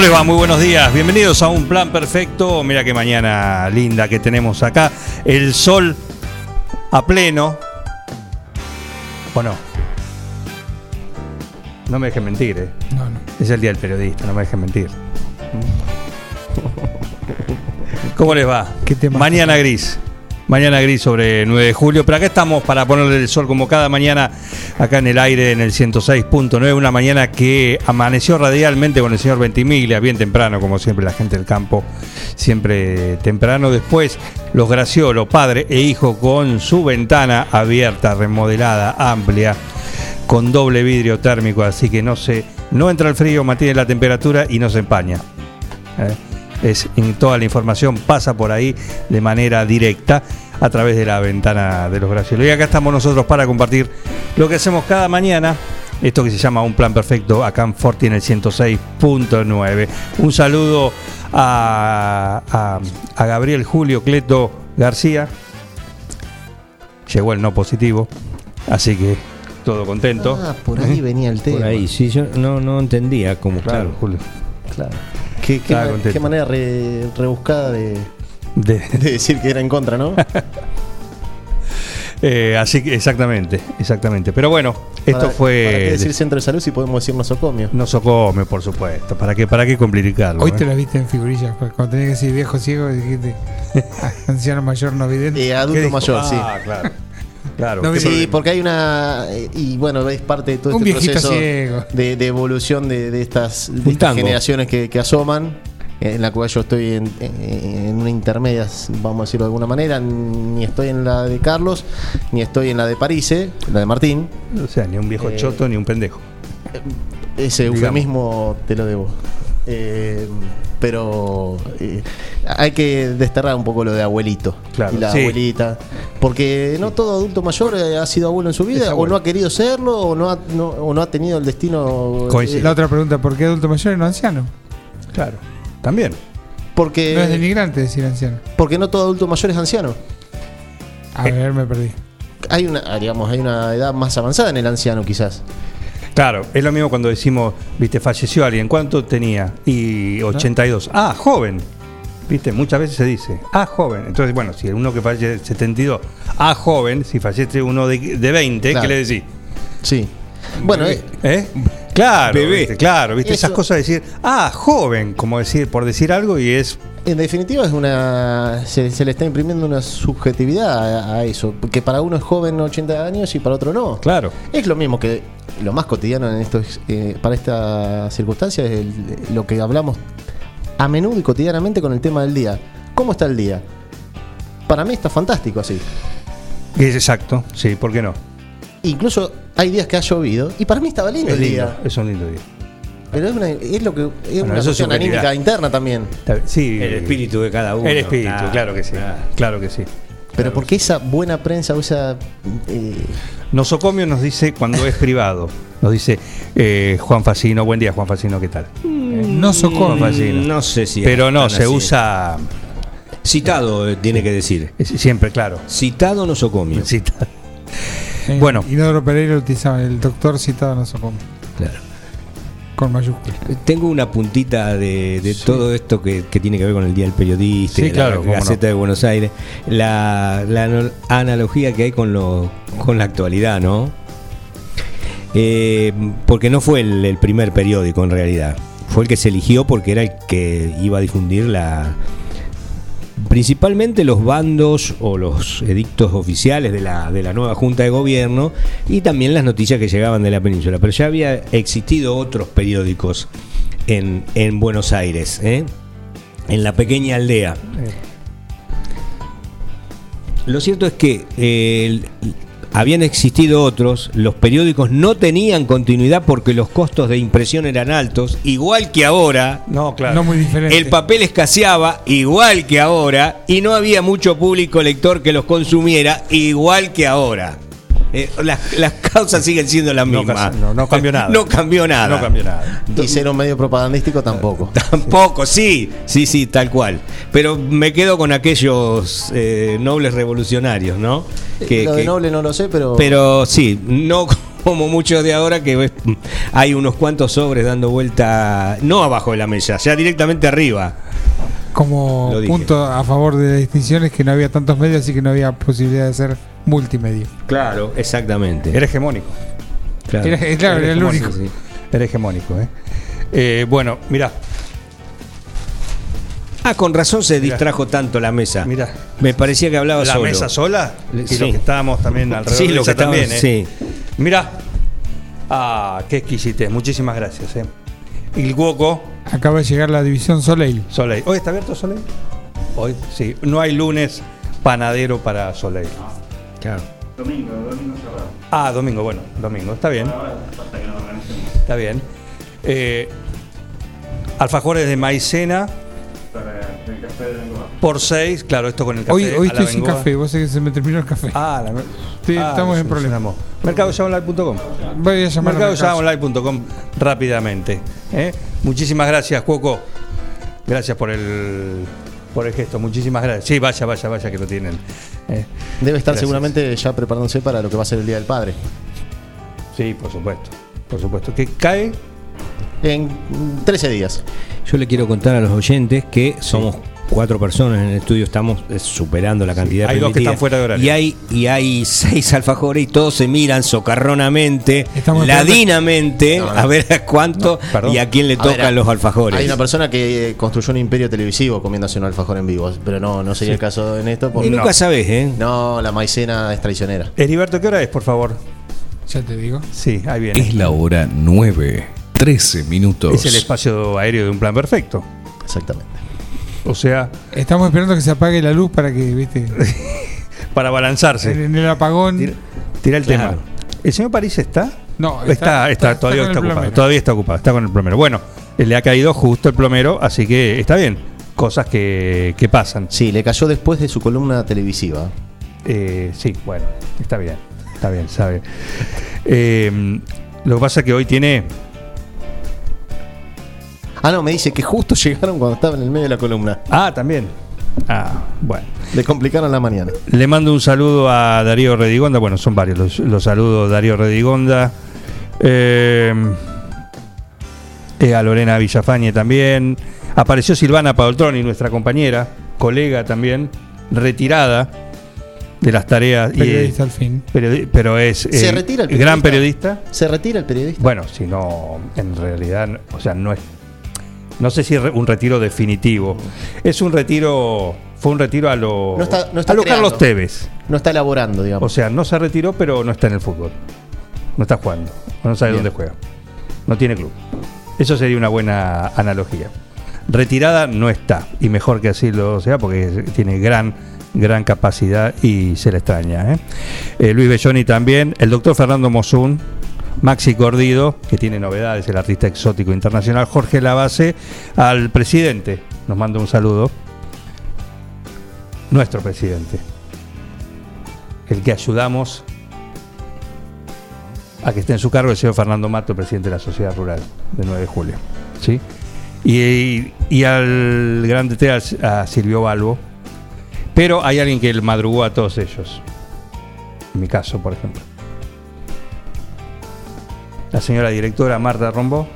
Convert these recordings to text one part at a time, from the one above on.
¿Cómo les va? Muy buenos días. Bienvenidos a un plan perfecto. Mira qué mañana linda que tenemos acá. El sol a pleno. ¿O no? No me dejen mentir, ¿eh? No, no. Es el día del periodista, no me dejen mentir. ¿Cómo les va? ¿Qué tema? Mañana gris. Mañana gris sobre 9 de julio. Pero acá estamos para ponerle el sol como cada mañana acá en el aire en el 106.9. Una mañana que amaneció radialmente con el señor Ventimiglia, bien temprano, como siempre la gente del campo, siempre temprano. Después los Graciolo, padre e hijo, con su ventana abierta, remodelada, amplia, con doble vidrio térmico, así que no se, no entra el frío, mantiene la temperatura y no se empaña. ¿eh? es toda la información pasa por ahí de manera directa a través de la ventana de los Graciolos. Y acá estamos nosotros para compartir lo que hacemos cada mañana. Esto que se llama Un Plan Perfecto acá en Forti en el 106.9. Un saludo a, a- a Gabriel Julio Cleto García. Llegó el no positivo, así que todo contento. Ah, por ahí venía el tema. Por ahí, sí, yo no, no entendía cómo, Claro, claro. Julio. Claro. Qué, qué Estaba ma- contento. qué manera re- rebuscada de, De- de decir que era en contra, ¿no? eh, así que exactamente, exactamente. Pero bueno, esto Para- fue. ¿Para qué decir centro de salud si podemos decir nosocomio? Nosocomio, por supuesto. ¿Para qué, para qué complicarlo? Hoy eh? te la viste en figurillas. cu- Cuando tenías que decir viejo ciego, dijiste ah, anciano mayor no vidente. Eh, ¿Qué adulto mayor, sí. Ah, claro. Claro. No, ¿qué Sí, problema? porque hay una. Y bueno, es parte de todo Un este proceso ciego. de, de evolución de, de estas, de generaciones que, que asoman, en la cual yo estoy en, en- una intermedia, vamos a decirlo de alguna manera. Ni estoy en la de Carlos, ni estoy en la de París, eh, la de Martín. O sea, ni un viejo Eh, choto ni un pendejo. Ese Digamos. eufemismo te lo debo. Eh, pero eh, hay que desterrar un poco lo de abuelito Claro, y la sí. abuelita. Porque no todo adulto mayor eh, ha sido abuelo en su vida, o no ha querido serlo, o no ha, no- o no ha tenido el destino. Coincide. eh, La otra pregunta, ¿por qué adulto mayor y no anciano? Claro. También. porque, no es denigrante decir anciano. porque no todo adulto mayor es anciano. A Eh. ver, me perdí. Hay una, ah, digamos, hay una edad más avanzada en el anciano, quizás. Claro, es lo mismo cuando decimos, viste, falleció alguien. ¿Cuánto tenía? Y 82. Ah, joven. Viste, muchas veces se dice, ah, joven. Entonces, bueno, si uno que fallece 72, ah, joven, si fallece uno de, de 20, Claro. ¿qué le decís? Sí. Bueno, eh, ¿Eh? Claro, Bebé. viste, claro, viste, esas cosas de decir, ah, joven, como decir, por decir algo y es En definitiva es una se, se le está imprimiendo una subjetividad a, a eso, porque para uno es joven 80 años y para otro no. Claro. Es lo mismo que lo más cotidiano en esto para esta circunstancia es el- lo que hablamos a menudo y cotidianamente con el tema del día. ¿Cómo está el día? Para mí está fantástico así. Es exacto, sí, ¿por qué no? Incluso hay días que ha llovido y para mí estaba lindo Es el lindo, día. es un lindo día. Pero es, una- es lo que es una cuestión anímica interna también. Sí, El espíritu de cada uno. El espíritu, Claro, claro que sí. claro. Claro que sí. Pero porque esa buena prensa o esa eh, Nosocomio nos dice cuando es privado. Nos dice eh, Juan Facino, buen día Juan Facino, ¿qué tal? No socorro. Juan Facino. No sé si. Pero no, se así. usa Citado, eh, tiene que decir. Siempre, claro. Citado nosocomio. Cita. Eh, Bueno. Inodoro Pereira utilizaban el doctor citado no come Claro. con mayúsculas. Tengo una puntita de, de todo esto que, que tiene que ver con el Día del Periodista, Sí, y de claro, la Gaceta no. de Buenos Aires, la, analogía que hay con, lo, con la actualidad, ¿no? Eh, porque no fue el, el primer periódico en realidad, fue el que se eligió porque era el que iba a difundir la... Principalmente los bandos o los edictos oficiales de la, de la nueva Junta de Gobierno y también las noticias que llegaban de la península. Pero ya había existido otros periódicos en, en Buenos Aires, ¿eh? en la pequeña aldea. Lo cierto es que eh, habían existido otros, los periódicos no tenían continuidad porque los costos de impresión eran altos, igual que ahora. No, claro. No muy diferente. El papel escaseaba igual que ahora y no había mucho público lector que los consumiera igual que ahora. Eh, las, las causas siguen siendo las mismas. no, no cambió nada. No cambió nada. No cambió nada. Y ser un medio propagandístico tampoco. Tampoco, sí, sí, sí, tal cual. Pero me quedo con aquellos eh, nobles revolucionarios, ¿no? Que- lo de que- noble no lo sé, pero. pero sí, no como muchos de ahora que ves, hay unos cuantos sobres dando vuelta, no abajo de la mesa, ya directamente arriba. Como punto a favor de la distinción es que no había tantos medios, así que no había posibilidad de ser multimedia. Claro, exactamente. Era hegemónico. Claro. Era, eh, claro, era el único. Sí. Era hegemónico, ¿eh? Eh, bueno, mira, Ah, con razón se Mirá. distrajo tanto la mesa. Mirá. Me parecía que hablaba la solo. mesa sola y Sí. lo que estábamos también alrededor Sí, de lo que estábamos- también, ¿eh? sí. Mira. Ah, qué exquisitez. Muchísimas gracias, ¿eh? Il Guoco, Acaba de llegar la división Soleil. Soleil. ¿Hoy está abierto Soleil? Hoy, sí. No hay lunes panadero para Soleil. Claro. Ah, domingo, bueno, domingo, está bien. Está bien. Eh, alfajores de maicena. Por 6, claro, esto con el café. Hoy, hoy estoy sin café, vos sé que se me terminó el café. Ah, la, Sí, estamos en solucionamos. Mercadoyaonline.com. Voy a llamar a la casa. Mercadoyaonline.com rápidamente. ¿eh? Muchísimas gracias, Cuoco. Gracias por el por el gesto. Muchísimas gracias. Sí, vaya, vaya, vaya que lo tienen. ¿eh? Debe estar Gracias. seguramente ya preparándose para lo que va a ser el Día del Padre. Sí, por supuesto. Por supuesto. Que cae En mm, 13 días. Yo le quiero contar a los oyentes que somos cuatro personas en el estudio, estamos eh, superando la cantidad hay dos que están fuera de horario. Y hay, y hay seis alfajores y todos se miran socarronamente, Estamos ladinamente, No, no. a ver a cuánto No, y a quién le tocan los alfajores. Hay una persona que eh, construyó un imperio televisivo comiéndose un alfajor en vivo, pero no, no sería el caso en esto. Porque y nunca sabes, ¿eh? No, la maicena es traicionera. Heriberto, ¿qué hora es, por favor? Ya te digo. Sí, ahí viene. Es la hora 9, 13 minutos. Es el espacio aéreo de un plan perfecto. Exactamente. O sea, Estamos esperando que se apague la luz para que, viste, para balanzarse. en el apagón. Tira, tira el Claro. tema. ¿El señor París está? No, está, está, está- está todavía está, ocupado. plomero. Todavía está ocupado, está con el plomero. Bueno, le ha caído justo el plomero, así que está bien. Cosas que, que pasan. Sí, le cayó después de su columna televisiva. Eh, sí, bueno, está bien. Está bien, sabe. Eh, lo que pasa es que hoy tiene. Ah, no, me dice que justo llegaron cuando estaba en el medio de la columna. Ah, también. Ah, bueno. Le complicaron la mañana. Le mando un saludo a Darío Redigonda. Bueno, son varios los, los saludos. Darío Redigonda. Eh, eh, a Lorena Villafañe también. Apareció Silvana Paoltroni, nuestra compañera, colega también, retirada de las tareas. y, Periodista al fin. periodi- pero es ¿Se retira el gran periodista? periodista. ¿Se retira el periodista? Bueno, si no, en realidad, o sea, no es. No sé si es un retiro definitivo. Es un retiro. Fue un retiro a lo. No está- no está a lo creando. Carlos Tevez. No está elaborando, O digamos. sea, no se retiró, pero no está en el fútbol. No está jugando. No sabe Bien. dónde juega. No tiene club. Eso sería una buena analogía. Retirada no está. Y mejor que así lo sea, porque tiene gran, gran capacidad y se le extraña. ¿eh? Eh, Luis Belloni también. El doctor Fernando Mosun. Maxi Cordido, que tiene novedades, el artista exótico internacional. Jorge Lavase, al presidente. Nos manda un saludo. Nuestro presidente el que ayudamos a que esté en su cargo el señor Fernando Mato, presidente de la Sociedad Rural de 9 de julio. ¿sí? Y, y al gran DT, a Silvio Balbo, Pero hay alguien que madrugó a todos ellos. En mi caso, por ejemplo. La señora directora Marta Rombó,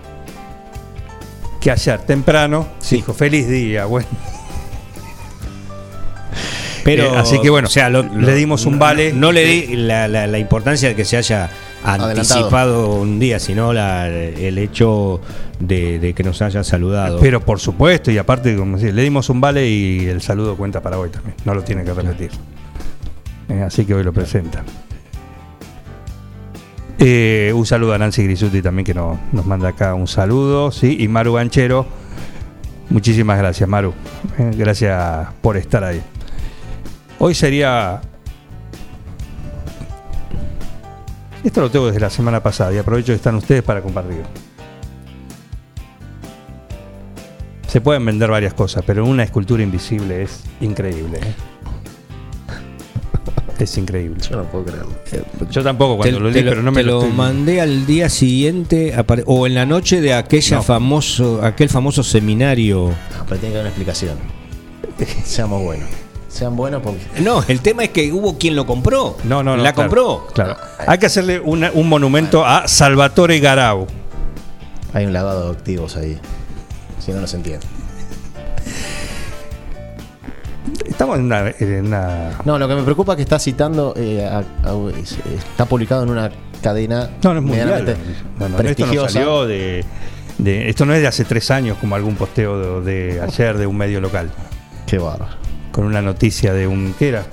que ayer temprano dijo, feliz día, bueno. Pero, Eh, así que bueno, o sea, lo- le dimos un vale. No, no le di la, la- la importancia de que se haya anticipado un día, sino la- el hecho de, de que nos haya saludado. Pero por supuesto, y aparte, como decía, le dimos un vale y el saludo cuenta para hoy también. No lo tiene que repetir. Eh, así que hoy lo presenta. Eh, un saludo a Nancy Grisuti también que no- nos manda acá un saludo. ¿sí? Y Maru Ganchero. Muchísimas gracias, Maru. Eh, gracias por estar ahí. Hoy sería. Esto lo tengo desde la semana pasada y aprovecho que están ustedes para compartirlo. Se pueden vender varias cosas, pero una escultura invisible es increíble. ¿eh? Es increíble. Yo no puedo creerlo. Yo tampoco cuando lo te di, pero no me te lo, lo mandé al día siguiente o en la noche de aquella No. famoso aquel famoso seminario. No, pero tiene que haber una explicación. Seamos buenos. Sean buenos porque. No, el tema es que hubo quien lo compró. No, no, no. La claro, compró. Claro. Hay que hacerle una- un monumento a Salvatore Garau. Hay un lavado de activos ahí. Si no, no se entiende. Estamos en una. en una- No, lo que me preocupa es que está citando. eh, a- a- es- está publicado en una cadena. No, no es mundial. No, no, esto no salió de, de- Esto no es de hace tres años, como algún posteo de, de ayer de un medio local. Qué bárbaro. Con una noticia de un. ¿Qué era?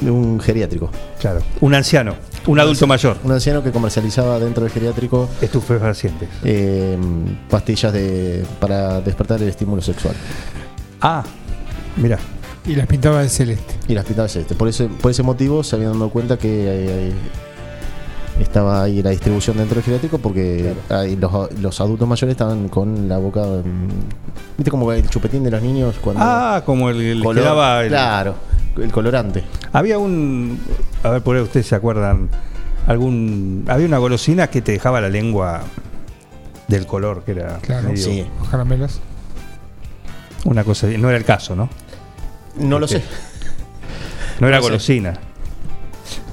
De un geriátrico. Claro. Un anciano. Un adulto mayor. Un anciano que comercializaba dentro del geriátrico Estupefacientes. eh, pastillas de, para despertar el estímulo sexual. Ah, mira. Y las pintaba de celeste. Y las pintaba celeste. Por ese, por ese motivo se habían dado cuenta que eh, estaba ahí la distribución dentro del geriátrico porque ahí los, los adultos mayores estaban con la boca. mm, ¿Viste como el chupetín de los niños cuando. Ah, como el, el color- el- Claro, el colorante. Había un. A ver, por ahí ustedes se acuerdan. Algún. Había una golosina que te dejaba la lengua del color, que era. Claro. medio- Sí. Los caramelos. Una cosa. No era el caso, ¿no? No lo sé. No era golosina.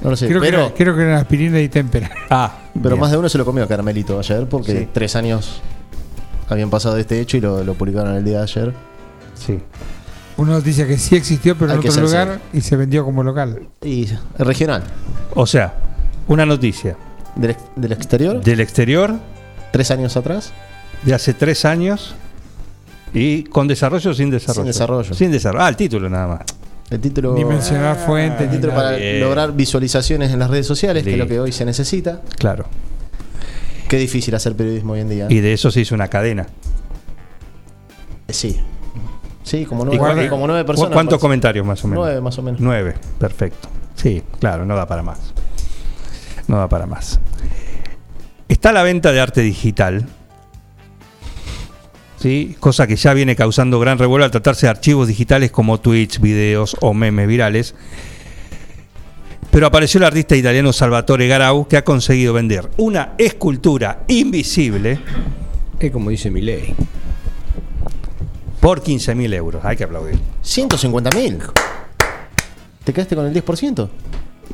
No lo sé. creo, que pero era, creo que eran aspirina y témpera. Ah, pero bien. más de uno se lo comió caramelito ayer porque Sí. tres años habían pasado de este hecho y lo, lo publicaron el día de ayer. Sí. Una noticia que sí existió, pero Hay en otro ser lugar y se vendió como local. Y regional. O sea, una noticia Del, ex- del exterior, del exterior tres años atrás. de hace tres años y con desarrollo o sin desarrollo. Sin desarrollo. Sin desarrollo. Ah, el título nada más. El título. Ni mencionar fuentes. El título para Bien. lograr visualizaciones en las redes sociales, que es lo que hoy se necesita. Claro. Qué difícil hacer periodismo hoy en día. Y de eso se hizo una cadena. Sí. Sí, como ¿Y nueve, cuál- como nueve personas. ¿Cuántos comentarios más o menos? Nueve más o menos. Nueve, perfecto. Sí, claro, no da para más. No da para más. Está la venta de arte digital. ¿Sí? Cosa que ya viene causando gran revuelo al tratarse de archivos digitales como tweets, videos o memes virales. Pero apareció el artista italiano Salvatore Garau que ha conseguido vender una escultura invisible Es como dice mi ley. por 15.000 euros. Hay que aplaudir. 150 mil. ¿Te quedaste con el 10%?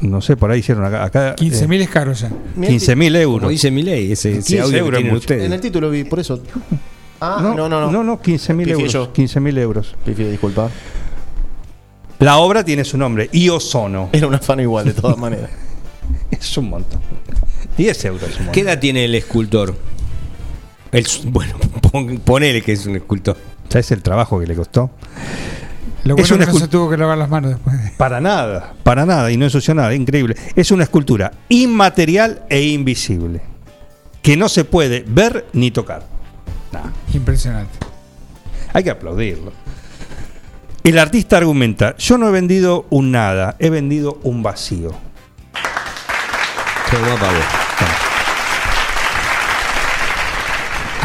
No sé, por ahí hicieron acá. acá 15.000 es caro ya. Mira el 15.000 euros. Como dice mi ley, ese, ese 15 que euros tienen ustedes. En el título vi, por eso. Ah, no, no, no. No, no, 15.000 Pifié euros. yo. 15.000 euros. Pifié, disculpa. La obra tiene su nombre, Io Sono. Era un afano igual, de todas maneras. Es un montón. 10 euros es un montón. ¿Qué edad tiene el escultor? El, bueno, pon- ponele que es un escultor. ¿Sabes el trabajo que le costó? Lo Es bueno una que no se tuvo que lavar las manos después. Para nada, para nada, y no ensució nada, increíble. Es una escultura inmaterial e invisible, que no se puede ver ni tocar. Nah, Impresionante. hay que aplaudirlo. El artista argumenta, yo no he vendido un nada, he vendido un vacío. Toma pa' vos.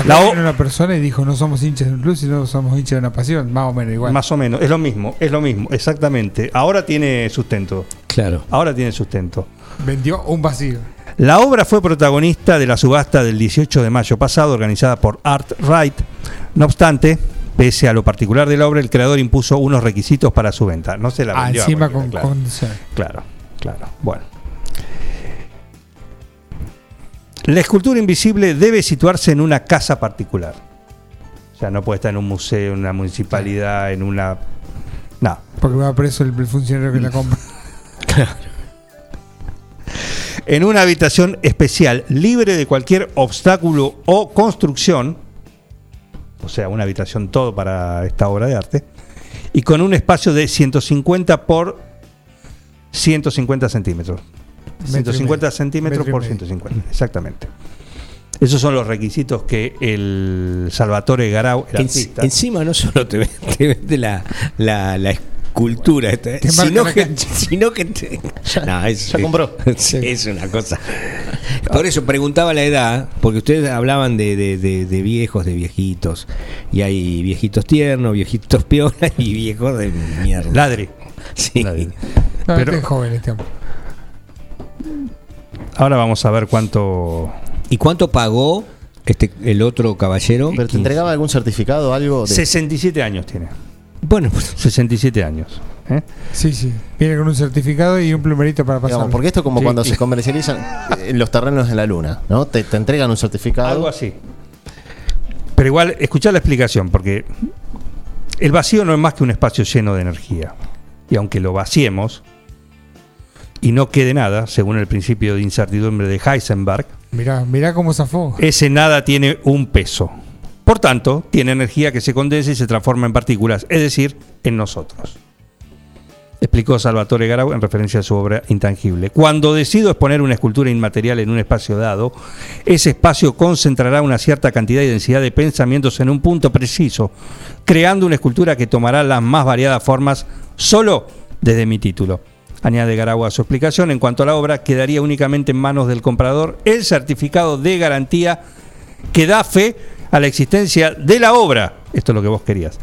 La o- una persona y dijo, no somos hinchas de un club, sino somos hinchas de una pasión. Más o menos igual. Más o menos, es lo mismo, es lo mismo, exactamente. Ahora tiene sustento, Claro. ahora tiene sustento. Vendió un vacío. La obra fue protagonista de la subasta del 18 de mayo pasado organizada por Art Right. No obstante, Pese a lo particular de la obra, el creador impuso unos requisitos para su venta. No se la Ah, vendió a encima con claro. Claro, claro. Bueno. La escultura invisible debe situarse en una casa particular. O sea, no puede estar en un museo, en una municipalidad, en una... No. Porque va preso el, el funcionario que la compra. En una habitación especial, libre de cualquier obstáculo o construcción. O sea, una habitación todo para esta obra de arte. Y con un espacio de 150 por 150 centímetros. Metro y 150 medio. centímetros por medio. 150, exactamente. Esos son los requisitos que el Salvatore Garau, el En- artista, encima no solo te, ve- te vende la, la, la escultura, esta, sino, que, sino que te- No, es, ya compró. Es una cosa. Por eso preguntaba la edad, porque ustedes hablaban de, de- de- de viejos, de viejitos. Y hay viejitos tiernos, viejitos piolas y viejos de mierda. Sí. No, Pero- este es joven este hombre. Ahora vamos a ver cuánto... ¿Y cuánto pagó este el otro caballero? ¿Pero te entregaba algún certificado algo? De... 67 años tiene. Bueno, pues, 67 años. ¿eh? Sí, sí. Viene con un certificado y un plumerito para pasar. Digamos, porque esto es como Sí, cuando se comercializan eh, los terrenos en la luna, ¿no? Te, te entregan un certificado. Algo así. Pero igual, escuchá la explicación, porque el vacío no es más que un espacio lleno de energía. Y aunque lo vaciemos y no quede nada, según el principio de incertidumbre de Heisenberg, Mirá, mirá cómo zafó. ese nada tiene un peso. Por tanto, tiene energía que se condensa y se transforma en partículas, es decir, en nosotros. Explicó Salvatore Garau en referencia a su obra Intangible. Cuando decido exponer una escultura inmaterial en un espacio dado, ese espacio concentrará una cierta cantidad y densidad de pensamientos en un punto preciso, creando una escultura que tomará las más variadas formas solo desde mi título. Añade Garau a su explicación, en cuanto a la obra, quedaría únicamente en manos del comprador el certificado de garantía que da fe a la existencia de la obra. Esto es lo que vos querías.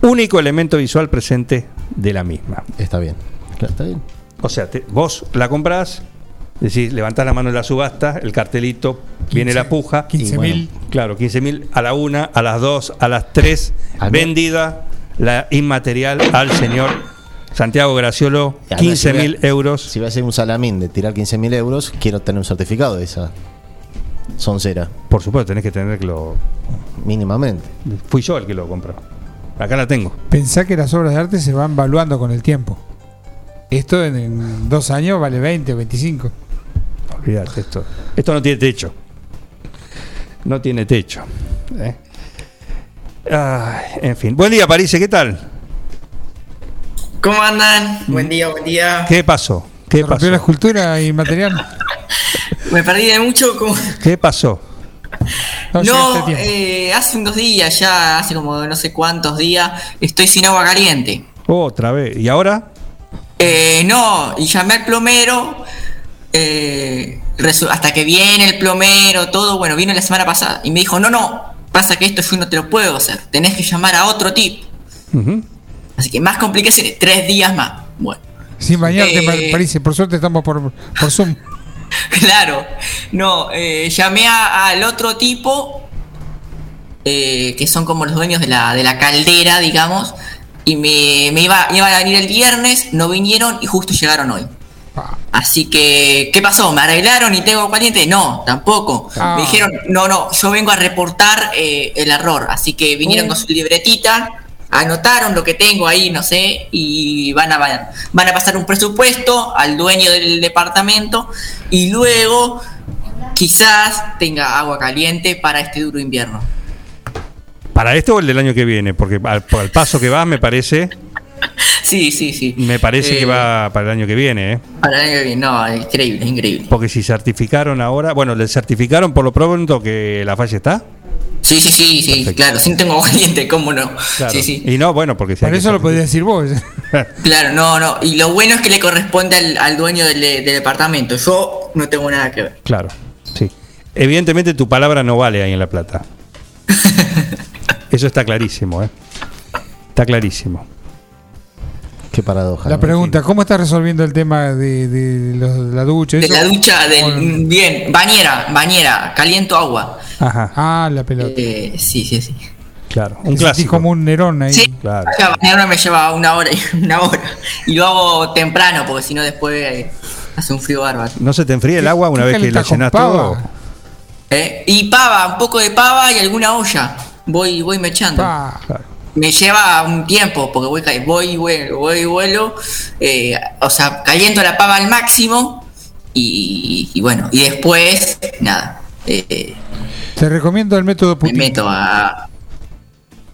Único elemento visual presente de la misma. Está bien. Claro, Está bien. O sea, te- vos la comprás, decís, levantás la mano en la subasta, el cartelito, viene la puja. 15 y bueno, mil. Claro, 15 mil a la una, a las dos, a las tres, vendida la inmaterial al señor Santiago Graciolo, Y además, 15 si voy a- mil euros. Si voy a hacer un salamín de tirar 15 mil euros, quiero tener un certificado de esa soncera, Por supuesto, tenés que tener que lo. mínimamente. Fui yo el que lo compró. Acá la tengo. Pensá que las obras de arte se van valuando con el tiempo. Esto en, en dos años vale 20 o 25. Olvídate, esto. Esto no tiene techo. No tiene techo. ¿eh? Ay, en fin. Buen día, París, ¿qué tal? ¿Cómo andan? Buen día, buen día. ¿Qué pasó? ¿Qué rompió la pasó? escultura y material. Me perdí de mucho. como- ¿Qué pasó? No, eh, hace unos días, ya hace como no sé cuántos días, estoy sin agua caliente. Otra vez. ¿Y ahora? Eh, no, y llamé al plomero. eh, hasta que viene el plomero, todo, bueno, vino la semana pasada. Y me dijo, no, no, pasa que esto yo no te lo puedo hacer. Tenés que llamar a otro tipo. Así que más complicaciones, tres días más. Bueno. Sin bañarte, eh, París. Por suerte estamos por, por Zoom. Claro, no, eh, llamé al otro tipo, eh, que son como los dueños de la, de la caldera, digamos, y me, me iba, iban a venir el viernes, no vinieron y justo llegaron hoy. Así que, ¿qué pasó? ¿Me arreglaron y tengo caliente? No, tampoco. Ah. Me dijeron, no, no, yo vengo a reportar eh, el error. Así que vinieron con su libretita, anotaron lo que tengo ahí, no sé, y van a, van, a pasar un presupuesto al dueño del departamento y luego quizás tenga agua caliente para este duro invierno. ¿Para este o el del año que viene? Porque al, por el paso que va, me parece, Sí, sí, sí. me parece Eh, que va para el año que viene, ¿eh? Para el año que viene, no, increíble, increíble. Porque si certificaron ahora, bueno, le certificaron por lo pronto que la falla está. Sí, sí, sí, sí, Perfecto. claro, sí tengo caliente, ¿cómo no? Claro. Sí, sí. Y no, bueno, porque si hay Por eso lo podías decir vos. Claro, no, no. Y lo bueno es que le corresponde al, al dueño del, del departamento. Yo no tengo nada que ver. Claro, sí. Evidentemente tu palabra no vale ahí en La Plata. Eso está clarísimo, ¿eh? Está clarísimo. Qué paradoja. La ¿no? pregunta, ¿cómo estás resolviendo el tema de, de los- la ducha? De la ducha, del, bien, bañera, bañera, caliento agua. Ajá. Ah, la pelota. Eh, sí, sí, sí. Claro, un clásico. como un Nerón ahí. Sí, Claro. o sea, bañarme me lleva una hora y una hora. Y lo hago temprano, porque si no después eh, hace un frío bárbaro. ¿No se te enfría el ¿Qué- agua una vez que la llenas todo? ¿Eh? Y pava, un poco de pava y alguna olla. Voy, voy mechando. Pa. Claro. Me lleva un tiempo, porque voy, voy y vuelo, voy y vuelo. eh, o sea, caliento la pava al máximo. Y, y bueno, y después, nada. eh, Te recomiendo el método me Putin. meto a.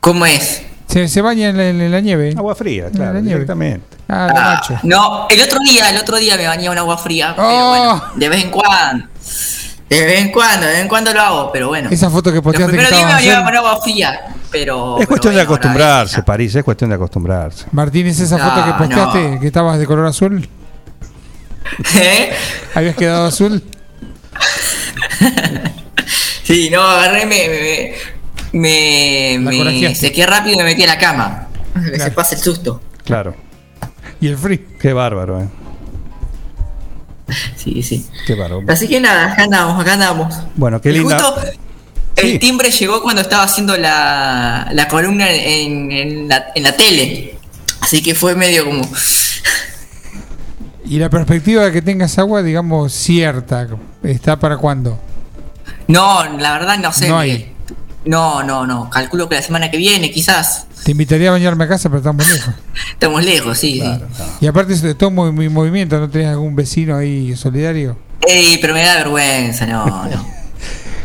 ¿Cómo es? Se, se baña en la, en la nieve. Agua fría, la claro, nieve. directamente. Ah, Ah, macho. no, el otro día, el otro día me bañé en agua fría, pero Oh. bueno, de vez en cuando. De vez en cuando, de vez en cuando lo hago, pero bueno. Esa foto que Los posteaste que primeros días me bañaba con agua fría, pero. Es cuestión de pero bueno, ahora acostumbrarse, ya. París, es cuestión de acostumbrarse. Martínez, esa No, foto que posteaste no. que estabas de color azul. ¿Eh? ¿Habías quedado azul? Sí, no, agarré, me. me, me, me sequé rápido y me metí a la cama. Que se pase el susto. Claro. Y el free. Qué bárbaro, eh. Sí, sí. Qué. Así que nada, acá andamos. Bueno, qué. Justo el Sí. timbre llegó cuando estaba haciendo la, la columna en, en la, en la tele. Así que fue medio como. Y la perspectiva de que tengas agua, digamos, cierta, ¿está para cuándo? No, la verdad no sé. No hay. No, no, no. Calculo que la semana que viene, quizás. Te invitaría a bañarme a casa, pero estamos lejos. Estamos lejos, sí, sí. Y aparte de todo mi, mi movimiento, ¿no tenés algún vecino ahí solidario? Ey, pero me da vergüenza, no, no.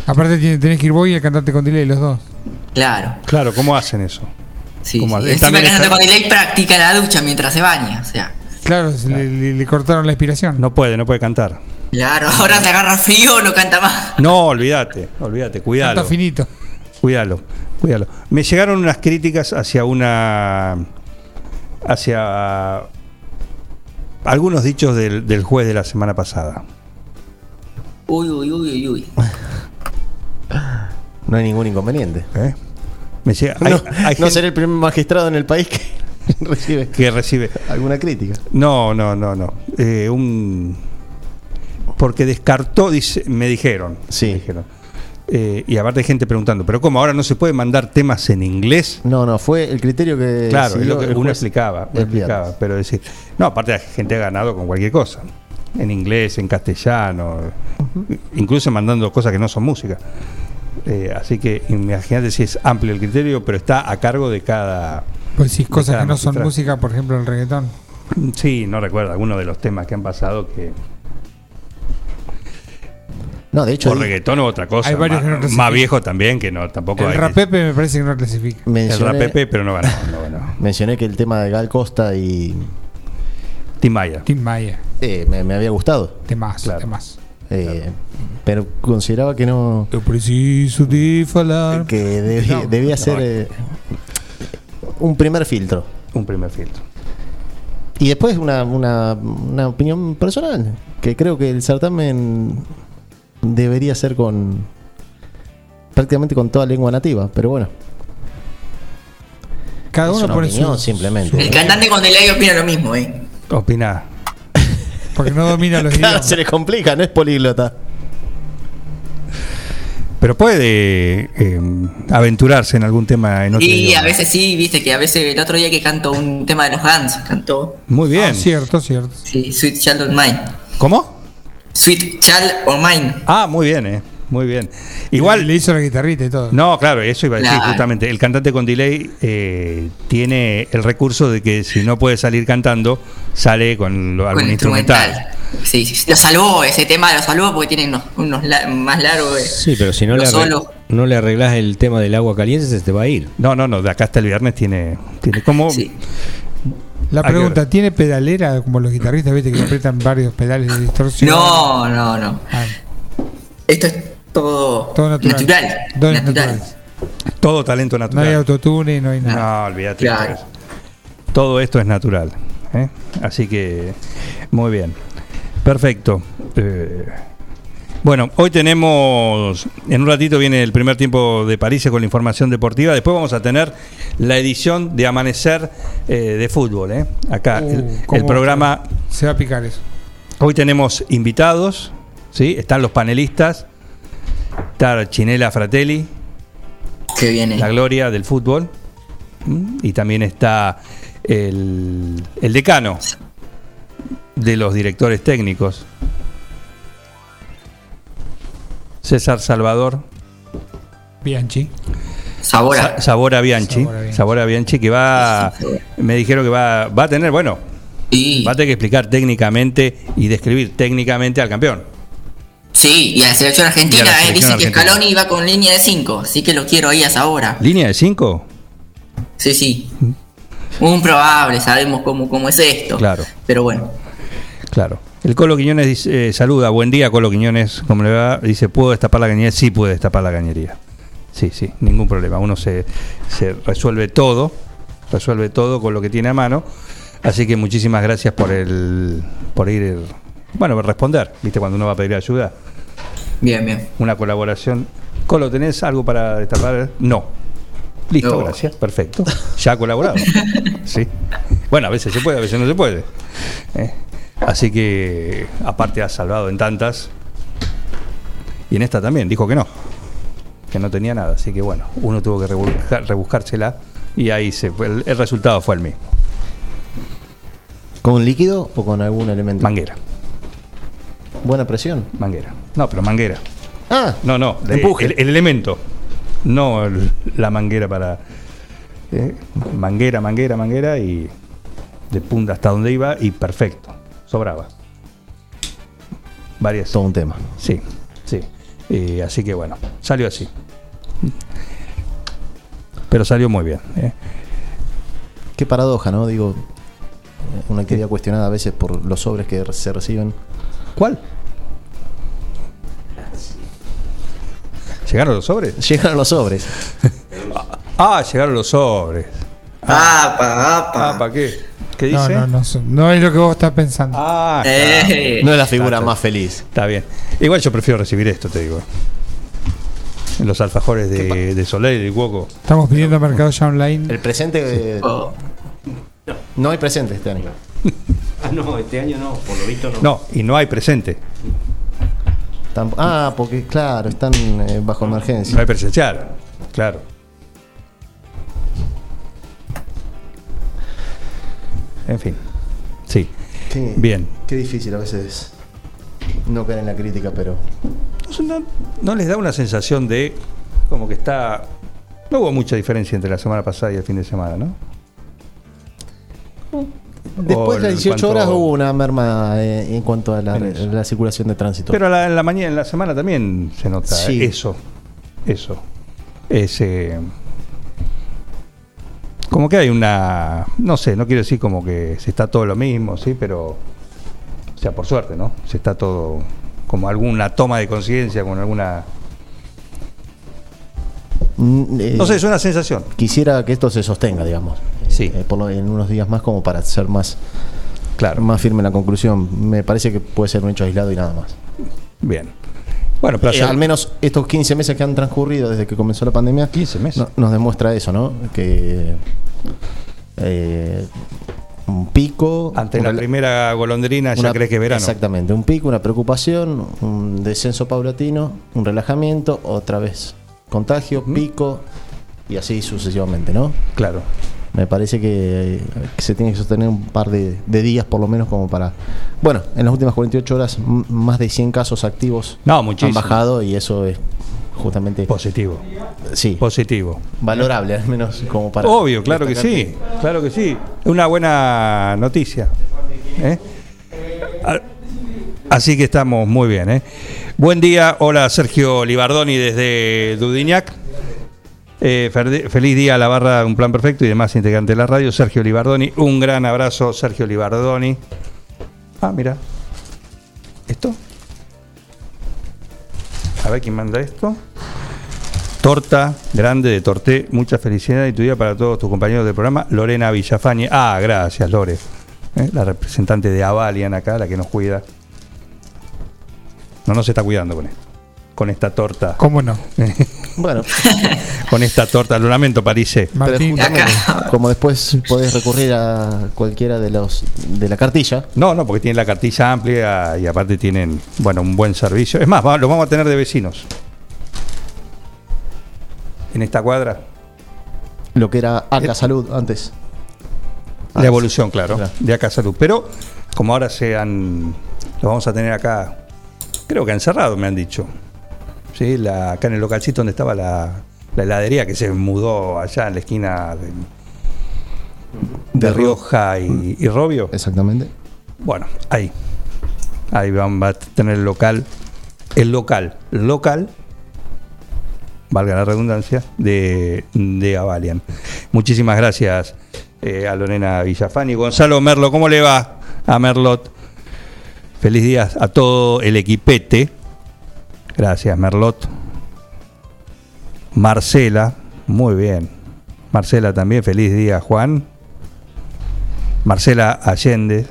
Aparte tenés que ir vos y el cantante con delay, los dos. Claro. Claro, ¿cómo hacen eso? Sí, ¿Cómo sí. hace? Encima También que no está- con delay practica en la ducha mientras se baña. O sea, Claro, Le, le- le cortaron la inspiración. No puede, no puede cantar. claro, ahora se agarra frío, no canta más. No, olvídate, olvídate, cuidalo. Canta finito. Cuídalo, cuídalo. Me llegaron unas críticas hacia una. hacia. algunos dichos del, del juez de la semana pasada. Uy, uy, uy, uy, uy. No hay ningún inconveniente. ¿eh? Me llega- hay- no hay no seré el primer magistrado en el país que recibe que recibe. alguna crítica. No, no, no, no. Eh, un. Porque descartó, dice, me dijeron. Sí. me dijeron. Eh, y aparte hay gente preguntando, ¿pero cómo ahora no se puede mandar temas en inglés? No, no, fue el criterio que. Claro, es lo que uno explicaba, explicaba, pero decir, no, aparte la gente ha ganado con cualquier cosa, en inglés, en castellano, incluso mandando cosas que no son música. Eh, así que imagínate si es amplio el criterio, pero está a cargo de cada... Pues sí, cosas que no son música, por ejemplo, el reggaetón. Sí, no recuerdo algunos de los temas que han pasado que No, de hecho, o reggaetón o otra cosa, Hay varios más, que no más viejo también que no tampoco El hay- rapepe me parece que no clasifica. el mencioné, rapepe, pero no ganó, no ganó. mencioné que el tema de Gal Costa y Tim Maya. Tim Maya. eh, me, me había gustado. Temas, Claro. temas. eh, Pero consideraba que no. Yo preciso de falar. que debía, No, debía no. ser eh, un primer filtro. Un primer filtro. Y después una, una, una opinión personal, que creo que el certamen debería ser con prácticamente con toda lengua nativa, pero bueno, Cada uno pone su. simplemente. El cantante con delay opina lo mismo, eh. Opina. Porque no domina los Claro, idiomas. se le complica, no es políglota. Pero puede eh, aventurarse en algún tema en otro Y idioma. a veces sí, viste que a veces el otro día que canto un tema de los Guns, cantó. Muy bien. Ah, cierto, cierto. Sí, Sweet Child of Mine. ¿Cómo? Sweet Child of Mine. Ah, muy bien, eh. Muy bien. Le Igual. hizo la guitarrita y todo. No, claro, eso iba a decir justamente. El cantante con delay eh, tiene el recurso de que si no puede salir cantando, sale con lo- algún con instrumental. Sí, sí, sí. lo salvó, ese tema lo salvó porque tiene unos, unos la- más largos. eh. Sí, pero si no le, solo. no le arreglas el tema del agua caliente, se te va a ir. No, no, no, de acá hasta el viernes tiene, tiene como... Sí. La pregunta. ¿tiene pedalera como los guitarristas, viste, que apretan varios pedales de distorsión? No, no, no. Ah, Esto es todo, todo natural. natural. Natural. natural. Todo talento No hay natural. autotune, no hay nada. No, olvídate. Claro. Todo esto es natural. ¿eh? Así que, muy bien. Perfecto. Eh, bueno, hoy tenemos, en un ratito viene el primer tiempo de París con la información deportiva. Después vamos a tener la edición de Amanecer eh, de fútbol. ¿eh? Acá, Uh, el, ¿cómo el programa. Se va a picar eso. Hoy tenemos invitados, ¿sí? Están los panelistas. Está Chinela Fratelli. Que viene. la gloria del fútbol. ¿m? Y también está el, el decano de los directores técnicos, César Salvador Bianchi. Sabora. Sa- Sabora Bianchi. Sabora Bianchi. Sabora Bianchi, que va, me dijeron que va, va a tener, bueno, Y, va a tener que explicar técnicamente y describir técnicamente al campeón. sí, y a la selección argentina, eh, dicen que argentina. Scaloni iba con línea de 5, así que lo quiero ahí a Sabora. ¿Línea de 5? Sí, sí. Un probable, sabemos cómo, cómo es esto. Claro. Pero bueno. Claro. El Colo Quiñones dice, eh, saluda, buen día Colo Quiñones, ¿cómo le va? Dice, ¿puedo destapar la cañería? Sí, puede destapar la cañería. Sí, sí, ningún problema. Uno se, se resuelve todo, resuelve todo con lo que tiene a mano. Así que muchísimas gracias por el por ir, bueno, por responder, ¿viste? Cuando uno va a pedir ayuda. Bien, bien. Una colaboración. Colo, ¿tenés algo para destapar? No. Listo, No. gracias, perfecto. Ya ha colaborado. Sí. Bueno, a veces se puede, a veces no se puede. ¿eh? Así que, aparte, ha salvado en tantas. Y en esta también, dijo que no. Que no tenía nada. Así que, bueno, uno tuvo que rebuscar- rebuscársela. Y ahí se fue. El, el resultado fue el mismo. ¿Con líquido o con algún elemento? Manguera. Buena presión. Manguera. No, pero manguera. Ah, No, no, de- Empuje. El, el elemento. No el- la manguera para. eh, manguera, manguera, manguera y de punta hasta donde iba y perfecto. Sobraba. Varias. todo un tema. Sí, sí. Y así que bueno, salió así. Pero salió muy bien. eh. Qué paradoja, ¿no? Digo, una actividad cuestionada a veces por los sobres que se reciben. ¿Cuál? ¿Llegaron los sobres? Llegan los sobres. Ah, llegaron los sobres. Apa, apa. Ah, ¿para qué? ¿Qué No, dice? no, no, no es lo que vos estás pensando. Ah, Eh, No es la figura Está, más feliz. Está bien. Igual yo prefiero recibir esto, te digo. Los alfajores de, de Soleil y de Cuoco. Estamos pidiendo mercado ya online. El presente. eh, oh, no hay presente este año. Ah, no, este año no, por lo visto no. No, y no hay presente. Tamp- ah, porque claro, están eh, bajo No emergencia. hay presencial. Claro. En fin. Sí. Qué, Bien. Qué difícil a veces no caer en la crítica, pero. ¿No, no les da una sensación de como que está... No hubo mucha diferencia entre la semana pasada y el fin de semana, ¿no? Después de en las 18 cuanto- horas hubo una merma eh, en cuanto a la, circulación de tránsito. Pero la- en la mañana, en la semana también se nota Sí. eso. Eso. Ese. Como que hay una. No sé, no quiero decir como que se está todo lo mismo, sí, pero. O sea, por suerte, ¿no? Se está todo. Como alguna toma de conciencia, con alguna. Mm, eh, No sé, es una sensación. Quisiera que esto se sostenga, digamos. Sí. Eh, por lo- en unos días más, como para ser más, Claro. más firme en la conclusión. Me parece que puede ser un hecho aislado y nada más. Bien. Bueno, pero Eh, al menos estos 15 meses que han transcurrido desde que comenzó la pandemia 15 meses. no- nos demuestra eso, ¿no? Que eh, un pico. ante un la primera golondrina ya una- crees que es verano. Exactamente, un pico, una preocupación, un descenso paulatino, un relajamiento, otra vez contagio, pico y así sucesivamente, ¿no? Claro. Me parece que, que se tiene que sostener un par de, de días por lo menos como para... Bueno, en las últimas 48 horas más de 100 casos activos No, han bajado y eso es justamente... Positivo. sí, Positivo. valorable al menos como para... Obvio, claro que sí, claro que sí. Una buena noticia. ¿eh? A- Así que estamos muy bien. ¿eh? Buen día, hola Sergio Libardoni desde Dudignac. Eh, feliz día a la barra Un Plan Perfecto y demás integrantes de la radio. Sergio Libardoni, un gran abrazo, Sergio Libardoni. Ah, mira. ¿Esto? A ver quién manda esto. Torta grande de Torté, mucha felicidad y tu día para todos tus compañeros del programa. Lorena Villafañe. Ah, gracias, Lore. ¿Eh? La representante de Avalian acá, la que nos cuida. No nos está cuidando con esto. Con esta torta. ¿Cómo no? Bueno, Con esta torta. Lo lamento, Parise. como después podés recurrir a cualquiera de los de la cartilla, No, no, porque tienen la cartilla amplia y aparte tienen, bueno, un buen servicio. Es más, va- lo vamos a tener de vecinos. en esta cuadra. Lo que era Eh, Acá Salud antes. Ah, La evolución, claro, claro. de acá Salud. Pero como ahora se han. Lo vamos a tener acá, creo que encerrado, me han dicho. Sí, la, acá en el localcito donde estaba la, la heladería que se mudó allá en la esquina de, de De Rioja y, y Robio. Exactamente. Bueno, ahí. Ahí van, va a tener el local. El local, local, valga la redundancia, de, de Avalian. Muchísimas gracias eh, a Lorena Villafani. Gonzalo Merlo, ¿cómo le va a Merlot? Feliz día a todo el equipete. Gracias, Merlot. Marcela, muy bien. Marcela también, feliz día, Juan. Marcela Allende,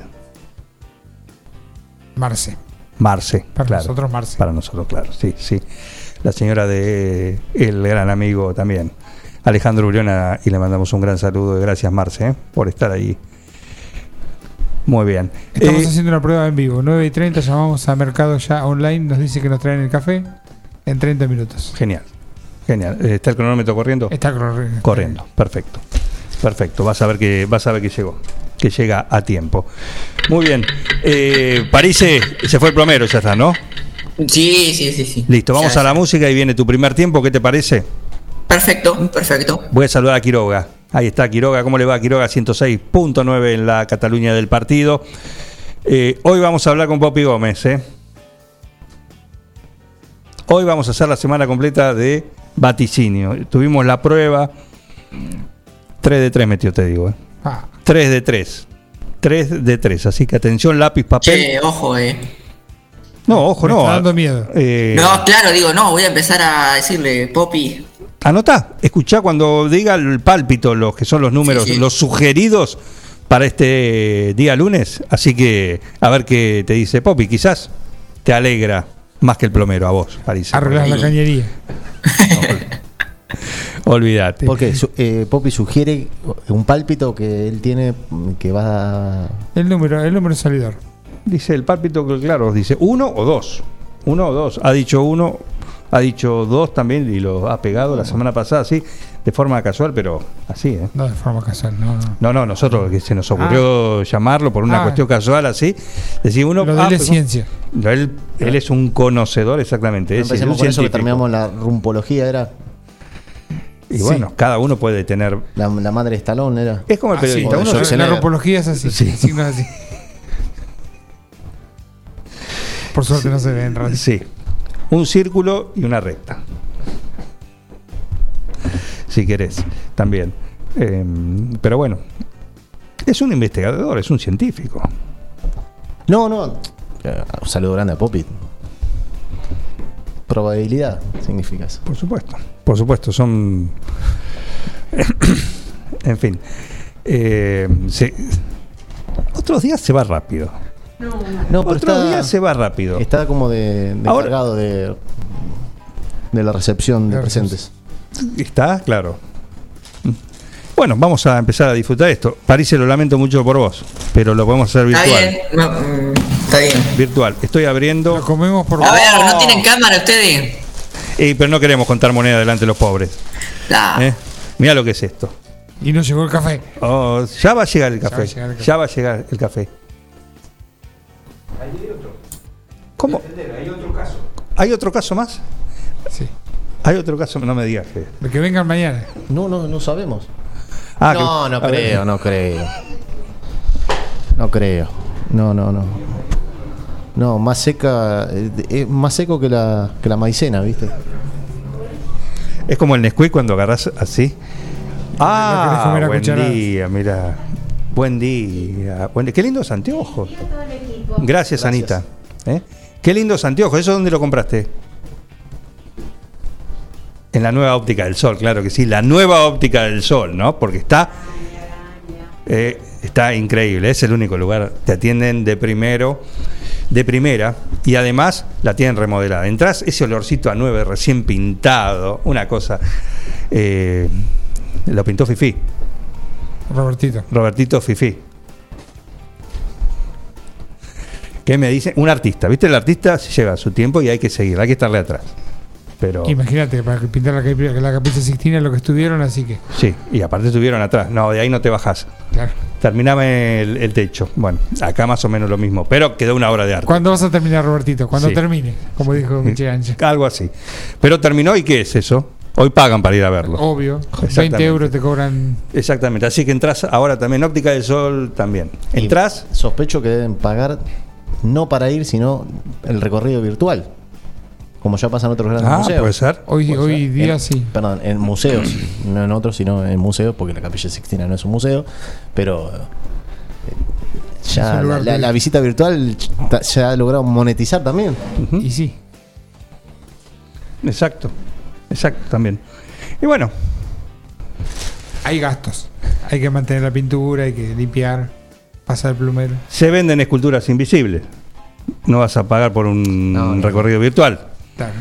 Marce. Marce. Para claro. nosotros, Marce. Para nosotros, claro, sí, sí. La señora de el gran amigo también, Alejandro Uriona, y le mandamos un gran saludo y gracias, Marce, ¿eh? por estar ahí. Muy bien. Estamos Eh, haciendo una prueba en vivo. 9 y 30 llamamos a Mercado Ya Online. Nos dice que nos traen el café en 30 minutos. Genial, genial. Eh, ¿Está el cronómetro corriendo? Está corriendo. Corriendo, perfecto. Perfecto, vas a ver que, vas a ver que llegó, que llega a tiempo. Muy bien. Eh, París se, se fue el plomero, ya está, ¿no? Sí, sí, sí, sí. Listo, vamos Ya, a la música y viene tu primer tiempo, ¿qué te parece? Perfecto, perfecto. Voy a saludar a Quiroga. Ahí está Quiroga. ¿Cómo le va Quiroga? 106.9 en la Cataluña del partido. Eh, hoy vamos a hablar con Popi Gómez. ¿eh? Hoy vamos a hacer la semana completa de vaticinio. Tuvimos la prueba. 3 de 3 metió, te digo. ¿eh? Ah, 3 de 3. 3 de 3. Así que atención, lápiz, papel. Che, ojo, eh. No, ojo, me no. está dando miedo. Eh, No, claro, digo, no, voy a empezar a decirle, Poppy, Anotá, escuchá cuando diga el pálpito, los que son los números, Sí, sí. los sugeridos para este día lunes. Así que a ver qué te dice Popi. Quizás te alegra más que el plomero a vos, París. arreglas la cañería. Olvídate. Porque eh, Poppy sugiere un pálpito que él tiene que va a- El número, el número salidor. Dice el pálpito, que claro, dice uno o dos. Uno o dos. Ha dicho uno, ha dicho dos también y lo ha pegado la semana pasada, sí, de forma casual, pero así, ¿eh? No de forma casual, no, no. No, no, nosotros que se nos ocurrió llamarlo por una Ah. cuestión casual así. Decir uno. Lo de ah, él es pues, ciencia. no, él, él es un conocedor, exactamente. es un con eso que terminamos la rumpología, era Y bueno, cada uno puede tener. la, la madre de Stallone, era. Es como el Ah, sí, periodista. o uno la ropología es así. Sí. signos así. Por suerte no se ve en radio. Sí. Un círculo y una recta. Si querés, también. Eh, pero bueno, es un investigador, es un científico. No, no. eh, Un saludo grande a Poppy. Probabilidad significa eso. Por supuesto. Por supuesto, son. en fin. Eh, se- Otros días se va rápido. No, pero Otros está, días se va rápido. está como de, de Ahora- cargado de, de la recepción de presentes. ¿Está? Claro. Bueno, vamos a empezar a disfrutar esto. París, se lo lamento mucho por vos, pero lo podemos hacer está virtual. bien, no, mm, está bien. Virtual. Estoy Lo abriendo. comemos por A ver, ¿no tienen cámara ustedes? Eh, pero no queremos contar moneda delante de los pobres. La- ¿eh? Mira lo que es esto. Y no llegó el café. Oh, ya va a llegar el café. va a llegar el café. Ya va a llegar el café. ¿Cómo? ¿Hay otro caso más? Sí. Hay otro caso, no me digas que. De que vengan mañana. No, no, no sabemos. Ah, no, que- no creo, no creo. No creo. No, no, no. No, más seca, eh, es más seco que la, que la maicena, ¿viste? Es como el Nesquik cuando agarras así. Ah, a buen cucharadas. día, mira. Buen día. Buen día. Qué lindos anteojos. Gracias, Anita. ¿Eh? Qué lindos anteojos. ¿Eso dónde lo compraste? En la nueva óptica del sol, claro que sí. La nueva óptica del sol, ¿no? Porque está. eh, está increíble. Es el único lugar. Te atienden de primero. De primera. Y además la tienen remodelada. Entrás, ese olorcito a 9 recién pintado. Una cosa. eh, lo pintó Fifi. Robertito. Robertito Fifi. ¿Qué me dice? Un artista, ¿viste? El artista lleva su tiempo y hay que seguir, hay que estarle atrás. Pero Imagínate, para que pintar la, capilla- la capilla Sixtina lo que estuvieron, así que, sí, y aparte estuvieron atrás. No, de ahí no te bajás. claro. Terminame el, el techo. Bueno, acá más o menos lo mismo, pero quedó una obra de arte. ¿Cuándo vas a terminar, Robertito? Cuando Sí. termine, como dijo Michel Ancha. Algo así. Pero terminó y ¿qué es eso? Hoy pagan para ir a verlo. Obvio, 20 Exactamente. euros te cobran. Exactamente. Así que entras ahora también, Óptica del Sol también. Y Entrás, Sospecho que deben pagar no para ir, sino el recorrido virtual. Como ya pasa en otros grandes ah, museos. puede ser. Hoy, Puede hoy ser. día En- sí. Perdón, en museos, no en otros, sino en museos, porque la Capilla Sixtina no es un museo, pero eh, ya la, visita virtual se ha logrado monetizar también. Y sí. Exacto. Exacto, también. Y bueno, Hay gastos. Hay que mantener la pintura, hay que limpiar, pasar el plumero. se venden esculturas invisibles. No vas a pagar por un No, no. recorrido virtual. Claro.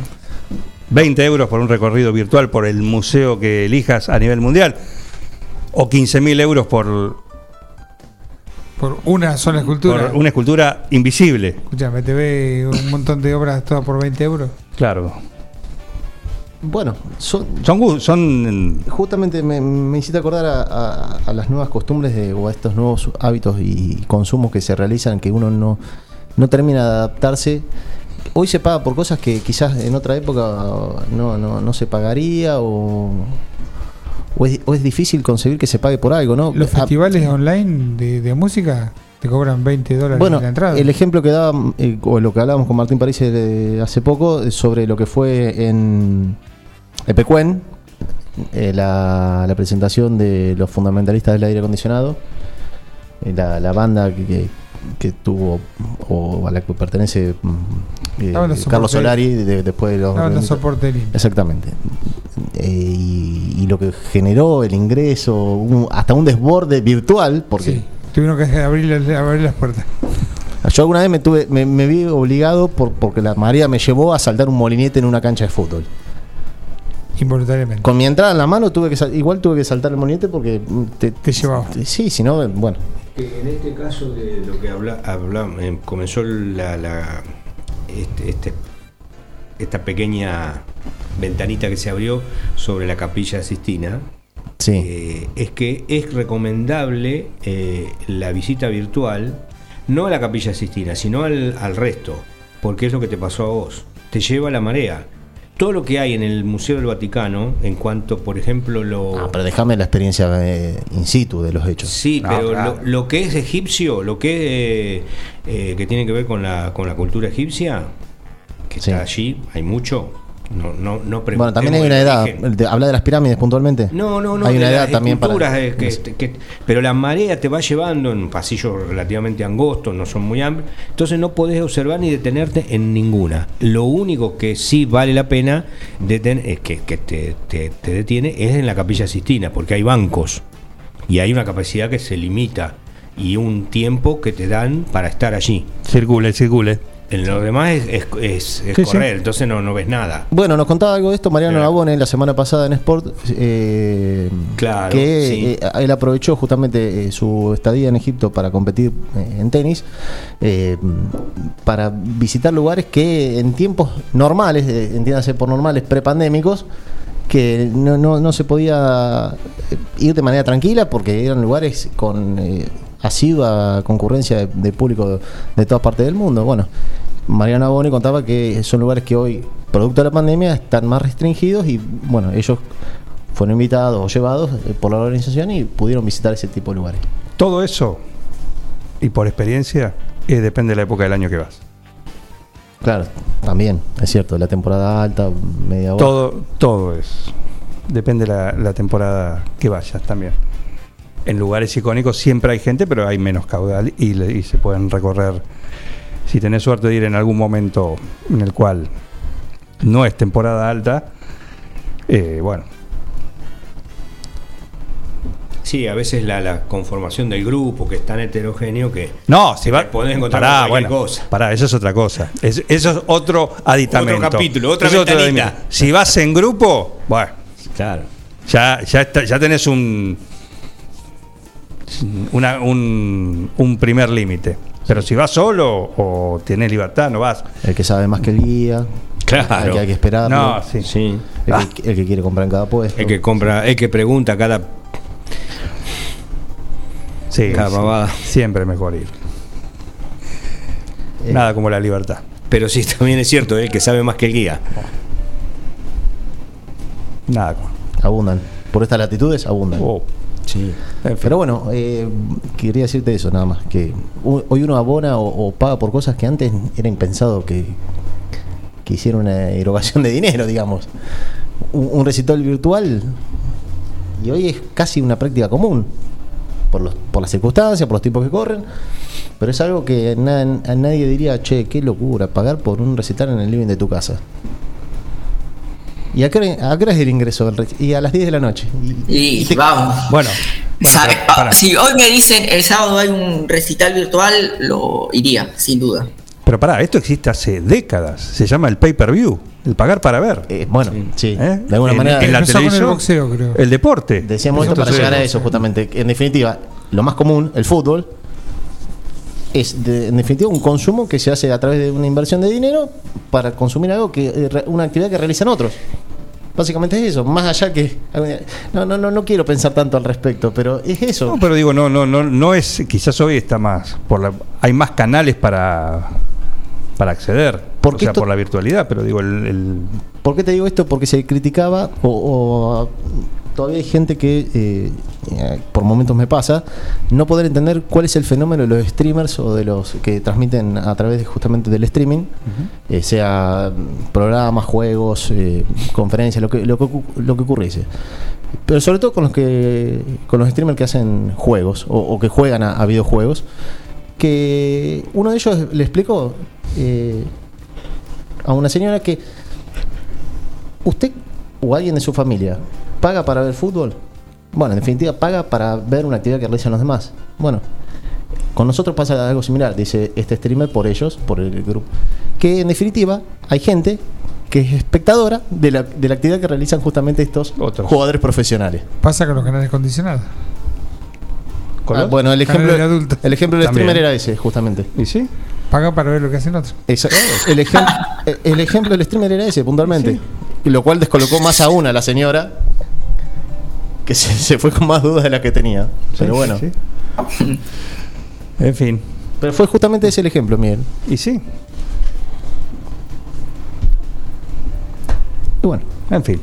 20 euros por un recorrido virtual por el museo que elijas a nivel mundial. O 15.000 euros por, Por una sola escultura. por una escultura invisible. Escúchame, te ve un montón de obras todas por 20 euros. Claro. Bueno, son, Son, gu- son justamente me, me hiciste acordar a, a- a las nuevas costumbres de, o a estos nuevos hábitos y consumos que se realizan que uno no, no termina de adaptarse. Hoy se paga por cosas que quizás en otra época no, no, no se pagaría o, o, es, o es difícil concebir que se pague por algo, ¿no? Los A- festivales online de, de música te cobran 20 dólares Bueno, la entrada. el ejemplo que daba, eh, o lo que hablábamos con Martín París eh, hace poco, eh, sobre lo que fue en Epecuen, eh, la, la presentación de los fundamentalistas del aire acondicionado, eh, la, la banda que, que- que tuvo, o a la que pertenece mm, eh, Carlos. Solari, de- después de los... Exactamente. Y, y lo que generó el ingreso, un- hasta un desborde virtual, porque... Sí, tuvieron que abrir, abrir las puertas. Yo alguna vez me tuve, me, me vi obligado por, porque la marea me llevó a saltar un molinete en una cancha de fútbol. Involuntariamente. Con mi entrada en la mano tuve que igual tuve que saltar el molinete porque te, Te llevaba. te- sí, si no, bueno. Que En este caso de lo que habla, habla- eh, comenzó la, la- este- este- esta pequeña ventanita que se abrió sobre la capilla Sistina, Sí. eh, es que es recomendable eh, la visita virtual, no a la capilla Sistina, sino al, al resto, porque es lo que te pasó a vos, te lleva la marea. Todo lo que hay en el Museo del Vaticano, en cuanto, por ejemplo, lo... Ah, pero déjame la experiencia eh, in situ de los hechos. Sí, No, pero claro. lo, lo que es egipcio, lo que, eh, eh, que tiene que ver con la, con la cultura egipcia, que Sí. está allí, hay mucho. No, no, no Bueno, también hay una edad. ¿Habla de las pirámides puntualmente? No, no, no. Hay de una edad también para. esculturas, eh, que- que- pero la marea te va llevando en pasillos relativamente angostos, no son muy amplios. Entonces no podés observar ni detenerte en ninguna. Lo único que sí vale la pena deten- es que, que te, te- te detiene es en la capilla Sistina, porque hay bancos y hay una capacidad que se limita y un tiempo que te dan para estar allí. circule, circule. En lo demás es, es- es- es Sí, sí. correr, entonces no, no ves nada. Bueno, nos contaba algo de esto Mariano. Labone la semana pasada en Sport. eh, Claro, Que sí. eh, él aprovechó justamente eh, su estadía en Egipto para competir eh, en tenis. eh, para visitar lugares que en tiempos normales, entiéndase por normales, prepandémicos, que no, no, no se podía ir de manera tranquila porque eran lugares con eh, asidua concurrencia de, de público de, de todas partes del mundo. Bueno, Mariana Abone contaba que son lugares que hoy, producto de la pandemia, están más restringidos y bueno, ellos fueron invitados o llevados eh, por la organización y pudieron visitar ese tipo de lugares. Todo eso, y por experiencia, eh, depende de la época del año que vas. Claro, también, es cierto, la temporada alta, media baja. Todo, todo es. Depende la, la temporada que vayas también. En lugares icónicos siempre hay gente, pero hay menos caudal y, se pueden recorrer. Si tenés suerte de ir en algún momento en el cual no es temporada alta, eh, bueno, Sí, a veces la, la conformación del grupo, que es tan heterogéneo que No, si va. Podés encontrar Pará, bueno, cosa. Pará, eso es otra cosa. Es- eso es otro aditamento. Otro capítulo, otra es. Si vas en grupo, bueno, Claro. ya, ya, está- ya tenés un, una- un, un primer límite. Pero si vas solo o tenés libertad, no vas. El que sabe más que el guía. Claro. Hay que, hay que esperarlo. No, sí. Sí. El, que, el que quiere comprar en cada puesto. El que compra, el que pregunta cada Sí, Cada sí. Siempre mejor ir. Eh, Nada como la libertad. Pero sí, también es cierto, el que sabe más que el guía. Nada como. Abundan. Por estas latitudes, abundan. Oh, Sí. fin. Pero bueno, eh, quería decirte eso nada más, que hoy uno abona o, paga por cosas que antes era impensado que, que hiciera una erogación de dinero, digamos. Un, recital virtual y hoy es casi una práctica común, por, los, por las circunstancias, por los tiempos que corren, pero es algo que na- nadie diría, che, qué locura, pagar por un recital en el living de tu casa. ¿Y a qué, hora- a qué hora es el ingreso? del Y a las 10 de la noche. Y, Y, y te- vamos. Bueno, Sabe- pero, pará. si hoy me dicen el sábado hay un recital virtual, lo iría, sin duda. pero pará, esto existe hace décadas. Se llama el pay-per-view, el pagar para ver. eh, bueno, sí, ¿Eh? de alguna En- manera... en la con el televisión, boxeo, creo. El deporte. Decíamos esto para llegar a eso, justamente. En definitiva, lo más común, el fútbol, es de- en definitiva un consumo que se hace a través de una inversión de dinero para consumir algo que eh, una actividad que realizan otros. Básicamente es eso, más allá que no no no no quiero pensar tanto al respecto, pero es eso. No, pero digo, no, no, no, no es. Quizás hoy está más. Por la, hay más canales para para acceder. Porque o sea, esto- por la virtualidad, pero digo, el, el- ¿Por qué te digo esto? Porque se criticaba o, o todavía hay gente que, eh, eh, por momentos me pasa, no poder entender cuál es el fenómeno de los streamers o de los que transmiten a través de, justamente del streaming, eh, sea mm, programas, juegos, eh, conferencias, lo que, lo, que, ocu- lo que ocurriese. Pero sobre todo con los que con los streamers que hacen juegos o, o que juegan a, a videojuegos, que uno de ellos le explicó a una señora que ¿Usted o alguien de su familia paga para ver fútbol? Bueno, en definitiva, paga para ver una actividad que realizan los demás. Bueno, con nosotros pasa algo similar, dice este streamer por ellos, por el grupo. Que en definitiva, hay gente que es espectadora de la, de la actividad que realizan justamente estos Otros. jugadores profesionales. Pasa con los canales condicionados. Ah, bueno, el ejemplo, de el ejemplo del También. streamer era ese, justamente. ¿Y sí? Paga para ver lo que hacen otros. El, ejem- el- el ejemplo del streamer era ese, puntualmente. Y lo cual descolocó más aún a la señora, que se, se fue con más dudas de las que tenía. Pero bueno, sí. En fin. pero fue justamente ese el ejemplo, Miguel. ¿Y sí? Y bueno, En fin.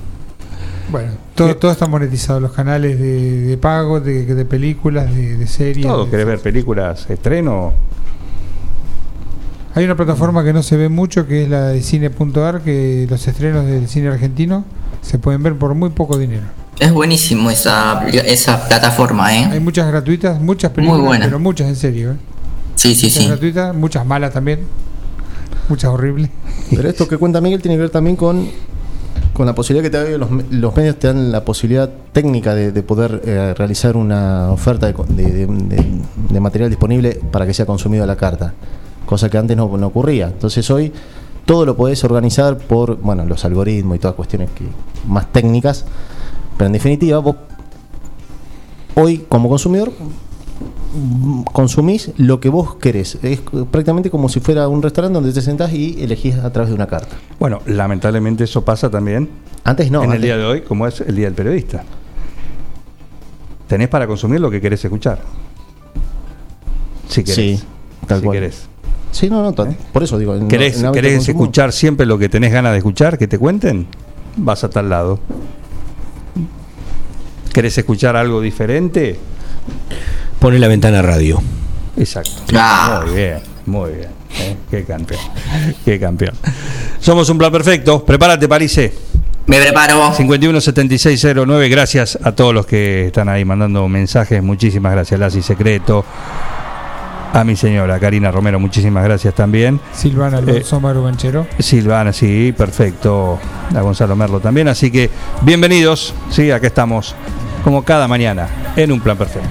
Bueno, todo, todo está monetizado. Los canales de, de pago, de, de películas, de, de series. Todo, de- ¿querés ver películas estreno? Hay una plataforma que no se ve mucho, que es la de cine.ar, que los estrenos del cine argentino se pueden ver por muy poco dinero. Es buenísimo esa, esa plataforma, Hay ¿eh? muchas gratuitas, muchas películas, buena. pero muchas en serio. ¿eh? Sí, sí, Muchas sí. gratuitas, muchas malas también, muchas horribles. pero esto que cuenta Miguel tiene que ver también con, con la posibilidad que te los, los medios te dan la posibilidad técnica de, de poder eh, realizar una oferta de, co- de- de- de- de material disponible para que sea consumido a la carta, cosa que antes no, no ocurría. Entonces hoy todo lo podés organizar por bueno los algoritmos y todas cuestiones que, más técnicas, pero en definitiva vos hoy como consumidor consumís lo que vos querés. Es prácticamente como si fuera un restaurante donde te sentás y elegís a través de una carta. Bueno, lamentablemente eso pasa también Antes no. en el día de hoy, como es el Día del Periodista. Tenés para consumir lo que querés escuchar. Si querés. Sí, tal si cual. querés. Sí, no, no, ¿Eh? por eso digo. ¿Querés, querés escuchar siempre lo que tenés ganas de escuchar, que te cuenten? Vas a tal lado. ¿Querés escuchar algo diferente? Pone la ventana radio. Exacto. Ah. Muy bien, muy bien. ¿eh? Qué campeón. Qué campeón. Somos un plan perfecto. Prepárate, Parise. Me preparo. 517609. Gracias a todos los que están ahí mandando mensajes. Muchísimas gracias, Lasi Secreto. A mi señora Karina Romero, muchísimas gracias también. Silvana Alonso Maru Banchero. Silvana, sí, perfecto. A Gonzalo Merlo también. Así que bienvenidos. Sí, acá estamos como cada mañana en un plan perfecto.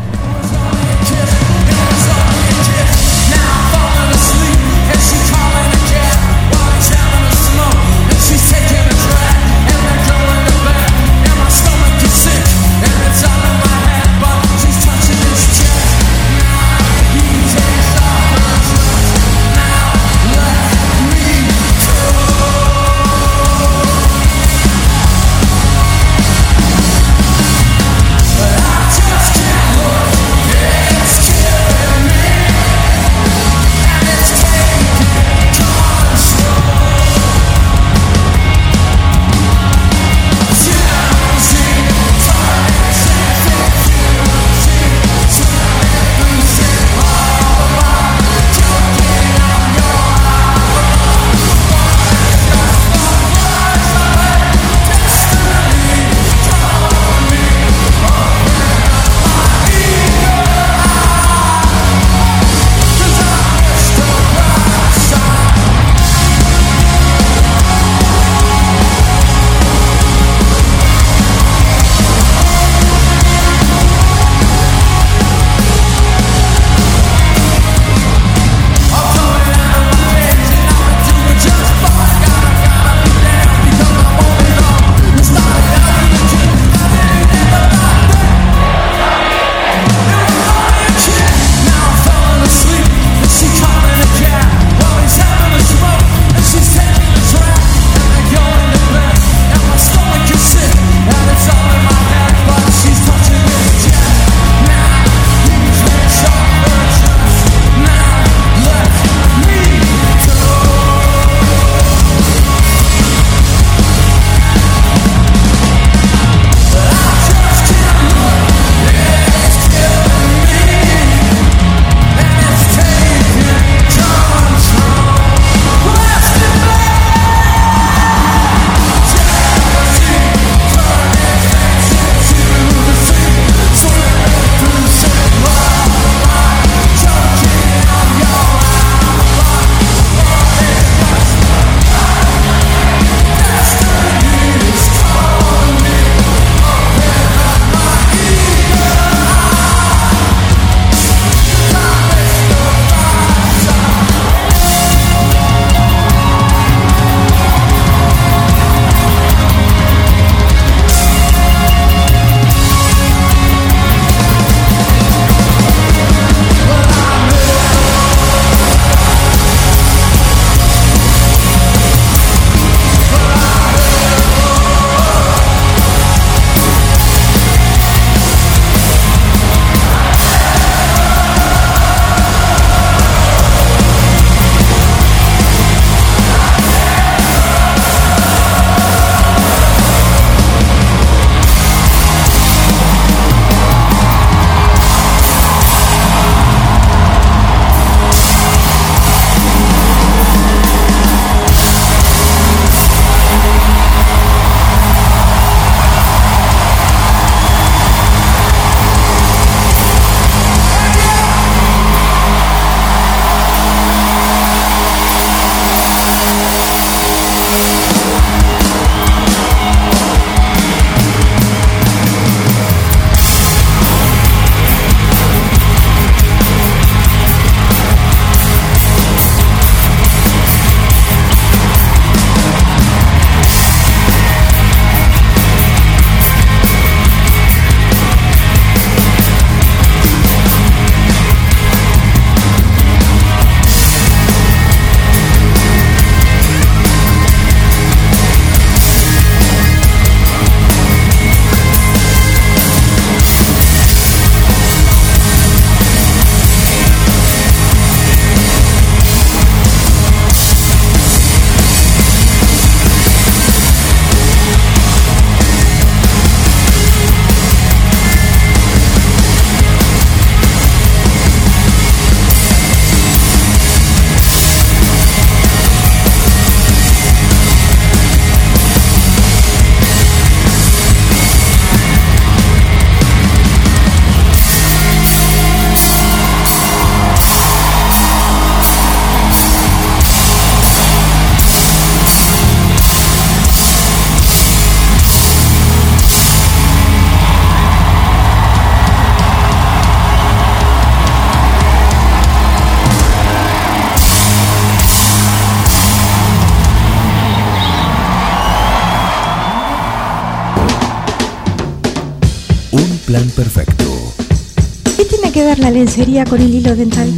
La lencería con el hilo dental?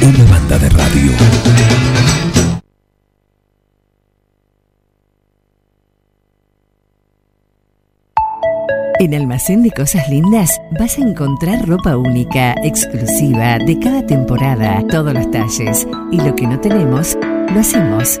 Una banda de radio. En Almacén de Cosas Lindas vas a encontrar ropa única, exclusiva, de cada temporada, todos los talles. Y lo que no tenemos, lo hacemos.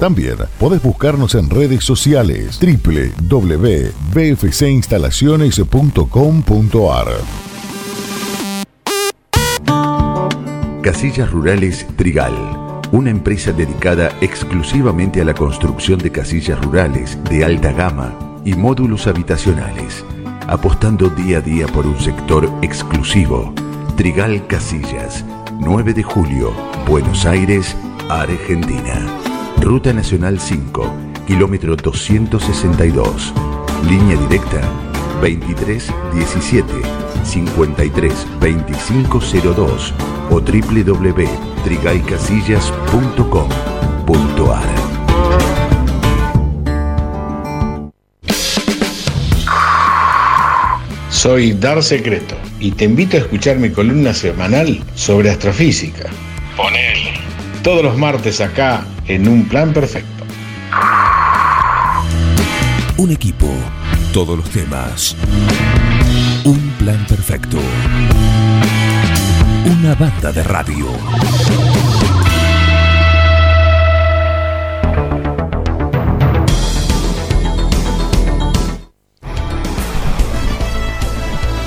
También podés buscarnos en redes sociales www.bfcinstalaciones.com.ar. Casillas Rurales Trigal, una empresa dedicada exclusivamente a la construcción de casillas rurales de alta gama y módulos habitacionales, apostando día a día por un sector exclusivo. Trigal Casillas, 9 de julio, Buenos Aires, Argentina. Ruta Nacional 5, kilómetro 262. Línea directa 23 17 53 2502 o www.trigaycasillas.com.ar. Soy Dar Secreto y te invito a escuchar mi columna semanal sobre astrofísica. Ponele. Todos los martes acá en Un Plan Perfecto. Un equipo, todos los temas. Un plan perfecto. Una banda de radio.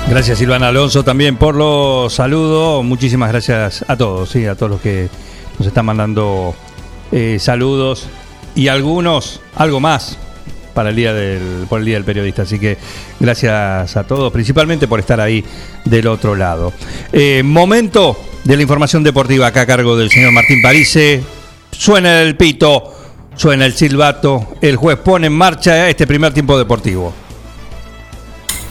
Gracias Silvana Alonso también por los saludos. Muchísimas gracias a todos, sí, a todos los que nos están mandando eh, saludos y algunos, algo más para el día del, por el día del periodista. Así que gracias a todos, principalmente por estar ahí del otro lado. Eh, momento de la información deportiva acá a cargo del señor Martín Parise. Suena el pito, suena el silbato. El juez pone en marcha este primer tiempo deportivo.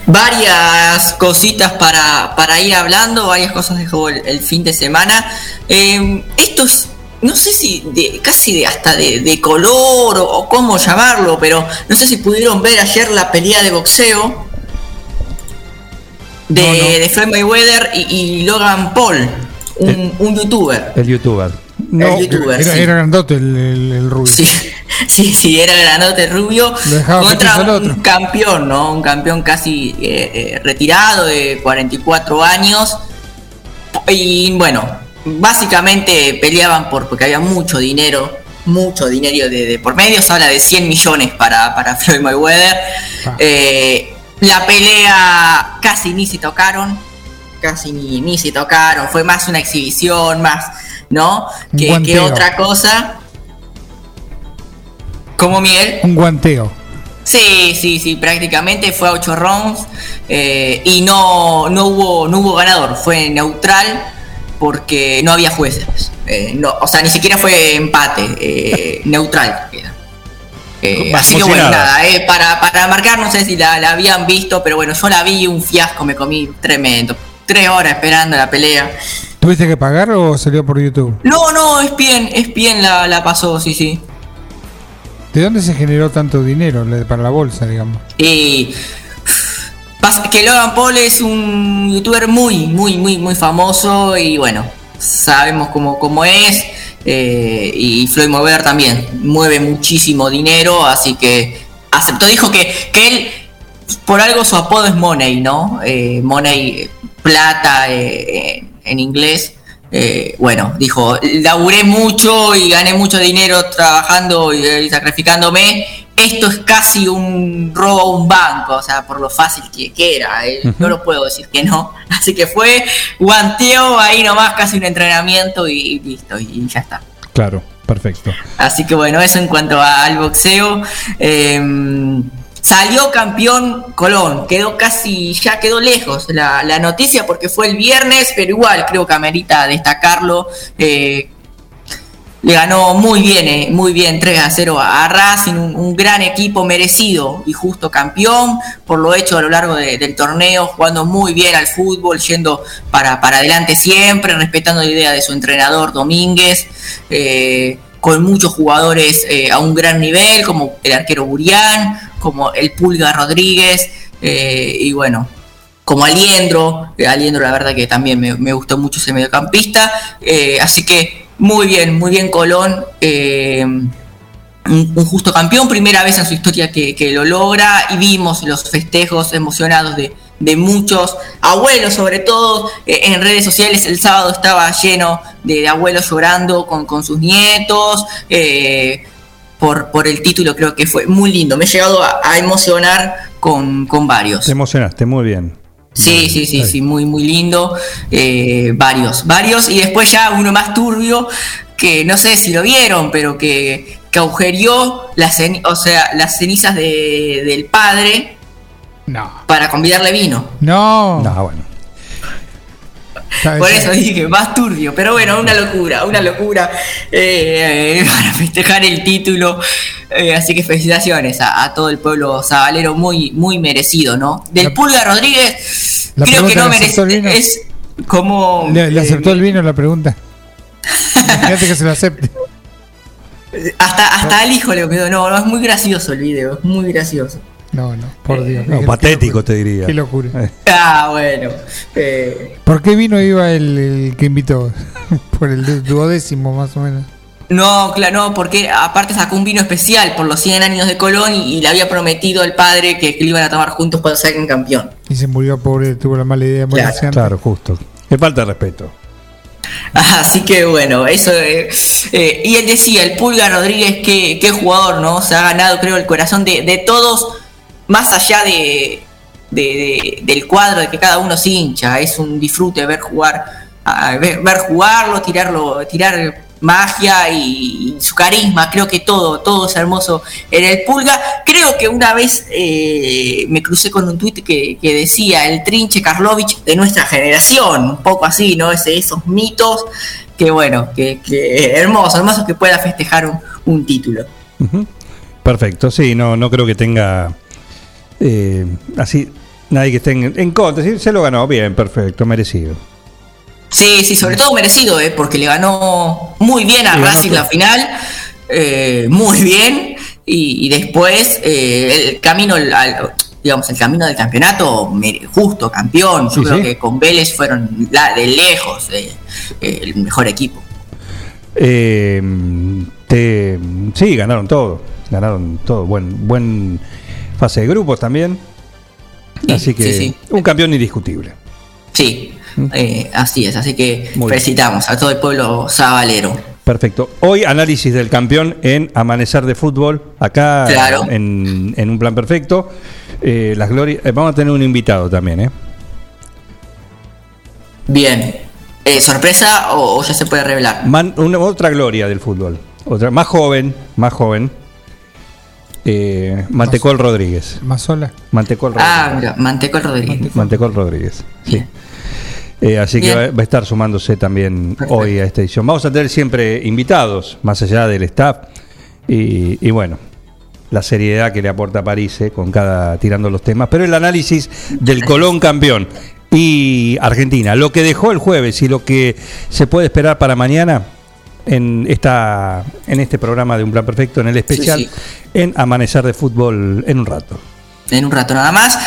Varias cositas para, para ir hablando, varias cosas dejó el, el fin de semana. Eh, esto es, no sé si de, casi de hasta de, de color o, o cómo llamarlo, pero no sé si pudieron ver ayer la pelea de boxeo de, No, no. de Floyd Mayweather y, y Logan Paul, un, un youtuber. El youtuber. El youtuber, Era, sí. era grandote el, el- el rubio. Sí, sí, sí, era granote rubio contra un otro. campeón, ¿no? Un campeón casi eh, eh, retirado de 44 años. Y bueno, básicamente peleaban por porque había mucho dinero, mucho dinero de, de por medio. Se habla de 100 millones para, para Floyd Mayweather. Ah. Eh, La pelea casi ni se tocaron, casi ni, ni se tocaron, fue más una exhibición, más, ¿no? Que, otra cosa. Como Miguel. Un guanteo. Sí, sí, sí, prácticamente fue a 8 rounds eh, y no, no, hubo, no hubo ganador, fue neutral porque no había jueces. Eh, no, o sea, ni siquiera fue empate, eh, neutral. así que bueno, nada. para, para marcar, no sé si la, la habían visto, pero bueno, yo la vi, un fiasco, me comí tremendo. Tres horas esperando la pelea. ¿Tuviste que pagar o salió por YouTube? No, no, es bien, es bien la, la pasó, sí, sí. ¿De dónde se generó tanto dinero para la bolsa, digamos? Y que Logan Paul es un youtuber muy, muy, muy, muy famoso y bueno, sabemos cómo, cómo es. eh, y Floyd Mayweather también mueve muchísimo dinero, así que aceptó, dijo que, que él, por algo su apodo es Money, ¿no? Eh, money, eh, plata eh, en inglés. Eh, bueno, dijo, laburé mucho y gané mucho dinero trabajando y, y sacrificándome. Esto es casi un robo a un banco, o sea, por lo fácil que, que era. eh, No lo puedo decir que no. Así que fue guanteo ahí nomás, casi un entrenamiento y, y listo, y ya está. Claro, perfecto. Así que bueno, eso en cuanto a- al boxeo. Eh, salió campeón Colón, quedó casi, ya quedó lejos la, la noticia porque fue el viernes, pero igual creo que amerita destacarlo. Eh, le ganó muy bien, eh, muy bien 3 a 0 a a Racing, un, gran equipo merecido y justo campeón por lo hecho a lo largo de- del torneo, jugando muy bien al fútbol, yendo para, para adelante siempre, respetando la idea de su entrenador Domínguez, eh, con muchos jugadores a un gran nivel, como el arquero Burián, como el Pulga Rodríguez, eh, y bueno, como Aliendro, eh, Aliendro la verdad que también me, me gustó mucho ese mediocampista, eh, así que muy bien, muy bien Colón, un, justo campeón, primera vez en su historia que, que lo logra y vimos los festejos emocionados de, de muchos abuelos, sobre todo en redes sociales el sábado estaba lleno de, abuelos llorando con, con sus nietos. Por, por el título creo que fue muy lindo, me he llegado a, a emocionar con, con varios. Te emocionaste, muy bien. Sí, sí, sí, sí, muy, muy lindo. Eh, varios, varios. Y después ya uno más turbio, que no sé si lo vieron, pero que, que agujerió las, o sea, las cenizas de- del padre No. para convidarle vino. No. No, bueno. Por eso dije, más turbio. Pero bueno, una locura, una locura eh, para festejar el título. Eh, así que felicitaciones a, a todo el pueblo sabalero, muy, muy merecido, ¿no? Del Pulga Rodríguez, creo que no ¿le aceptó merece. Es como. ¿Le, le eh, aceptó el vino la pregunta? Fíjate que se lo acepte. Hasta, hasta al hijo le quedó. No, no, es muy gracioso el video, es muy gracioso. No, no, por Dios. No, patético te diría. Qué locura. Eh, Ah, bueno. eh, ¿Por qué vino iba el, el que invitó? por el du- duodécimo, más o menos. no, claro, no, porque aparte sacó un vino especial por los 100 años de Colón y, y le había prometido al padre que, que lo iban a tomar juntos cuando salgan campeón. Y se murió, pobre, tuvo la mala idea de Claro. morirse. Claro, justo. Qué falta de respeto. Así que bueno, eso. eh, eh, y él decía, el Pulga Rodríguez, qué, qué jugador, ¿no? Se ha ganado, creo, el corazón de, de todos, más allá de, de- de- del cuadro de que cada uno se hincha. Es un disfrute ver jugar, ver, ver jugarlo, tirarlo, tirar magia y, su carisma. Creo que todo, todo es hermoso en el Pulga. Creo que una vez eh, me crucé con un tuit que, que decía el trinche Karlovich de nuestra generación, un poco así, ¿no? Ese, esos mitos que bueno, que, que hermoso, hermoso que pueda festejar un, un título. Perfecto, sí, no, no creo que tenga eh, así nadie que esté en, en contra. Sí, se lo ganó, bien, perfecto, merecido. Sí, sí, sobre todo merecido, ¿eh? porque le ganó muy bien a Racing la final, eh, muy bien, y, y después eh, el camino al, digamos, el camino del campeonato, justo campeón, yo Sí, creo sí. que con Vélez fueron la, de lejos el mejor equipo. Eh, te- sí, ganaron todo. Ganaron todo. Buen, buen fase de grupos también. Así que sí, sí. un campeón indiscutible. Sí, eh, así es, así que Muy bien. felicitamos a todo el pueblo sabalero. Perfecto. Hoy análisis del campeón en Amanecer de Fútbol, acá Claro. en, en un plan perfecto. Eh, las glorias, eh, vamos a tener un invitado también, ¿eh? Bien. ¿Sorpresa o, o ya se puede revelar? Man- una, otra gloria del fútbol. Otra, más joven, más joven. Eh, Mantecol Rodríguez. Más sola. Mantecol Rodríguez. Ah, mira, Mantecol Rodríguez. Mantecol Rodríguez. Sí. Eh, así que va, va a estar sumándose también hoy a esta edición. Vamos a tener siempre invitados, más allá del staff. Y, y bueno, la seriedad que le aporta París eh, con cada tirando los temas. Pero el análisis del Colón campeón y Argentina, lo que dejó el jueves y lo que se puede esperar para mañana en esta en este programa de Un Plan Perfecto, en el especial, sí. en Amanecer de Fútbol en un rato. en un rato nada más.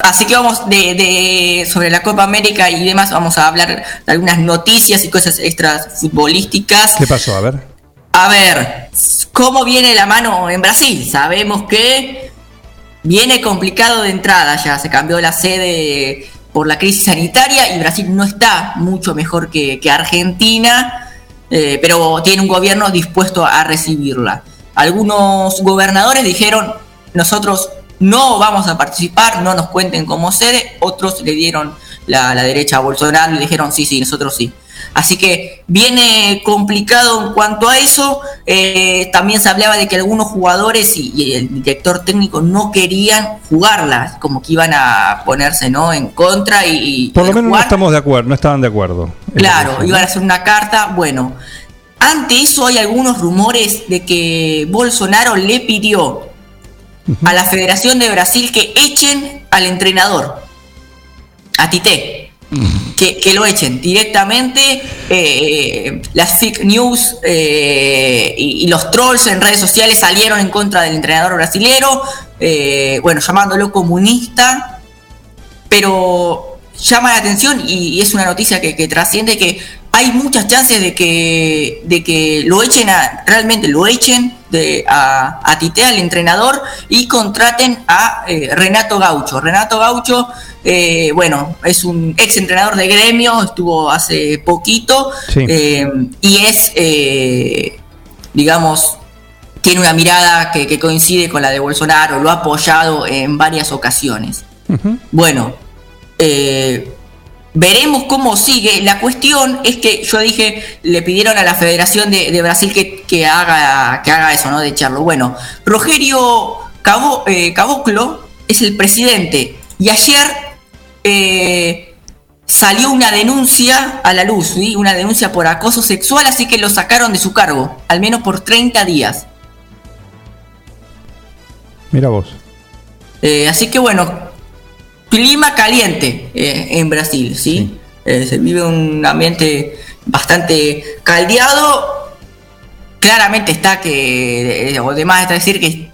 Así que vamos de, de- sobre la Copa América y demás, vamos a hablar de algunas noticias y cosas extras futbolísticas. ¿Qué pasó? A ver. A ver, ¿cómo viene la mano en Brasil? Sabemos que viene complicado de entrada ya, se cambió la sede por la crisis sanitaria y Brasil no está mucho mejor que, que Argentina, eh, pero tiene un gobierno dispuesto a recibirla. Algunos gobernadores dijeron, nosotros no vamos a participar, no nos cuenten como sede, otros le dieron la, la derecha a Bolsonaro y dijeron, sí, sí, nosotros sí. Así que viene complicado en cuanto a eso. Eh, también se hablaba de que algunos jugadores y, y el director técnico no querían jugarla, como que iban a ponerse ¿no? en contra y, Por lo menos no estamos de acuerdo, no estaban de acuerdo. Claro, iban a hacer una carta. Bueno, ante eso hay algunos rumores de que Bolsonaro le pidió a la Federación de Brasil que echen al entrenador, a Tite. Que, que lo echen directamente. eh, las fake news eh, y, los trolls en redes sociales salieron en contra del entrenador brasilero, eh, bueno, llamándolo comunista pero llama la atención y, y es una noticia que, que trasciende que hay muchas chances de que, de que lo echen a, realmente lo echen de, a, a Tite, al entrenador, y contraten a eh, Renato Gaucho. Renato Gaucho, eh, bueno, es un ex entrenador de gremio, estuvo hace poquito, Sí. eh, y es, digamos, tiene una mirada que, que coincide con la de Bolsonaro, lo ha apoyado en varias ocasiones. Bueno, eh, veremos cómo sigue. La cuestión es que yo dije, le pidieron a la Federación de, de Brasil que, que haga, que haga eso, ¿no? De echarlo. Bueno, Rogerio Cabo, eh, Caboclo es el presidente y ayer eh, salió una denuncia a la luz, ¿sí? una denuncia por acoso sexual, así que lo sacaron de su cargo, al menos por 30 días. Mira vos. Eh, así que bueno, clima caliente eh, en Brasil, ¿sí? Eh, se vive un ambiente bastante caldeado. Claramente está que, eh, o demás está decir que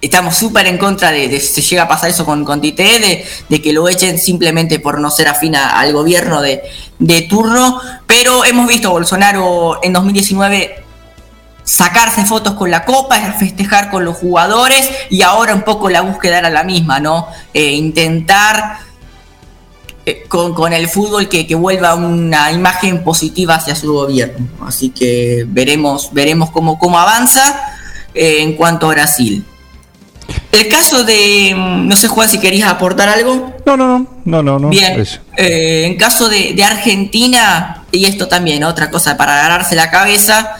estamos súper en contra de, de si se llega a pasar eso con, con Tite, de, de que lo echen simplemente por no ser afín a- al gobierno de, de turno. Pero hemos visto a Bolsonaro en 2019 sacarse fotos con la copa, festejar con los jugadores y ahora un poco la búsqueda era la misma, ¿no? Eh, intentar eh, con, con el fútbol que, que vuelva una imagen positiva hacia su gobierno. Así que veremos, veremos cómo, cómo avanza eh, en cuanto a Brasil. El caso de, mm, no sé Juan si querías aportar algo. No, no, no, no, no, no. Bien, en caso de, de Argentina, y esto también, otra cosa para agarrarse la cabeza,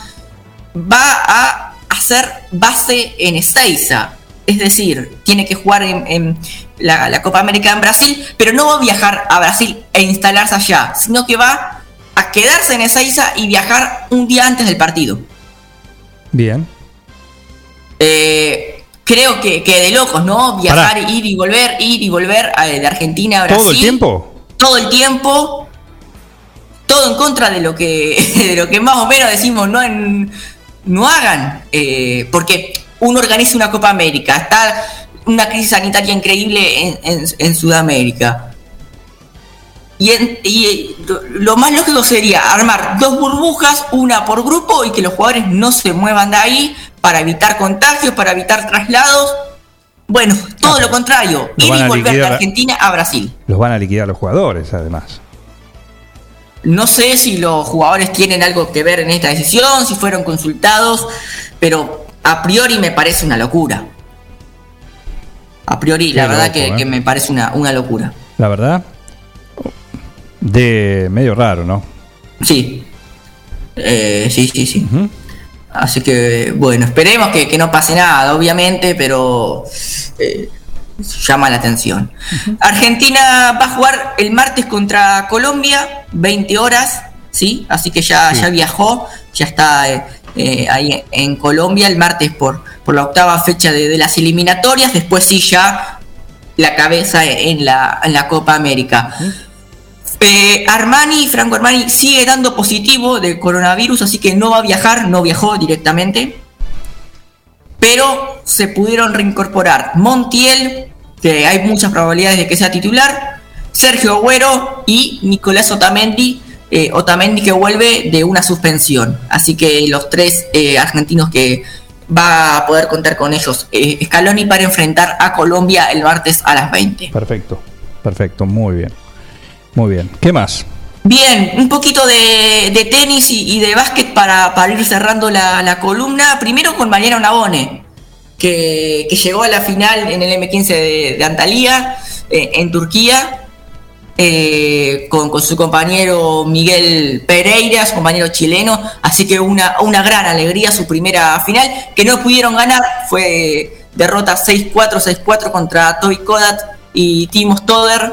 va a hacer base en Ezeiza. Es decir, tiene que jugar en, en la, la Copa América en Brasil, pero no va a viajar a Brasil e instalarse allá, sino que va a quedarse en Ezeiza y viajar un día antes del partido. Bien. Eh, creo que, que de locos, ¿no? Viajar, ir y volver, ir y volver de Argentina a Brasil. ¿Todo el tiempo? todo el tiempo, todo en contra de lo que, de lo que más o menos decimos, no, En- no hagan, eh, porque uno organiza una Copa América, está una crisis sanitaria increíble en, en- en Sudamérica. Y, en- y lo- más lógico sería armar dos burbujas, una por grupo, y que los jugadores no se muevan de ahí para evitar contagios, para evitar traslados. Bueno, todo lo contrario, ir y volver de. Argentina a Brasil. Los van a liquidar los jugadores, además. No sé si los jugadores tienen algo que ver en esta decisión, si fueron consultados, pero a priori me parece una locura. A priori, Qué la verdad loco, que, ¿eh? que me parece una, una locura. La verdad, de medio raro, ¿no? Sí. Eh, sí, sí, sí. Así que, bueno, esperemos que, que no pase nada, obviamente, pero eh, llama la atención. Argentina va a jugar el martes contra Colombia, 20 horas, ¿sí? Así que ya, Sí. ya viajó, ya está eh, eh, ahí en Colombia el martes por, por la octava fecha de, de las eliminatorias, después sí ya la cabeza en la, en la Copa América. Eh, Armani, Franco Armani sigue dando positivo de coronavirus, así que no va a viajar, no viajó directamente. Pero se pudieron reincorporar Montiel, que hay muchas probabilidades de que sea titular, Sergio Agüero y Nicolás Otamendi, eh, Otamendi que vuelve de una suspensión. Así que los tres eh, argentinos que va a poder contar con ellos, eh, Scaloni para enfrentar a Colombia el martes a las 20. Perfecto, perfecto, muy bien. Muy bien. ¿Qué más? Bien, un poquito de, tenis y, de básquet para, ir cerrando la, columna. Primero con Mariano Navone, que, llegó a la final en el M15 de, Antalya, eh, en Turquía, eh, con, con su compañero Miguel Pereira, su compañero chileno. Así que una, una gran alegría su primera final, que no pudieron ganar. Fue derrota 6-4, 6-4 contra Toby Kodat y Timo Stoder.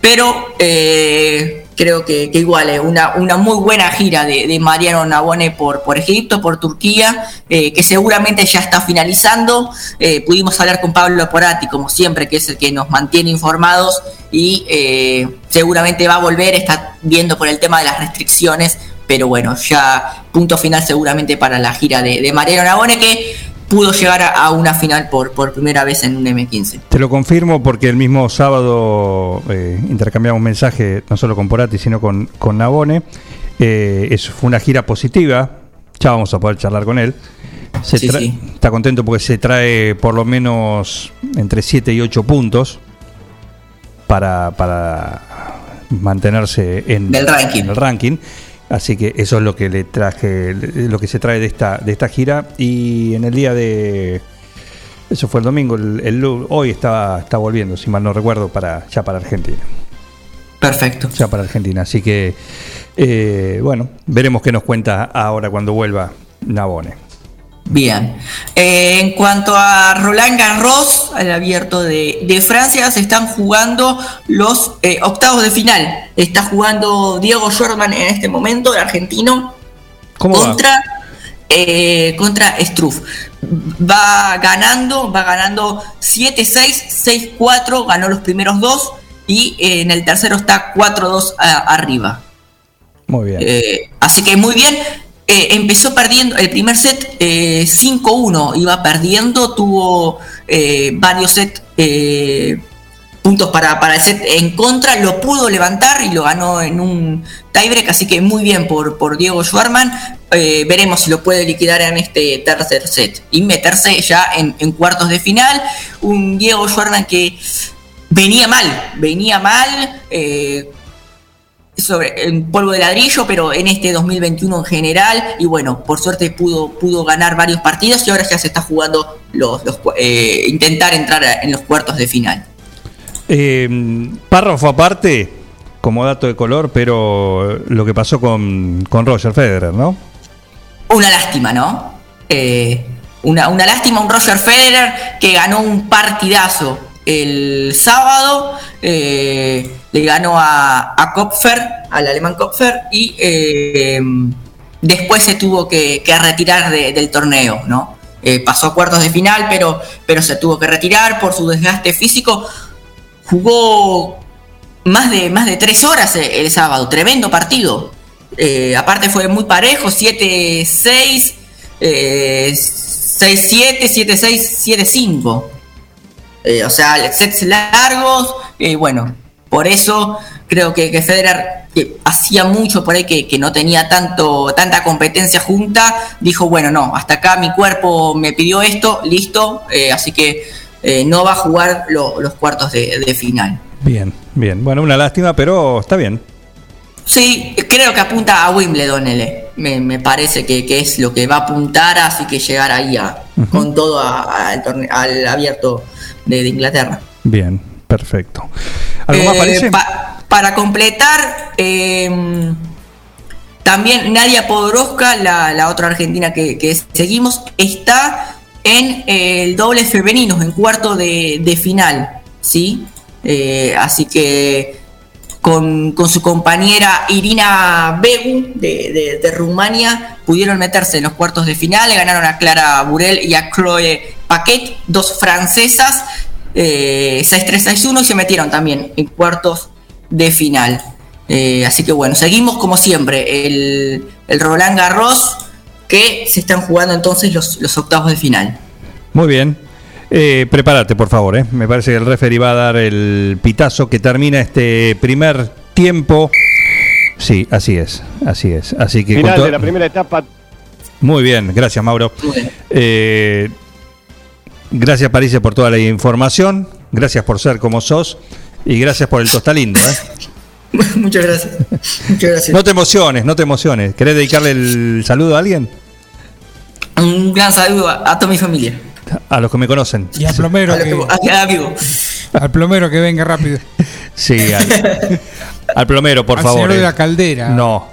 Pero eh, creo que, que igual es una, una muy buena gira de, de Mariano Navone por, por Egipto, por Turquía, eh, que seguramente ya está finalizando. Eh, pudimos hablar con Pablo Porati, como siempre, que es el que nos mantiene informados y eh, seguramente va a volver, está viendo por el tema de las restricciones, pero bueno, ya punto final seguramente para la gira de, de Mariano Navone, que pudo llegar a, a una final por, por primera vez en un M15. Te lo confirmo porque el mismo sábado eh, intercambiamos un mensaje, no solo con Porati, sino con, con Navone. Eh, es, fue una gira positiva, ya vamos a poder charlar con él. Se Sí, tra- sí. Está contento porque se trae por lo menos entre 7 y 8 puntos para, para mantenerse en, Del ranking. en el ranking. Así que eso es lo que le traje, lo que se trae de esta, de esta gira. Y en el día de. Eso fue el domingo, el, el hoy está, está volviendo, si mal no recuerdo, para, ya para Argentina. Perfecto. Ya para Argentina. Así que, eh, bueno, veremos qué nos cuenta ahora cuando vuelva Navone. Bien. Eh, en cuanto a Roland Garros, al abierto de, de Francia, se están jugando los eh, octavos de final. Está jugando Diego Schwartzman en este momento, el argentino, ¿Cómo contra, eh, contra Struff. Va ganando, va ganando 7-6, 6-4, ganó los primeros dos y eh, en el tercero está 4-2 a- arriba. Muy bien. Eh, así que muy bien. Eh, empezó perdiendo el primer set eh, 5-1, iba perdiendo, tuvo eh, varios sets, eh, puntos para, para el set en contra, lo pudo levantar y lo ganó en un tiebreak, así que muy bien por, por Diego Schwarman. Eh, veremos si lo puede liquidar en este tercer set y meterse ya en, cuartos de final. Un Diego Schwarman que venía mal, venía mal. eh, sobre en polvo de ladrillo, pero en este 2021 en general. Y bueno, por suerte pudo, pudo ganar varios partidos y ahora ya se está jugando los, eh, intentar entrar en los cuartos de final. Eh, párrafo aparte, como dato de color, pero lo que pasó con, con Roger Federer, ¿no? Una lástima, ¿no? Eh, una, una lástima, un Roger Federer que ganó un partidazo el sábado, eh, le ganó a, a Kopfer, al alemán Kopfer, y eh, después se tuvo que, que retirar de- del torneo, ¿no? Eh, pasó a cuartos de final, pero, pero se tuvo que retirar por su desgaste físico. Jugó más de, más de tres horas el, el sábado, tremendo partido. Eh, aparte fue muy parejo, 7-6, eh, 6-7, 7-6, 7-5. Eh, o sea, sets largos, eh, bueno, por eso creo que, que Federer, que hacía mucho por ahí que, que no tenía tanto, tanta competencia junta, dijo, bueno, no, hasta acá mi cuerpo me pidió esto, listo, eh, así que eh, no va a jugar lo- los cuartos de, de final. Bien, bien. Bueno, una lástima, pero está bien. Sí, creo que apunta a Wimbledon, L. Me, me parece que, que es lo que va a apuntar, así que llegar ahí a- con todo a- a- al, torne- al abierto de, de Inglaterra. Bien, perfecto. ¿Algo más Eh, parece? pa- para completar, eh, también Nadia Podoroska, la, la otra argentina que, que seguimos, está en eh, el doble femenino, en cuarto de, de final. ¿sí? Eh, así que con, con su compañera Irina Begu de, de- de Rumania pudieron meterse en los cuartos de final, le ganaron a Clara Burel y a Chloe Paquet, dos francesas, eh, 6-3-6-1 y se metieron también en cuartos de final. Eh, así que bueno, seguimos como siempre, el, el Roland Garros que se están jugando entonces los, los octavos de final. Muy bien. Eh, prepárate, por favor. eh. Me parece que el referee va a dar el pitazo que termina este primer tiempo. Sí, así es, así es. Así que Final de la primera etapa. Muy bien, gracias Mauro. Eh, gracias París por toda la información. Gracias por ser como sos. Y gracias por el tostalindo. ¿eh? Muchas gracias. Muchas gracias. No te emociones, no te emociones. ¿Querés dedicarle el saludo a alguien? Un gran saludo a, a toda mi familia. A los que me conocen. Y al plomero que, a al plomero que venga rápido. Sí, al, al plomero, por Al favor. señor de eh. la caldera. No.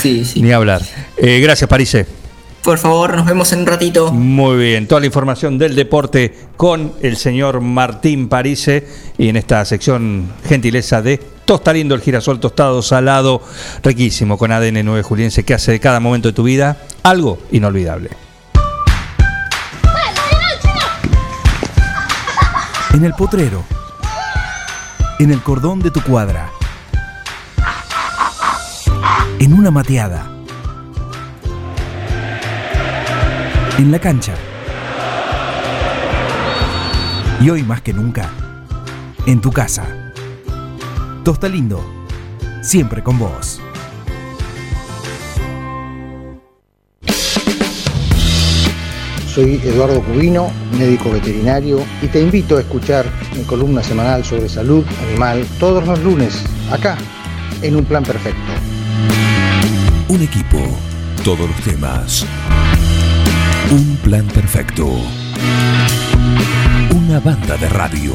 Sí, sí. Ni hablar. Eh, gracias, Parise. Por favor, nos vemos en un ratito. Muy bien, toda la información del deporte con el señor Martín Parise y en esta sección gentileza de Tosta Lindo, el girasol tostado, salado, riquísimo, con ADN 9 Juliense, que hace de cada momento de tu vida algo inolvidable. En el potrero. En el cordón de tu cuadra. En una mateada. En la cancha. Y hoy más que nunca, en tu casa. Tosta Lindo, siempre con vos. Soy Eduardo Cubino, médico veterinario, y te invito a escuchar mi columna semanal sobre salud animal todos los lunes, acá, en Un Plan Perfecto. Un equipo, todos los temas. Un plan perfecto. Una banda de radio.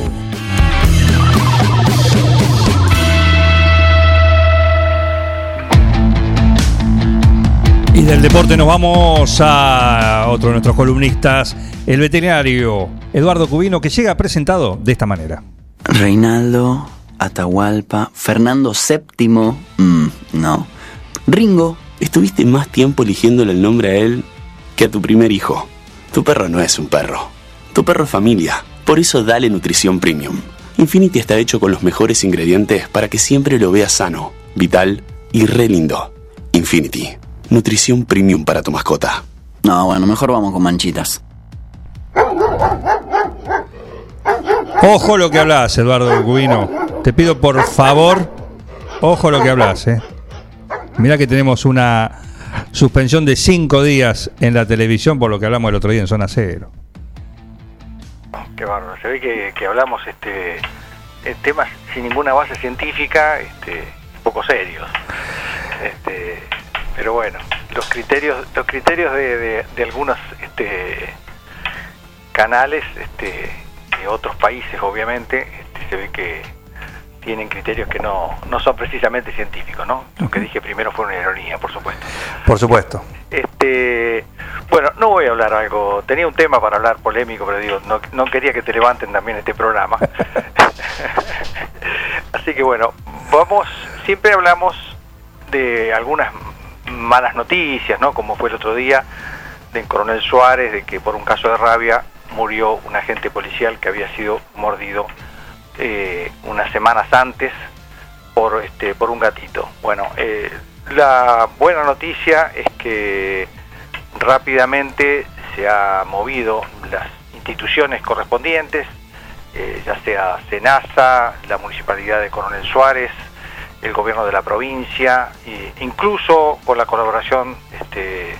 Y del deporte nos vamos a otro de nuestros columnistas, el veterinario Eduardo Cubino, que llega presentado de esta manera. Reinaldo, Atahualpa, Fernando VII, mm, no. Ringo, estuviste más tiempo eligiéndole el nombre a él que a tu primer hijo. Tu perro no es un perro. Tu perro es familia. Por eso dale nutrición premium. Infinity está hecho con los mejores ingredientes para que siempre lo veas sano, vital y re lindo. Infinity. Nutrición premium para tu mascota. No, bueno, mejor vamos con manchitas. Ojo lo que hablas, Eduardo Cubino. Te pido por favor, ojo lo que hablas. Eh. Mira que tenemos una suspensión de cinco días en la televisión por lo que hablamos el otro día en Zona Cero. Qué bárbaro. Se ve que, hablamos este temas sin ninguna base científica, este, poco serios. Este, pero bueno, los criterios, los criterios de algunos este, canales este, de otros países, obviamente, este, se ve que tienen criterios que no, no son precisamente científicos, ¿no? Lo que dije primero fue una ironía, por supuesto. Por supuesto. Este, bueno, no voy a hablar algo, tenía un tema para hablar polémico, pero digo, no, no quería que te levanten también este programa. Así que bueno, vamos, siempre hablamos de algunas malas noticias, ¿no? Como fue el otro día de Coronel Suárez, de que por un caso de rabia murió un agente policial que había sido mordido eh, unas semanas antes por este por un gatito. Bueno, eh, la buena noticia es que rápidamente se ha movido las instituciones correspondientes, eh, ya sea Senasa, la Municipalidad de Coronel Suárez, el gobierno de la provincia, e incluso con la colaboración este,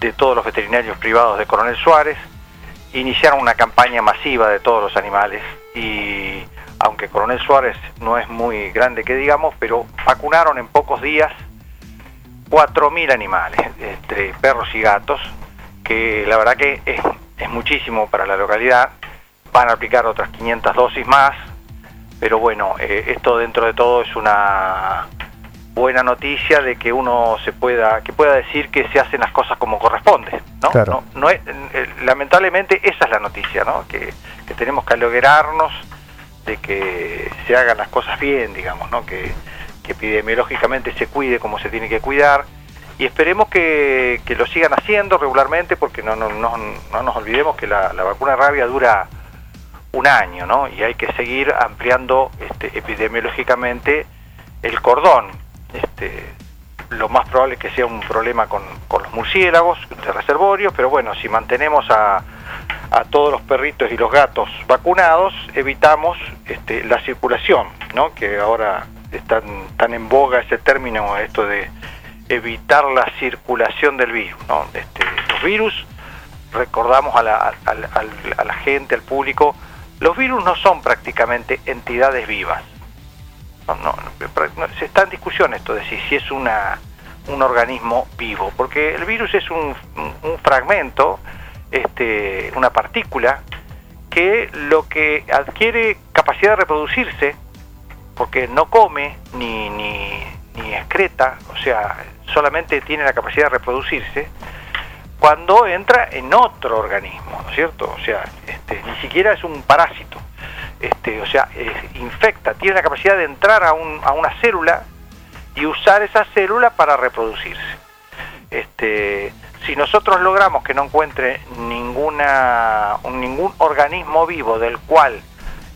de todos los veterinarios privados de Coronel Suárez, iniciaron una campaña masiva de todos los animales y aunque Coronel Suárez no es muy grande que digamos, pero vacunaron en pocos días 4.000 animales, entre perros y gatos, que la verdad que es, es muchísimo para la localidad. Van a aplicar otras 500 dosis más, pero bueno, eh, esto dentro de todo es una buena noticia de que uno se pueda que pueda decir que se hacen las cosas como corresponde, ¿no? Claro. No, no es- eh, lamentablemente esa es la noticia, ¿no? Que, que tenemos que alegrarnos de que se hagan las cosas bien, digamos, ¿no? Que, epidemiológicamente se cuide como se tiene que cuidar y esperemos que, que lo sigan haciendo regularmente porque no, no, no, no nos olvidemos que la, la vacuna rabia dura un año, ¿no? Y hay que seguir ampliando este, epidemiológicamente el cordón. Este, lo más probable es que sea un problema con, con los murciélagos de reservorios, pero bueno, si mantenemos a, a todos los perritos y los gatos vacunados, evitamos este, la circulación, ¿no? Que ahora está tan en boga ese término, esto de evitar la circulación del virus, ¿no? Este, los virus, recordamos a la, a- a la gente, al público, los virus no son prácticamente entidades vivas. No, no, se está en discusión esto de si, si es una, un organismo vivo, porque el virus es un- un fragmento, este, una partícula, que lo que adquiere capacidad de reproducirse, porque no come ni, ni, ni excreta, o sea, solamente tiene la capacidad de reproducirse, cuando entra en otro organismo, ¿no es cierto? O sea, este, ni siquiera es un parásito, este, o sea, es- infecta, tiene la capacidad de entrar a, un- a una célula y usar esa célula para reproducirse. Este, si nosotros logramos que no encuentre ninguna, un- ningún organismo vivo del cual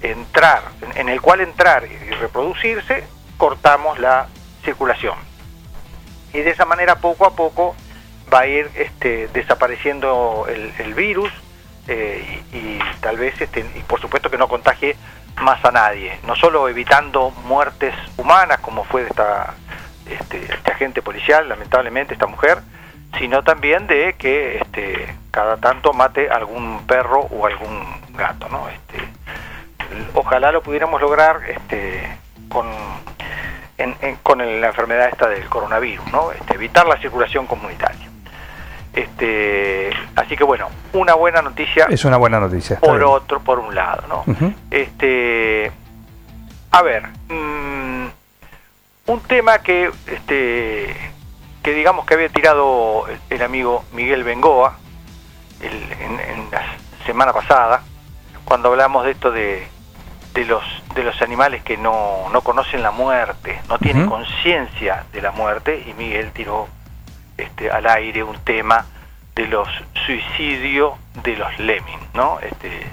entrar, en, el cual entrar y reproducirse, cortamos la circulación. Y de esa manera poco a poco va a ir este, desapareciendo el, el virus eh, y, y tal vez, este, y por supuesto que no contagie más a nadie, no solo evitando muertes humanas como fue de esta, este, este agente policial, lamentablemente esta mujer, sino también de que este, cada tanto mate algún perro o algún gato, ¿no? Este, ojalá lo pudiéramos lograr este, con, en- en- con el- la enfermedad esta del coronavirus, ¿no? Este, evitar la circulación comunitaria. Este, así que bueno, una buena noticia Es una buena noticia. por bien. otro, por un lado, ¿no? Este, a ver, mm, un tema que, este, que digamos que había tirado el, el amigo Miguel Bengoa el- en, en la semana pasada, cuando hablamos de esto de, de los de los animales que no, no conocen la muerte, no tienen conciencia de la muerte, y Miguel tiró este, al aire un tema de los suicidios de los lemmings, ¿no? Este,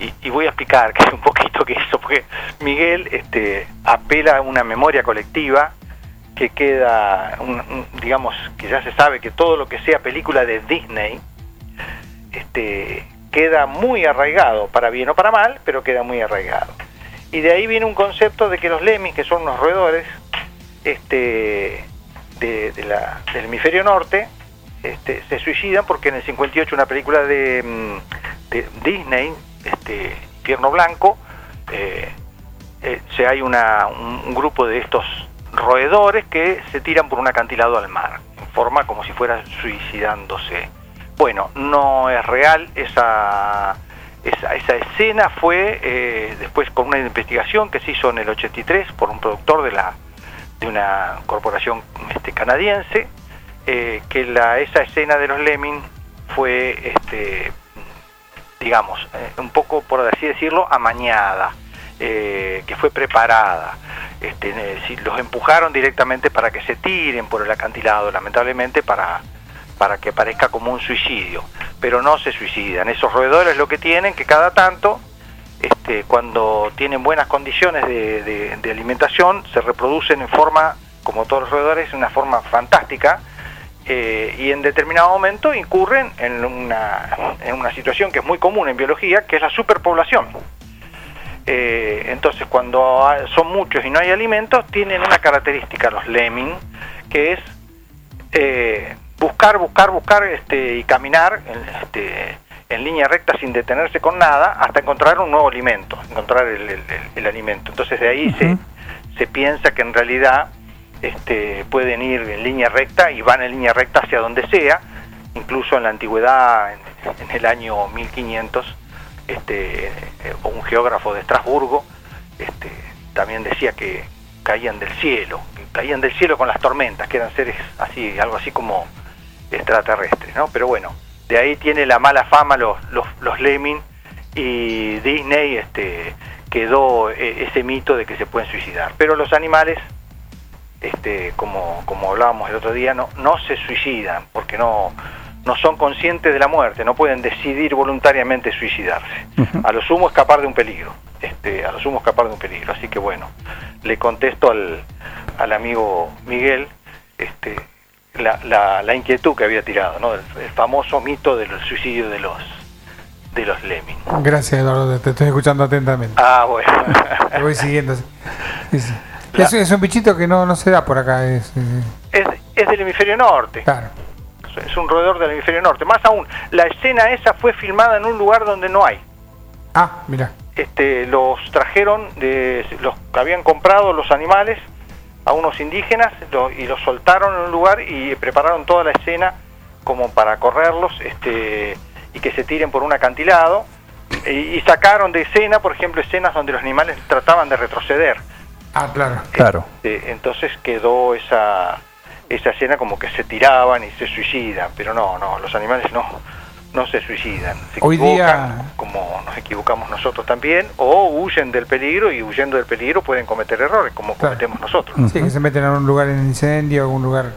y, y voy a explicar que un poquito que eso, porque Miguel este, apela a una memoria colectiva que queda, digamos, que ya se sabe que todo lo que sea película de Disney, este, queda muy arraigado, para bien o para mal, pero queda muy arraigado. Y de ahí viene un concepto de que los lemmings, que son unos roedores, este, de, la- del hemisferio norte, este, se suicidan porque en el 58 una película de, mm, de Disney, este, Infierno Blanco, eh, eh, se hay una, un, un grupo de estos roedores que se tiran por un acantilado al mar, en forma como si fueran suicidándose. Bueno, no es real esa, esa, esa escena, fue eh, después con una investigación que se hizo en el 83 por un productor de la de una corporación este, canadiense, eh, que la, esa escena de los Lemming fue, este, digamos, eh, un poco, por así decirlo, amañada, eh, que fue preparada. Este, eh, los empujaron directamente para que se tiren por el acantilado, lamentablemente para, para que parezca como un suicidio, pero no se suicidan. Esos roedores lo que tienen que cada tanto este, cuando tienen buenas condiciones de, de- de alimentación, se reproducen en forma, como todos los roedores, en una forma fantástica, eh, y en determinado momento incurren en una, en una situación que es muy común en biología, que es la superpoblación. Eh, entonces, cuando son muchos y no hay alimentos, tienen una característica los lemming, que es eh, buscar, buscar, buscar este, y caminar en, este, en línea recta sin detenerse con nada hasta encontrar un nuevo alimento, encontrar el, el- el- el alimento. Entonces de ahí se, se piensa que en realidad este, pueden ir en línea recta y van en línea recta hacia donde sea, incluso en la antigüedad, en, en el año 1500, este, eh, un geógrafo de Estrasburgo este, también decía que caían del cielo, caían del cielo con las tormentas, que eran seres así, algo así como extraterrestres, ¿no? Pero bueno, de ahí tiene la mala fama los, los, los Lemming y Disney este, quedó eh, ese mito de que se pueden suicidar. Pero los animales, este, como, como hablábamos el otro día, no, no se suicidan porque no, no son conscientes de la muerte, no pueden decidir voluntariamente suicidarse. A lo sumo escapar de un peligro, este, a lo sumo escapar de un peligro. Así que bueno, le contesto al, al amigo Miguel este, la, la, la inquietud que había tirado, ¿no? el, el famoso mito del suicidio de los de los Lemming. Gracias, Eduardo, te estoy escuchando atentamente. Ah, bueno. Te voy siguiendo. Es, es un bichito que no, no se da por acá. Es, es, es del hemisferio norte. Claro. Es un roedor del hemisferio norte. Más aún, la escena esa fue filmada en un lugar donde no hay. Ah, mira. Este, los trajeron, de, los que habían comprado los animales a unos indígenas lo- y los soltaron en un lugar y prepararon toda la escena como para correrlos este, y que se tiren por un acantilado. Y, y sacaron de escena, por ejemplo, escenas donde los animales trataban de retroceder. Ah, claro. Claro. Eh, entonces quedó esa, esa escena como que se tiraban y se suicidan, pero no, no, los animales no, no se suicidan. Se Hoy equivocan, día- como nos equivocamos nosotros también, o huyen del peligro y huyendo del peligro pueden cometer errores, como cometemos nosotros. Sí, que se meten en un lugar en incendio, algún lugar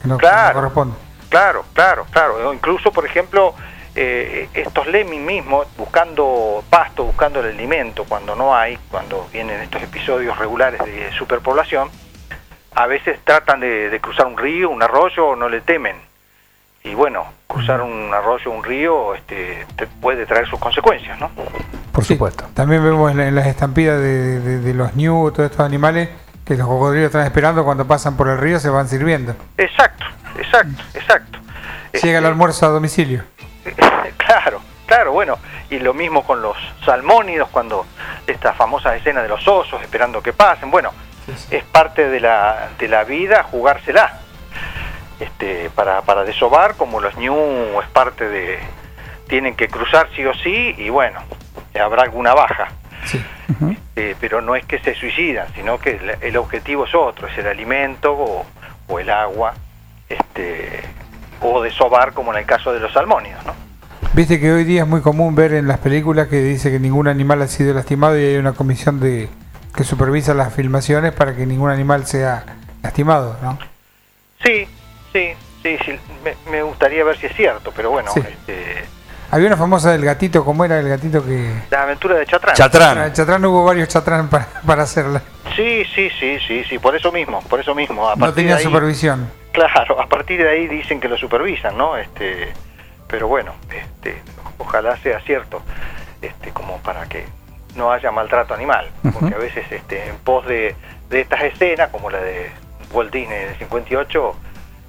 que no, Claro. no corresponde. Claro, claro, claro. O incluso, por ejemplo, eh, estos lemmings mismos buscando pasto, buscando el alimento cuando no hay, cuando vienen estos episodios regulares de superpoblación, a veces tratan de, de cruzar un río, un arroyo, no le temen. Y bueno, cruzar un arroyo, un río, este, te puede traer sus consecuencias, ¿no? Por supuesto. También vemos en, la- en las estampidas de, de- de los ñu, todos estos animales, que los cocodrilos están esperando cuando pasan por el río, se van sirviendo. Exacto, exacto, exacto. Llega el almuerzo a domicilio. Claro, claro, bueno, y lo mismo con los salmónidos, cuando esta famosa escena de los osos esperando que pasen, bueno, es parte de la, de la vida jugársela. Este, para, para desovar, como los ñu es parte de, tienen que cruzar sí o sí, y bueno, habrá alguna baja. Eh, pero no es que se suicidan, sino que el, el objetivo es otro, es el alimento o, o el agua, este, o desovar como en el caso de los salmónidos, ¿no? Viste que hoy día es muy común ver en las películas que dice que ningún animal ha sido lastimado y hay una comisión de que supervisa las filmaciones para que ningún animal sea lastimado, ¿no? Sí, sí, sí, sí, me, me gustaría ver si es cierto, pero bueno, Sí. este, Había una famosa del gatito, ¿cómo era el gatito que...? la aventura de Chatrán. En Chatrán hubo varios Chatrán para, para hacerla. Sí, sí, sí, sí, sí, por eso mismo, por eso mismo. A No tenía de ahí- supervisión. Claro, a partir de ahí dicen que lo supervisan, ¿no? Este, pero bueno, este, ojalá sea cierto, este, como para que no haya maltrato animal, porque a veces este, en pos de, de estas escenas, como la de Walt Disney del 58,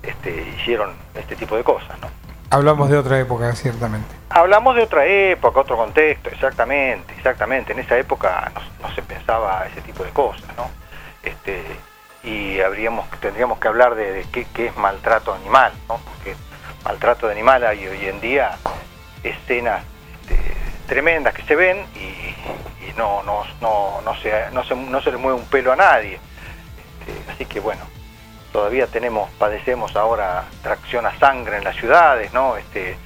este, hicieron este tipo de cosas, ¿no? Hablamos de otra época, ciertamente. Hablamos de otra época, otro contexto, exactamente, exactamente. En esa época no, no se pensaba ese tipo de cosas, ¿no? Este, y habríamos, tendríamos que hablar de, de qué, qué es maltrato animal, ¿no? Porque maltrato de animal hay hoy en día escenas este, tremendas que se ven y, no, no, no, no, se, no, se, no se le mueve un pelo a nadie. Este, así que bueno, todavía tenemos, padecemos ahora tracción a sangre en las ciudades, ¿no? Este,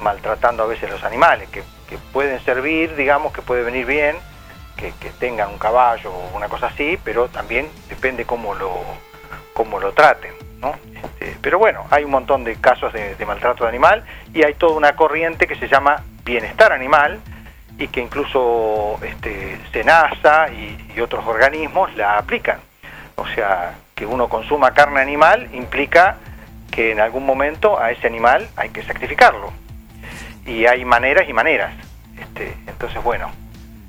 maltratando a veces los animales, que, pueden servir, digamos, que puede venir bien, que, que tengan un caballo o una cosa así, pero también depende cómo lo, cómo lo traten, ¿no? Este, pero bueno, hay un montón de casos de, maltrato de animal y hay toda una corriente que se llama bienestar animal y que incluso este, SENASA y, y otros organismos la aplican. O sea, que uno consuma carne animal implica que en algún momento a ese animal hay que sacrificarlo. Y hay maneras y maneras. Este, entonces, bueno,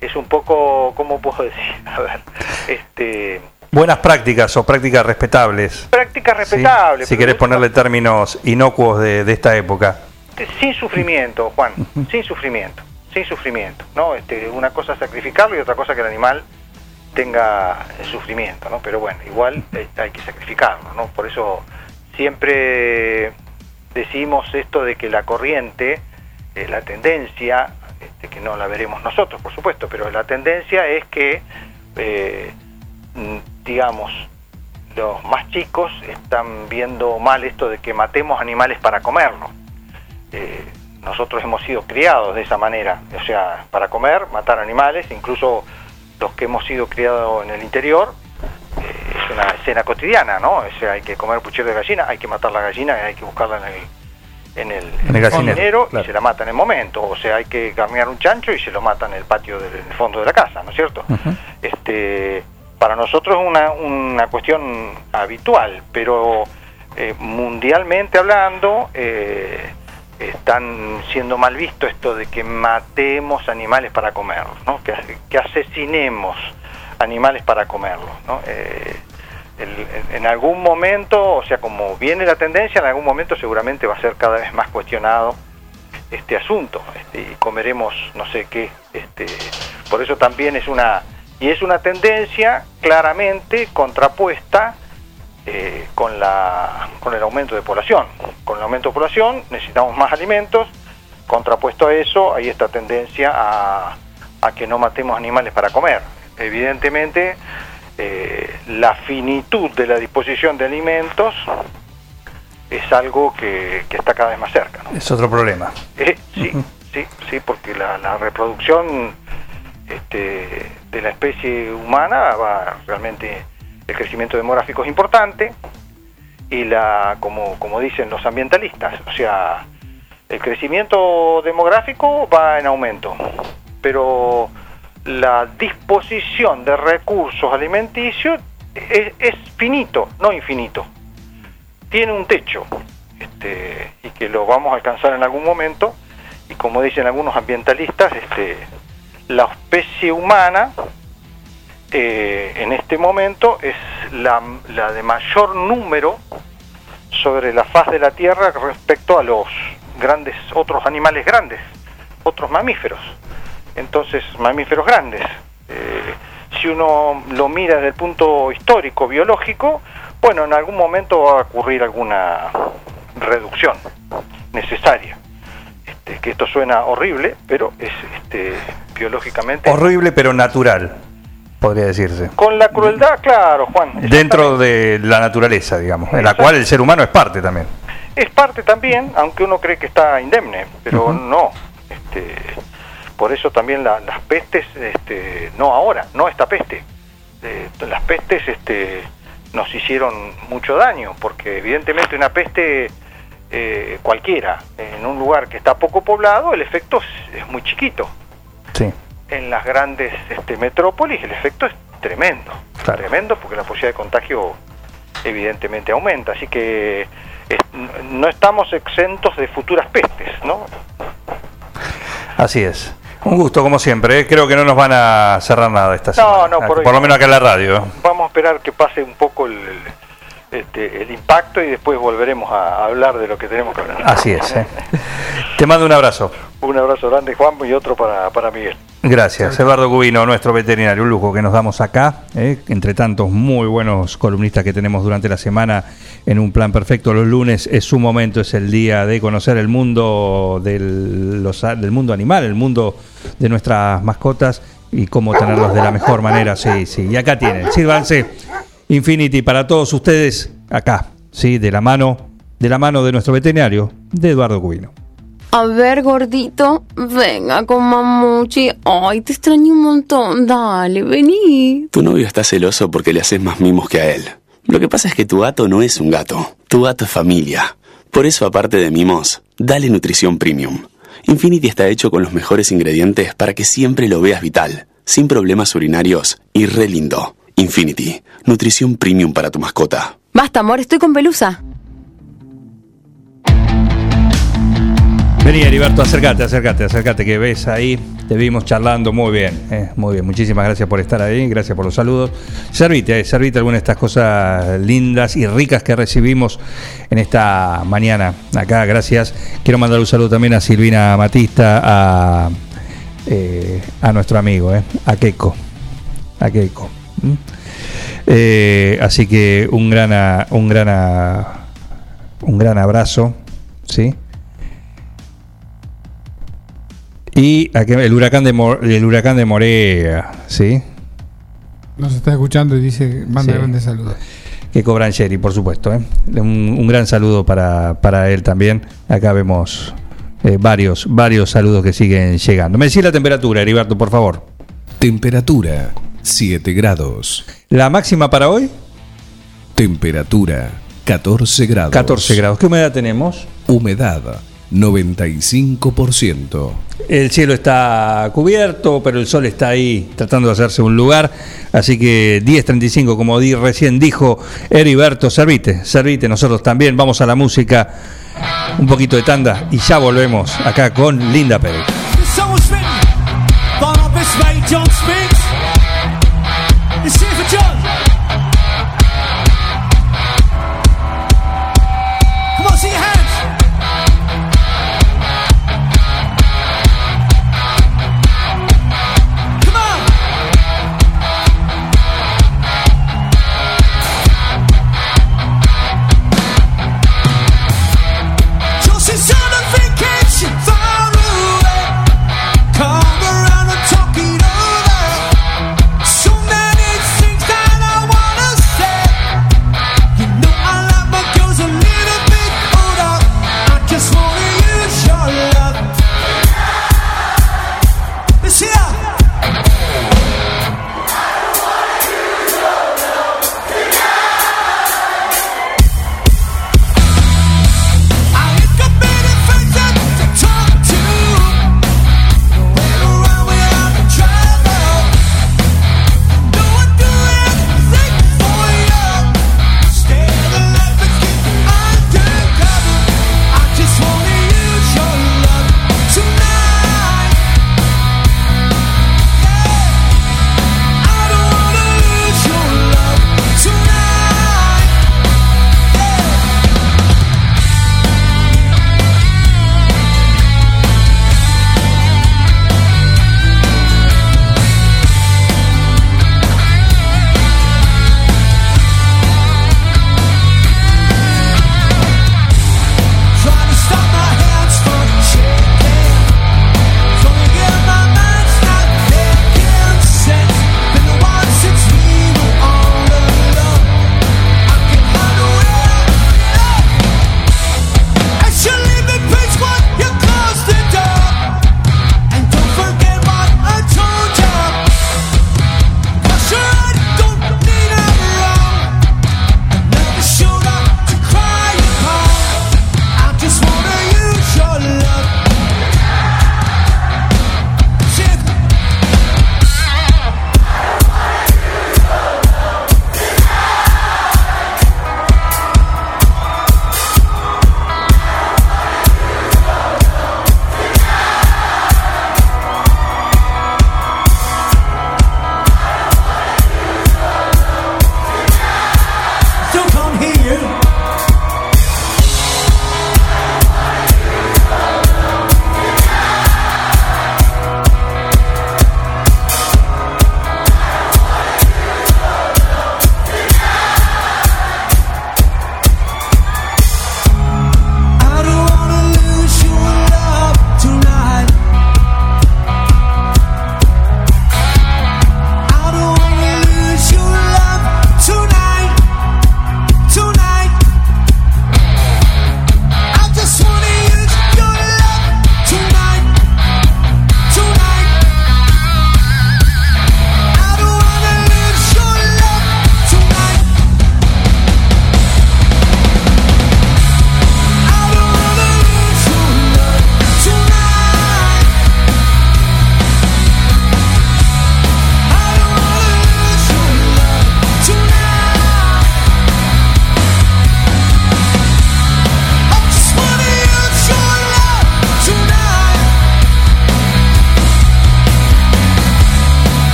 es un poco, ¿cómo puedo decir? A ver, este, Buenas prácticas o prácticas respetables. prácticas ¿sí? respetables. Si querés eso- ponerle términos inocuos de, de esta época. este, sin sufrimiento, Juan, sin sufrimiento, sin sufrimiento, ¿no? Este, una cosa es sacrificarlo y otra cosa que el animal tenga sufrimiento, ¿no? Pero bueno, igual eh, hay que sacrificarlo, ¿no? Por eso siempre decimos esto de que la corriente, eh, la tendencia, este, que no la veremos nosotros, por supuesto, pero la tendencia es que, eh, digamos, los más chicos están viendo mal esto de que matemos animales para comerlos. Eh, nosotros hemos sido criados de esa manera, o sea, para comer, matar animales, incluso los que hemos sido criados en el interior, eh, es una escena cotidiana, ¿no? O sea, hay que comer puchero de gallina, hay que matar la gallina, hay que buscarla en el, en el, En el gallinero, claro. y se la mata en el momento, o sea, hay que carnear un chancho y se lo mata en el patio del en el fondo de la casa, ¿no es cierto? este para nosotros es una, una cuestión habitual, pero eh, mundialmente hablando eh, están siendo mal visto esto de que matemos animales para comerlos, ¿no? que, asesinemos animales para comerlos. ¿no? Eh, en algún momento, o sea, como viene la tendencia, en algún momento seguramente va a ser cada vez más cuestionado este asunto este, y comeremos no sé qué. Este, por eso también es una y es una tendencia claramente contrapuesta eh, con la con el aumento de población. Con el aumento de población necesitamos más alimentos. Contrapuesto a eso hay esta tendencia a, a que no matemos animales para comer. Evidentemente eh, la finitud de la disposición de alimentos es algo que, que está cada vez más cerca. ¿no? Es otro problema. Eh, sí, sí, sí, porque la, la reproducción este, de la especie humana va realmente, el crecimiento demográfico es importante y la, como, como dicen los ambientalistas, o sea, el crecimiento demográfico va en aumento, pero la disposición de recursos alimenticios es, finito, no infinito. Tiene un techo este, y que lo vamos a alcanzar en algún momento y como dicen algunos ambientalistas, este, la especie humana eh, en este momento es la, de mayor número sobre la faz de la Tierra respecto a los grandes otros animales grandes, otros mamíferos. Entonces, mamíferos grandes. Eh, si uno lo mira desde el punto histórico, biológico, bueno, en algún momento va a ocurrir alguna reducción necesaria. Este, que esto suena horrible, pero es este, biológicamente... Horrible pero natural, podría decirse. Con la crueldad, claro, Juan. Dentro de la naturaleza, digamos, en la cual el ser humano es parte también. Es parte también, aunque uno cree que está indemne, pero no. Este, por eso también la- las pestes, este, no ahora, no esta peste. Eh, las pestes este, nos hicieron mucho daño, porque evidentemente una peste eh, cualquiera, en un lugar que está poco poblado, el efecto es, es muy chiquito. Sí. En las grandes este, metrópolis el efecto es tremendo, tremendo porque la posibilidad de contagio evidentemente aumenta, así que es- no estamos exentos de futuras pestes, ¿no? Así es. Un gusto, como siempre. ¿eh? Creo que no nos van a cerrar nada esta No, semana. no, por hoy lo no. menos acá en la radio. ¿eh? Vamos a esperar que pase un poco el, el- este, el impacto y después volveremos a hablar de lo que tenemos que hablar. Así es. ¿eh? Te mando un abrazo. Un abrazo grande Juan y otro para, para Miguel. Gracias, Eduardo Cubino, nuestro veterinario, un lujo que nos damos acá, ¿eh? entre tantos muy buenos columnistas que tenemos durante la semana en un plan perfecto. Los lunes es su momento, es el día de conocer el mundo del, los del mundo animal, el mundo de nuestras mascotas y cómo tenerlos de la mejor manera. Sí, sí. Y acá tienen, sírvanse Infinity para todos ustedes acá, sí, de la mano, de la mano de nuestro veterinario, de Eduardo Cubino. A ver, gordito, venga con mamuchi. Ay, te extraño un montón. Dale, vení. Tu novio está celoso porque le haces más mimos que a él. Lo que pasa es que tu gato no es un gato. Tu gato es familia. Por eso, aparte de mimos, dale nutrición premium. Infinity está hecho con los mejores ingredientes para que siempre lo veas vital, sin problemas urinarios y re lindo. Infinity, nutrición premium para tu mascota. Basta, amor, estoy con pelusa. Vení, Heriberto, acércate, acércate, acércate, que ves ahí, te vimos charlando muy bien, eh, muy bien. Muchísimas gracias por estar ahí, gracias por los saludos. Servite, eh, servite alguna de estas cosas lindas y ricas que recibimos en esta mañana acá, gracias. Quiero mandar un saludo también a Silvina Matista, a, eh, a nuestro amigo, eh, a Keiko, a Keiko. ¿M? Eh, así que un gran, a- un gran, a- un gran abrazo, ¿sí? Y aquí el huracán de el huracán de Morea, ¿sí? Nos está escuchando y dice, manda Sí. grandes saludos. Que cobran Sherry, por supuesto. ¿eh? Un, un gran saludo para, para él también. Acá vemos eh, varios, varios saludos que siguen llegando. Me decís la temperatura, Heriberto, por favor. Temperatura 7 grados. La máxima para hoy, Temperatura 14 grados. 14 grados. ¿Qué humedad tenemos? Humedad 95%. El cielo está cubierto, pero el sol está ahí tratando de hacerse un lugar. Así que 10.35, como di, recién dijo Heriberto, servite, servite, nosotros también. Vamos a la música, un poquito de tanda y ya volvemos acá con Linda Pérez.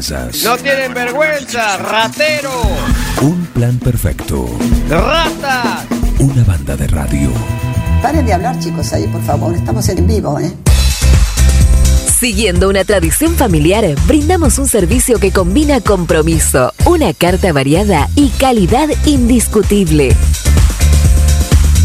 No tienen vergüenza, ratero. Un plan perfecto. Rata. Una banda de radio. Paren de hablar, chicos, ahí, por favor. Estamos en vivo, ¿eh? Siguiendo una tradición familiar, brindamos un servicio que combina compromiso, una carta variada y calidad indiscutible.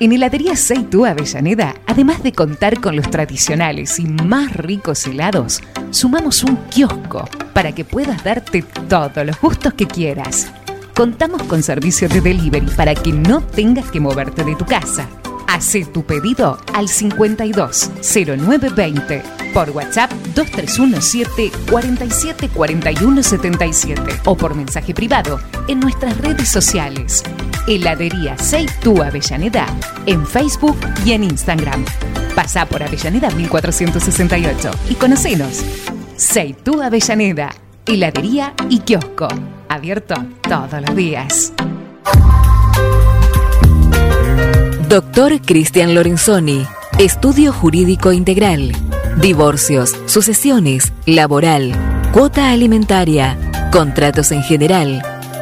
En Heladería Seitú Avellaneda, además de contar con los tradicionales y más ricos helados, sumamos un kiosco para que puedas darte todos los gustos que quieras. Contamos con servicio de delivery para que no tengas que moverte de tu casa. Hacé tu pedido al 520920 por WhatsApp 2317 47 41 77 o por mensaje privado en nuestras redes sociales. Heladería Seitú Avellaneda en Facebook y en Instagram. Pasá por Avellaneda 1468 y conocenos. Seitú Avellaneda, heladería y kiosco. Abierto todos los días. Doctor Cristian Lorenzoni, Estudio Jurídico Integral, Divorcios, Sucesiones, Laboral, Cuota Alimentaria, Contratos en General,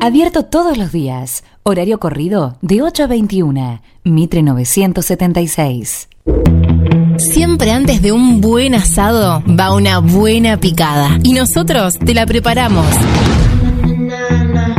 Abierto todos los días. Horario corrido de 8 a 21. Mitre 976. Siempre antes de un buen asado va una buena picada. Y nosotros te la preparamos.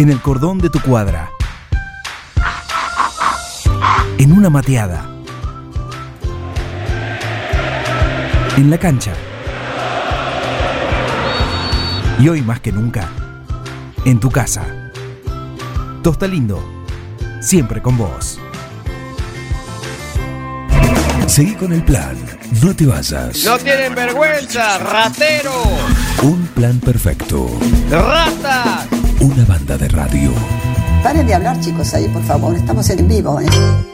En el cordón de tu cuadra. En una mateada. En la cancha. Y hoy más que nunca, en tu casa. Tosta Lindo, siempre con vos. Seguí con el plan, no te vayas. No tienen vergüenza, ratero. Un plan perfecto. Rata. Una banda de radio. Paren de hablar, chicos, ahí, por favor. Estamos en vivo, ¿eh?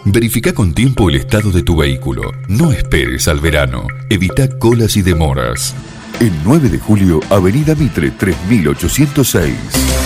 Verifica con tiempo el estado de tu vehículo. No esperes al verano. Evita colas y demoras. El 9 de julio, Avenida Mitre 3806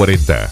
40.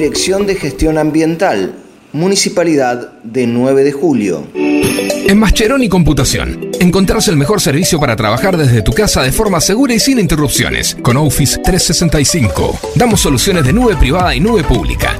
Dirección de Gestión Ambiental, Municipalidad de 9 de Julio. En Mascheroni Computación, encontrás el mejor servicio para trabajar desde tu casa de forma segura y sin interrupciones. Con Office 365, damos soluciones de nube privada y nube pública,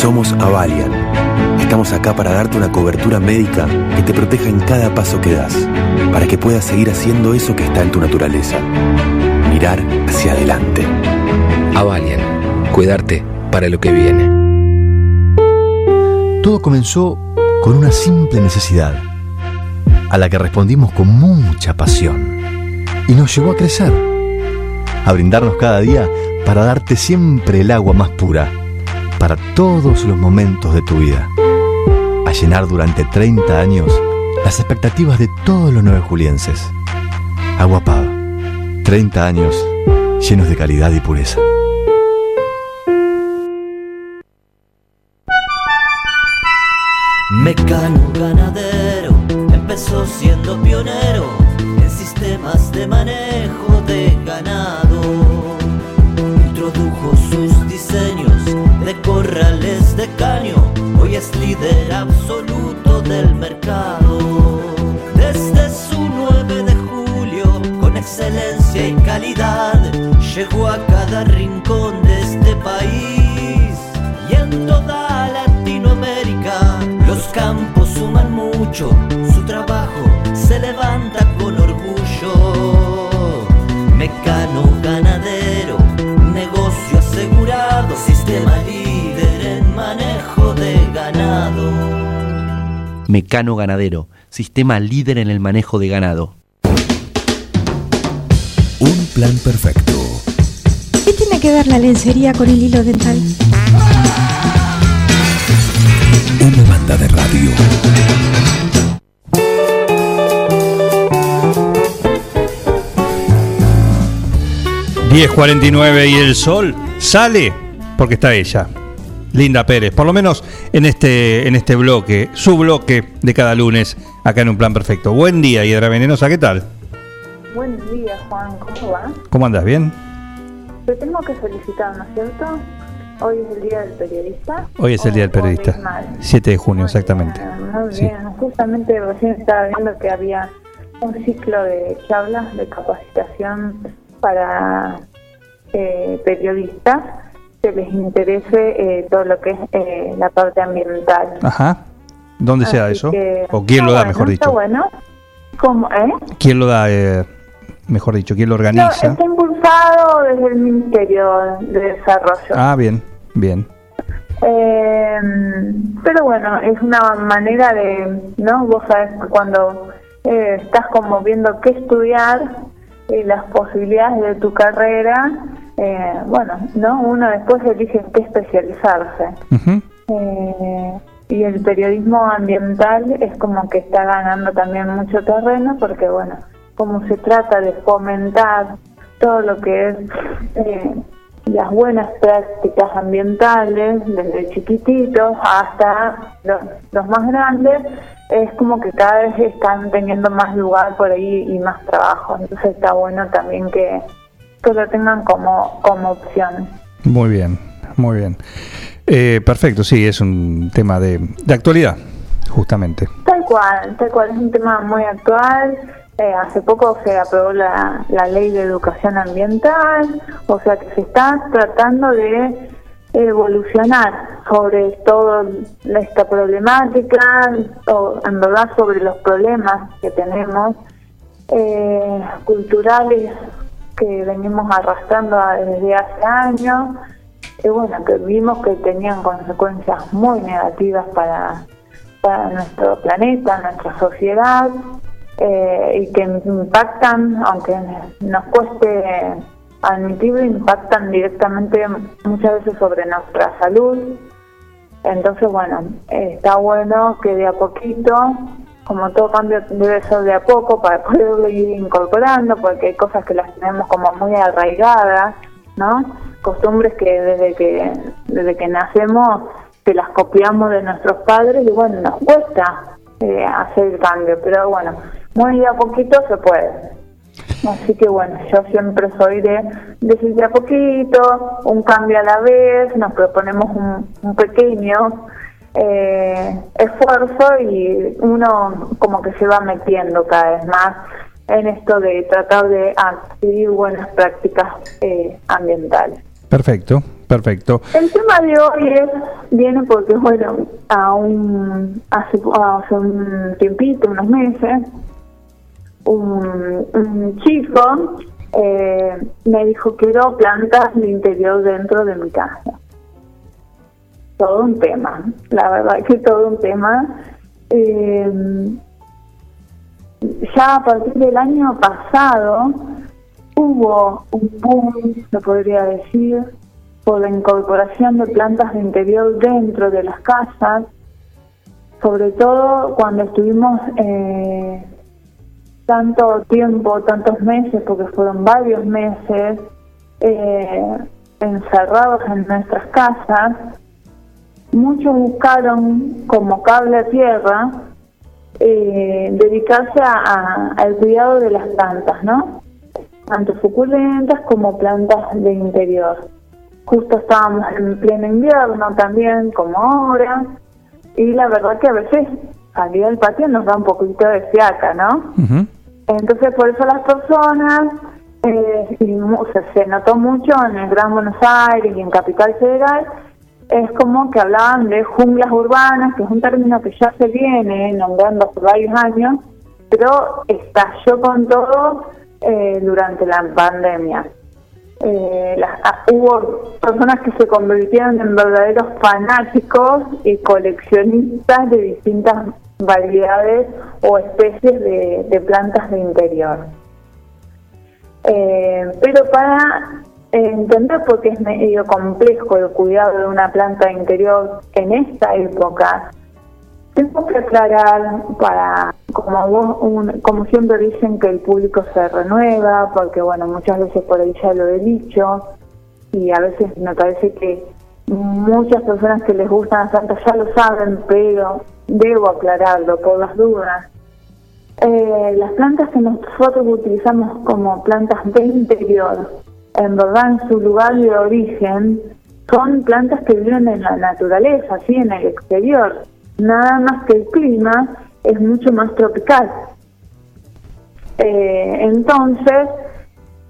Somos Avalian. Estamos acá para darte una cobertura médica que te proteja en cada paso que das, para que puedas seguir haciendo eso que está en tu naturaleza. Mirar hacia adelante. Avalian, cuidarte para lo que viene. Todo comenzó con una simple necesidad, a la que respondimos con mucha pasión, y nos llevó a crecer, a brindarnos cada día para darte siempre el agua más pura, para todos los momentos de tu vida, a llenar durante 30 años las expectativas de todos los nueve julienses. Agua Pava, 30 años llenos de calidad y pureza. Mecano ganadero empezó siendo pionero en sistemas de manejo de ganado. Líder absoluto Mecano Ganadero, sistema líder en el manejo de ganado. Un plan perfecto. ¿Qué tiene que ver la lencería con el hilo dental? Una banda de radio. $10.49 y el sol sale porque está ella, Linda Pérez, por lo menos en este, en este bloque, su bloque de cada lunes, acá en Un Plan Perfecto. Buen día, Hiedra Venenosa, ¿qué tal? Buen día, Juan. ¿Cómo va? ¿Cómo andas? ¿Bien? Te tengo que felicitar, ¿no es cierto? Hoy es el Día del Periodista. Hoy es el Día del Periodista. 7 de junio, exactamente. Muy Sí. bien. Justamente recién estaba viendo que había un ciclo de charlas de capacitación para eh, periodistas que les interese eh, todo lo que es eh, la parte ambiental. Ajá. ¿Dónde se da Así eso? que ¿O quién está lo da, bueno, mejor Está dicho? bueno. ¿Cómo, eh? ¿Quién lo da, eh, mejor dicho? ¿Quién lo No, organiza? está impulsado desde el Ministerio de Desarrollo. Ah, bien, bien. Eh, pero bueno, es una manera de, ¿no? Vos sabés cuando eh, estás como viendo qué estudiar y las posibilidades de tu carrera, eh, bueno, ¿no? Uno después elige en qué especializarse. Eh, y el periodismo ambiental es como que está ganando también mucho terreno porque, bueno, como se trata de fomentar todo lo que es eh, las buenas prácticas ambientales, desde chiquititos hasta los, los más grandes, es como que cada vez están teniendo más lugar por ahí y más trabajo. Entonces está bueno también que, que lo tengan como, como opción. Muy bien, muy bien. Eh, perfecto, sí, es un tema de, de actualidad, justamente. Tal cual, tal cual, es un tema muy actual. Eh, hace poco se aprobó la, la ley de educación ambiental, o sea que se está tratando de evolucionar sobre toda esta problemática, o en verdad sobre los problemas que tenemos eh, culturales que venimos arrastrando desde hace años, y bueno, que vimos que tenían consecuencias muy negativas para, para nuestro planeta, nuestra sociedad, eh, y que impactan, aunque nos cueste admitirlo, impactan directamente muchas veces sobre nuestra salud. Entonces, bueno, está bueno que de a poquito como todo cambio debe ser de a poco para poderlo ir incorporando, porque hay cosas que las tenemos como muy arraigadas, ¿no? Costumbres que desde que desde que nacemos se las copiamos de nuestros padres y bueno, nos cuesta eh, hacer el cambio, pero bueno, muy a poquito se puede. Así que bueno, yo siempre soy de decir de a poquito, un cambio a la vez, nos proponemos un pequeño eh, esfuerzo y uno como que se va metiendo cada vez más en esto de tratar de adquirir buenas prácticas eh, ambientales. Perfecto, perfecto. El tema de hoy es, viene porque, bueno, a un, hace, hace un tiempito, unos meses, un, un chico eh, me dijo quiero plantas de interior dentro de mi casa todo un tema, la verdad que todo un tema. Eh, ya a partir del año pasado hubo un boom, se podría decir, por la incorporación de plantas de interior dentro de las casas, sobre todo cuando estuvimos eh, tanto tiempo, tantos meses, porque fueron varios meses, eh, encerrados en nuestras casas, muchos buscaron como cable a tierra eh, dedicarse a, al cuidado de las plantas, ¿no? Tanto suculentas como plantas de interior. Justo estábamos en pleno invierno también, como ahora, y la verdad que a veces salir al patio nos da un poquito de fiaca, ¿no? Entonces por eso las personas, eh, y, se notó mucho en el Gran Buenos Aires y en Capital Federal, es como que hablaban de junglas urbanas, que es un término que ya se viene nombrando por varios años, pero estalló con todo eh, durante la pandemia. Eh, ah, hubo personas que se convirtieron en verdaderos fanáticos y coleccionistas de distintas variedades o especies de, plantas de interior. Eh, pero para entender por qué es medio complejo el cuidado de una planta interior en esta época. Tengo que aclarar para, como vos, como siempre dicen que el público se renueva, porque bueno, muchas veces por ahí ya lo he dicho, y a veces me parece que muchas personas que les gustan las plantas ya lo saben, pero debo aclararlo por las dudas. Eh, las plantas que nosotros utilizamos como plantas de interior en verdad en su lugar de origen son plantas que viven en la naturaleza, así en el exterior. Nada más que el clima es mucho más tropical. Eh, entonces,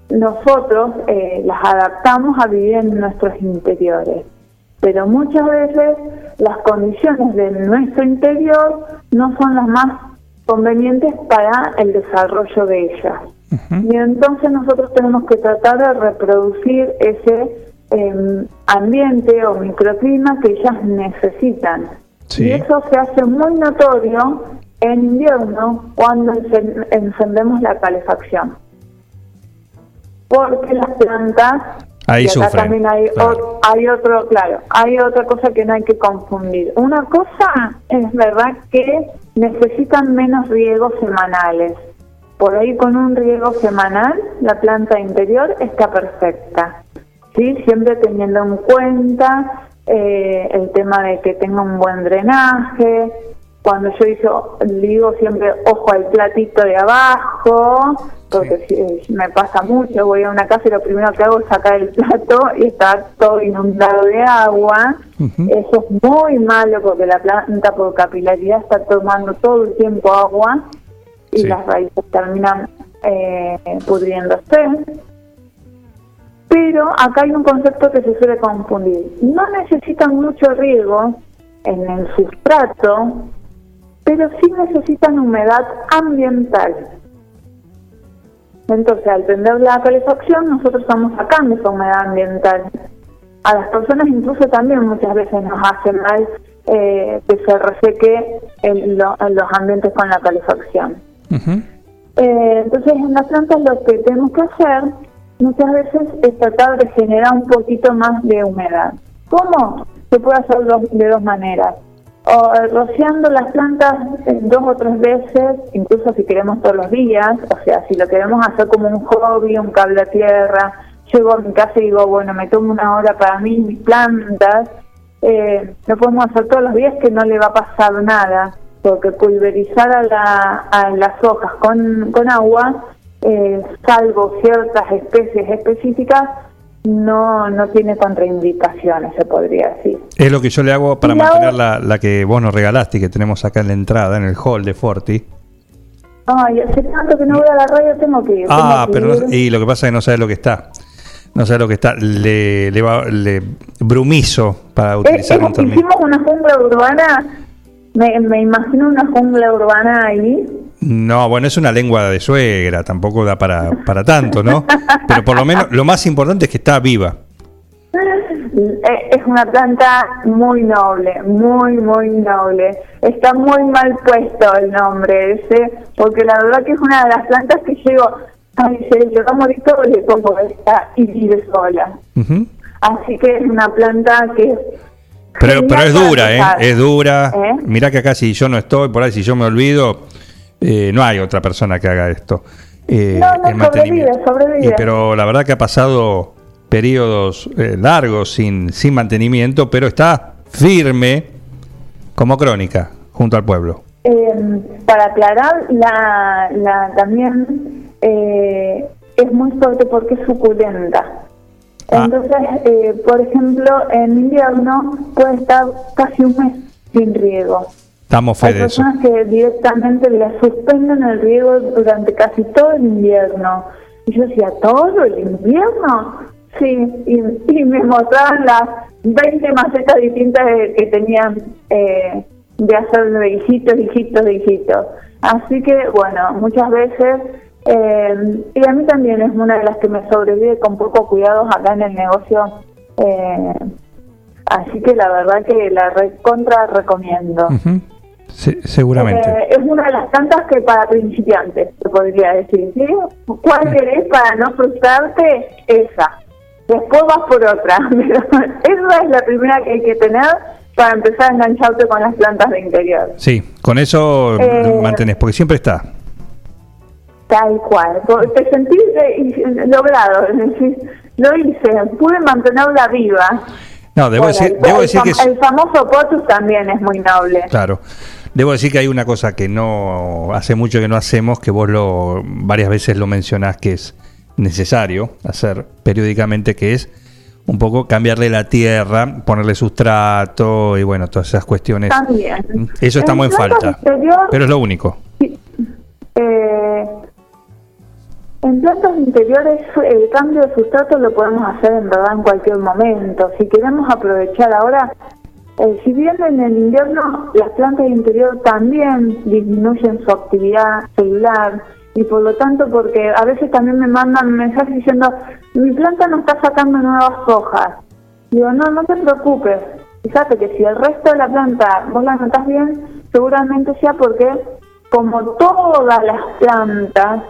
nosotros eh, las adaptamos a vivir en nuestros interiores. Pero muchas veces las condiciones de nuestro interior no son las más convenientes para el desarrollo de ellas. Y entonces nosotros tenemos que tratar de reproducir ese em, ambiente o microclima que ellas necesitan. Y eso se hace muy notorio en invierno cuando encendemos la calefacción. Porque las plantas Ahí también hay, hay otro, claro, hay otra cosa que no hay que confundir. Una cosa es verdad que necesitan menos riegos semanales. Por ahí con un riego semanal la planta interior está perfecta. ¿sí? Siempre teniendo en cuenta eh, el tema de que tenga un buen drenaje. Cuando yo hizo, digo siempre ojo al platito de abajo, porque si- me pasa mucho, voy a una casa y lo primero que hago es sacar el plato y está todo inundado de agua. Eso es muy malo porque la planta por capilaridad está tomando todo el tiempo agua y Sí. las raíces terminan eh, pudriéndose. Pero acá hay un concepto que se suele confundir. No necesitan mucho riego en el sustrato, pero sí necesitan humedad ambiental. Entonces, al prender la calefacción, nosotros estamos sacando esa humedad ambiental. A las personas incluso también muchas veces nos hace mal eh, que se reseque el- lo- los ambientes con la calefacción. Eh, entonces, en las plantas lo que tenemos que hacer muchas veces es tratar de generar un poquito más de humedad. ¿Cómo? Se puede hacer de dos maneras. O eh, rociando las plantas eh, dos o tres veces, incluso si queremos todos los días, o sea, si lo queremos hacer como un hobby, un cable a tierra, llego a mi casa y digo, bueno, me tomo una hora para mí, mis plantas, eh, lo podemos hacer todos los días que no le va a pasar nada, porque pulverizar a, la- a las hojas con, con agua, eh, salvo ciertas especies específicas, no, no tiene contraindicaciones, se podría decir. Es lo que yo le hago para la mantener la, la que vos nos regalaste y que tenemos acá en la entrada, en el hall de Forti. Ay, hace tanto que no voy a la radio, tengo que ir. Ah, que pero no- y lo que pasa es que no sabe lo que está. No sabe lo que está. Le, le, va- le brumizo para Eh, utilizar eh, un término. hicimos una jungla urbana, me, me imagino una jungla urbana ahí. No, bueno, es una lengua de suegra, tampoco da para, para tanto, ¿no? Pero por lo menos lo más importante es que está viva. Eh, Es una planta muy noble, muy, muy noble. Está muy mal puesto el nombre ese, porque la verdad que es una de las plantas que llego, ay, se va a morir todo, le pongo esta y vive sola. Así que es una planta que Pero, pero es dura, ¿eh? Es dura. ¿Eh? Mirá que acá si yo no estoy, por ahí si yo me olvido, eh, no hay otra persona que haga esto. Eh, no, no el mantenimiento. sobrevive, sobrevive. Y, pero la verdad que ha pasado periodos eh, largos sin, sin mantenimiento, pero está firme como crónica junto al pueblo. Eh, para aclarar, la, la también eh, es muy fuerte porque es suculenta. Ah. Entonces, eh, por ejemplo, en invierno puede estar casi un mes sin riego. Estamos fe Hay de eso. personas que directamente le suspenden el riego durante casi todo el invierno. Y yo decía, ¿todo el invierno? Sí, y, y me mostraban las 20 macetas distintas de- que tenían eh, de hacer de hijitos, hijitos, hijitos. Así que, bueno, muchas veces, eh, y a mí también es una de las que me sobrevive con pocos cuidados acá en el negocio. eh, así que la verdad que la recontra recomiendo. Sí, seguramente. Eh, es una de las tantas que para principiantes, se podría decir. ¿sí? ¿Cuál querés para no frustrarte? Esa. Después vas por otra. Pero esa es la primera que hay que tener para empezar a engancharte con las plantas de interior. Sí, con eso Eh, mantenés, porque siempre está. Tal cual. Te sentís eh, y- logrado. Lo hice, pude mantenerla viva. No, debo Bueno, decir, debo el decir que el famoso potus también es muy noble. Claro. Debo decir que hay una cosa que no hace mucho que no hacemos, que vos lo varias veces lo mencionás que es necesario hacer periódicamente, que es un poco cambiarle la tierra, ponerle sustrato y bueno, todas esas cuestiones. También. Eso estamos en falta. Pero es lo único. Eh, en plantas interiores el cambio de sustrato lo podemos hacer en verdad en cualquier momento. Si queremos aprovechar ahora, eh, si bien en el invierno las plantas de interior también disminuyen su actividad celular y por lo tanto porque a veces también me mandan mensajes diciendo mi planta no está sacando nuevas hojas. Digo, no, no te preocupes. Fíjate que si el resto de la planta vos la notás bien, seguramente sea porque, como todas las plantas,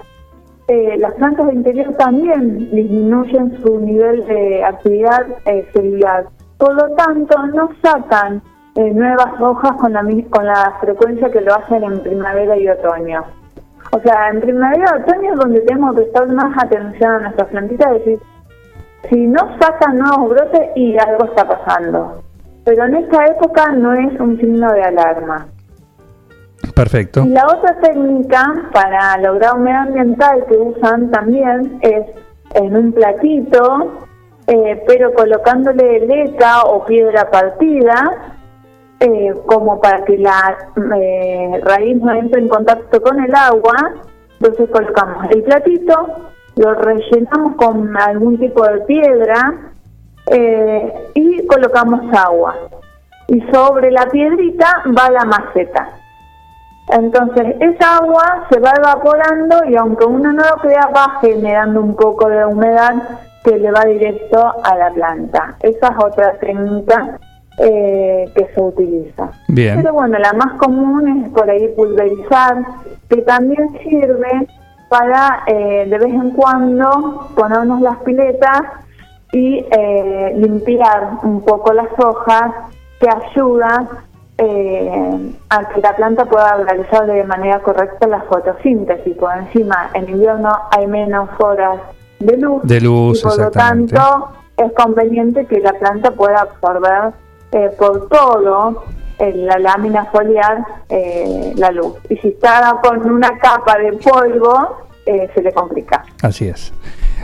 eh, las plantas de interior también disminuyen su nivel de actividad eh, celular. Por lo tanto, no sacan eh, nuevas hojas con la, con la frecuencia que lo hacen en primavera y otoño. O sea, en primavera y otoño es donde tenemos que prestar más atención a nuestras plantitas, es decir, si no sacan nuevos brotes y algo está pasando. Pero en esta época no es un signo de alarma. Perfecto. La otra técnica para lograr humedad ambiental que usan también es en un platito, eh, pero colocándole leca o piedra partida, eh, como para que la eh, raíz no entre en contacto con el agua. Entonces colocamos el platito, lo rellenamos con algún tipo de piedra y colocamos agua. Y sobre la piedrita va la maceta. Entonces esa agua se va evaporando y aunque uno no lo crea va generando un poco de humedad que le va directo a la planta. Esa es otra técnica eh, que se utiliza. Bien. Pero bueno, la más común es por ahí pulverizar, que también sirve para eh, de vez en cuando ponernos las piletas y eh, limpiar un poco las hojas que ayuda eh, a que la planta pueda realizar de manera correcta la fotosíntesis. Por encima, en invierno hay menos horas de luz, De luz, y por lo tanto es conveniente que la planta pueda absorber eh, por todo en la lámina foliar eh, la luz. Y si está con una capa de polvo, eh, se le complica. Así es.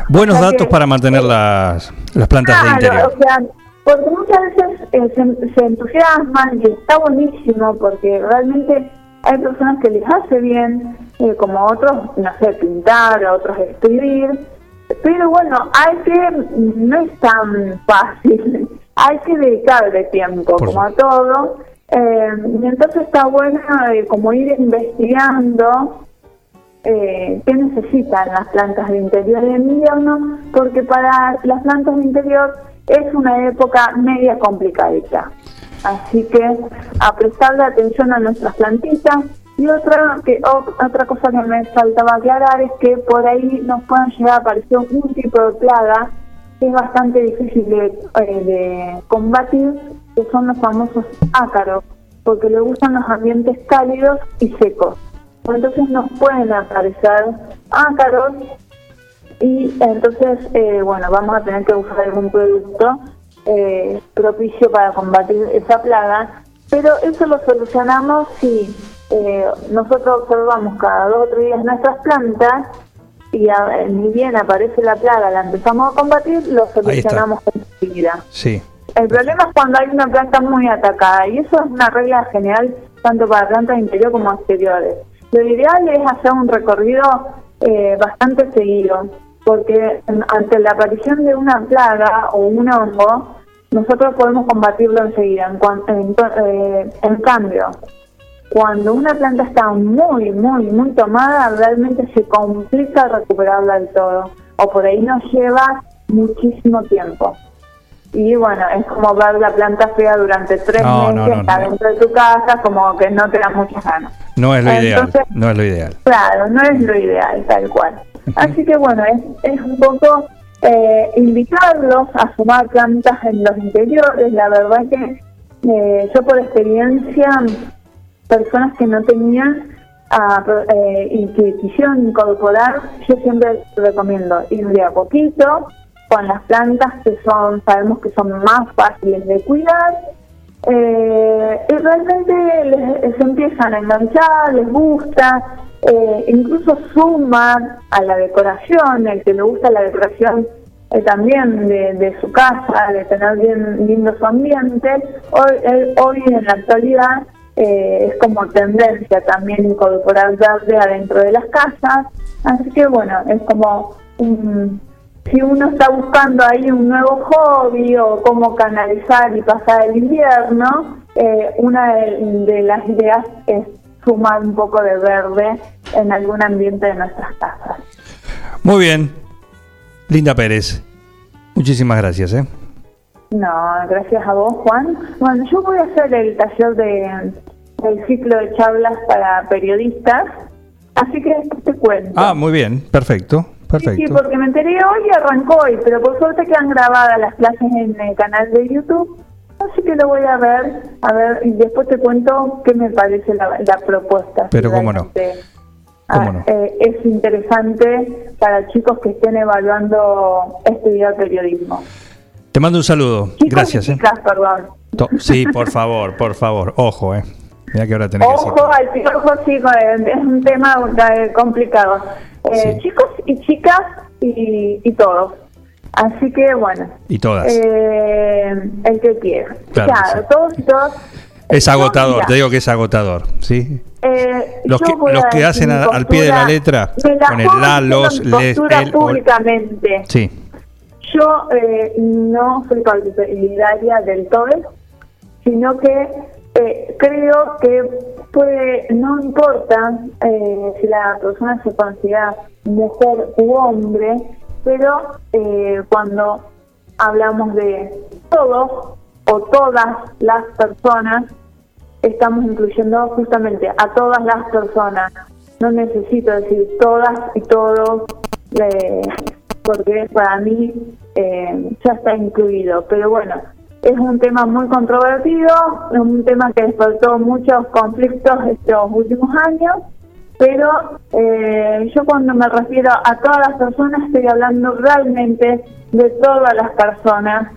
Buenos O sea datos que- para mantener las, las plantas de interior. o sea, porque muchas veces eh, se, se entusiasman y está buenísimo porque realmente hay personas que les hace bien, eh, como otros, no sé, pintar, a otros escribir, pero bueno, hay que, no es tan fácil, hay que dedicarle tiempo, Por como a todo, eh, y entonces está bueno eh, como ir investigando eh, qué necesitan las plantas de interior. En invierno, porque para las plantas de interior es una época media complicadita. Así que a prestarle atención a nuestras plantitas. Y otra que otra cosa que me faltaba aclarar es que por ahí nos pueden llegar a aparecer un tipo de plaga que es bastante difícil de, eh, de combatir, que son los famosos ácaros, porque le gustan los ambientes cálidos y secos. Entonces nos pueden aparecer ácaros y entonces, eh, bueno, vamos a tener que usar algún producto eh, propicio para combatir esa plaga, pero eso lo solucionamos si eh, nosotros observamos cada dos o tres días nuestras plantas y a- ni bien aparece la plaga, la empezamos a combatir, lo solucionamos enseguida. Sí. El problema es cuando hay una planta muy atacada y eso es una regla general tanto para plantas interior como exteriores. Lo ideal es hacer un recorrido eh, bastante seguido porque ante la aparición de una plaga o un hongo nosotros podemos combatirlo enseguida. En, cuan- en eh, en cambio, cuando una planta está muy, muy, muy tomada, realmente se complica recuperarla del todo. O por ahí nos lleva muchísimo tiempo. Y bueno, es como ver la planta fea durante tres No, meses no, no. adentro de tu casa, como que no te da muchas ganas. No es lo ideal. No es lo ideal. Claro, no es lo ideal, tal cual. Así que bueno, es, es un poco eh, invitarlos a sumar plantas en los interiores. La verdad que eh, yo por experiencia, personas que no tenían ah, eh, y que quisieron incorporar, yo siempre recomiendo ir de a poquito con las plantas que son, sabemos que son más fáciles de cuidar eh, y realmente les, se empiezan a enganchar, les gusta, eh, incluso suman a la decoración, el que le gusta la decoración eh, también de, su casa, de tener bien lindo su ambiente, hoy, eh, hoy en la actualidad eh, es como tendencia también incorporar verde adentro de las casas, así que bueno, es como un, si uno está buscando ahí un nuevo hobby o cómo canalizar y pasar el invierno, una de las ideas es sumar un poco de verde en algún ambiente de nuestras casas. Muy bien. Linda Pérez. Muchísimas gracias. ¿eh? No, gracias a vos, Juan. Bueno, yo voy a hacer el taller de el ciclo de charlas para periodistas, así que después te cuento. Ah, muy bien. Perfecto. Sí, Perfecto. porque me enteré hoy y arrancó hoy, pero por suerte quedan grabadas las clases en el canal de YouTube. Así que lo voy a ver, a ver, y después te cuento qué me parece la, la propuesta. Pero cómo no. Cómo ah, no. eh, es interesante para chicos que estén evaluando estudiar periodismo. Te mando un saludo. Chicos Gracias. y ¿eh? perdón. To- Sí, por favor, por favor. Ojo, ¿eh? Mira que ahora tenés que. Ojo al piojo, sí, es un tema eh, complicado. Eh, Chicos y chicas y, y todos. Así que bueno. Y todas. Eh, el que quiera. Claro todos y todos. es agotador, te digo que es agotador, ¿sí? Eh, Los que, los que hacen mi a- al pie de la postura- letra, con el la, los, les, postura el, públicamente. Sí, Yo eh, no soy partidaria del TOEL, sino que eh, creo que puede, no importa eh, si la persona se considera mujer u hombre, pero eh, cuando hablamos de todos o todas las personas, estamos incluyendo justamente a todas las personas. No necesito decir todas y todos, eh, porque para mí eh, ya está incluido. Pero bueno, es un tema muy controvertido, es un tema que despertó muchos conflictos estos últimos años. Pero eh, yo cuando me refiero a todas las personas estoy hablando realmente de todas las personas,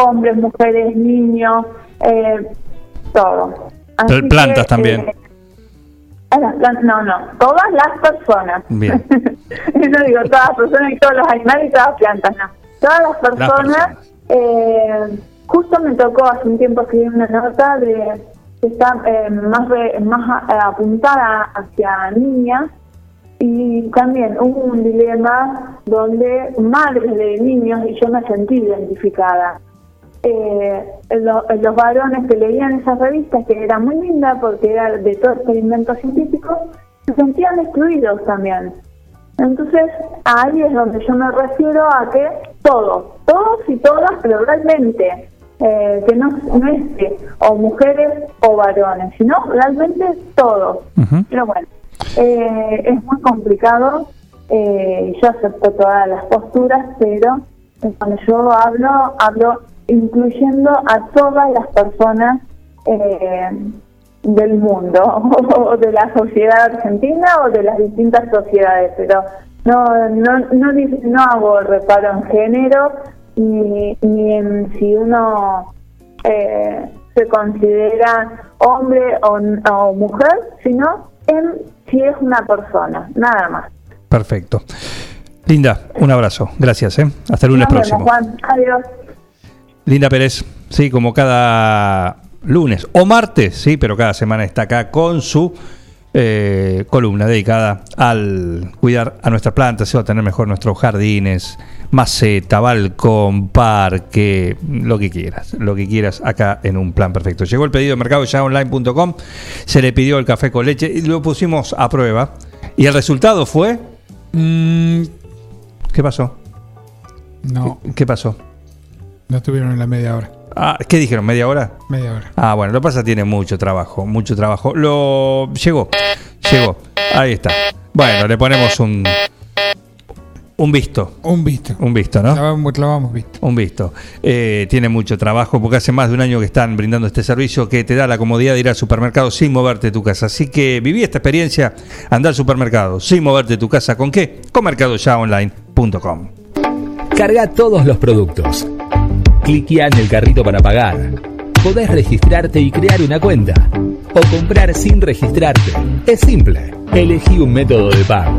hombres, mujeres, niños, eh, todo. Así plantas que, también. eh, las no, no, todas las personas. bien. no digo todas las personas y todos los animales y todas las plantas, no. Todas las personas. eh, justo me tocó hace un tiempo escribir una nota de que está eh, más, re- más eh, apuntada hacia niñas y también hubo un dilema donde madres de niños y yo me sentí identificada. Eh, lo- los varones que leían esas revistas, que era muy linda porque era de todo experimento científico, se sentían excluidos también. Entonces, ahí es donde yo me refiero a que todos, todos y todas, pero realmente, eh, que no, no es que o mujeres o varones, sino realmente todos. Pero bueno, eh, es muy complicado, eh, yo acepto todas las posturas, pero cuando yo hablo, hablo incluyendo a todas las personas eh, del mundo, o de la sociedad argentina o de las distintas sociedades, pero no no no, no hago reparo en género ni, ni en si uno eh, se considera hombre o, o mujer, sino en si es una persona, nada más. Perfecto. Linda, un abrazo. Gracias, ¿eh? Hasta el lunes Nos vemos, próximo. Juan. Adiós. Linda Pérez, sí, como cada lunes o martes, sí, pero cada semana está acá con su eh, columna dedicada al cuidar a nuestras plantas, a tener mejor nuestros jardines, maceta, balcón, parque, lo que quieras, lo que quieras acá en un plan perfecto. Llegó el pedido de mercado ya online.com, se le pidió el café con leche y lo pusimos a prueba. Y el resultado fue. ¿Qué pasó? No, ¿Qué, qué pasó? no estuvieron en la media hora. Ah, ¿Qué dijeron? ¿Media hora? Media hora. Ah, bueno, lo pasa tiene mucho trabajo, mucho trabajo. Lo llegó, llegó. Ahí está. Bueno, le ponemos un un visto. Un visto. Un visto, ¿no? La vamos, la vamos visto. Un visto. Eh, tiene mucho trabajo porque hace más de un año que están brindando este servicio que te da la comodidad de ir al supermercado sin moverte de tu casa. Así que viví esta experiencia, andar al supermercado sin moverte de tu casa. ¿Con qué? Con mercadoyaonline.com. Carga todos los productos. Cliquea en el carrito para pagar. Podés registrarte y crear una cuenta. O comprar sin registrarte. Es simple. Elegí un método de pago.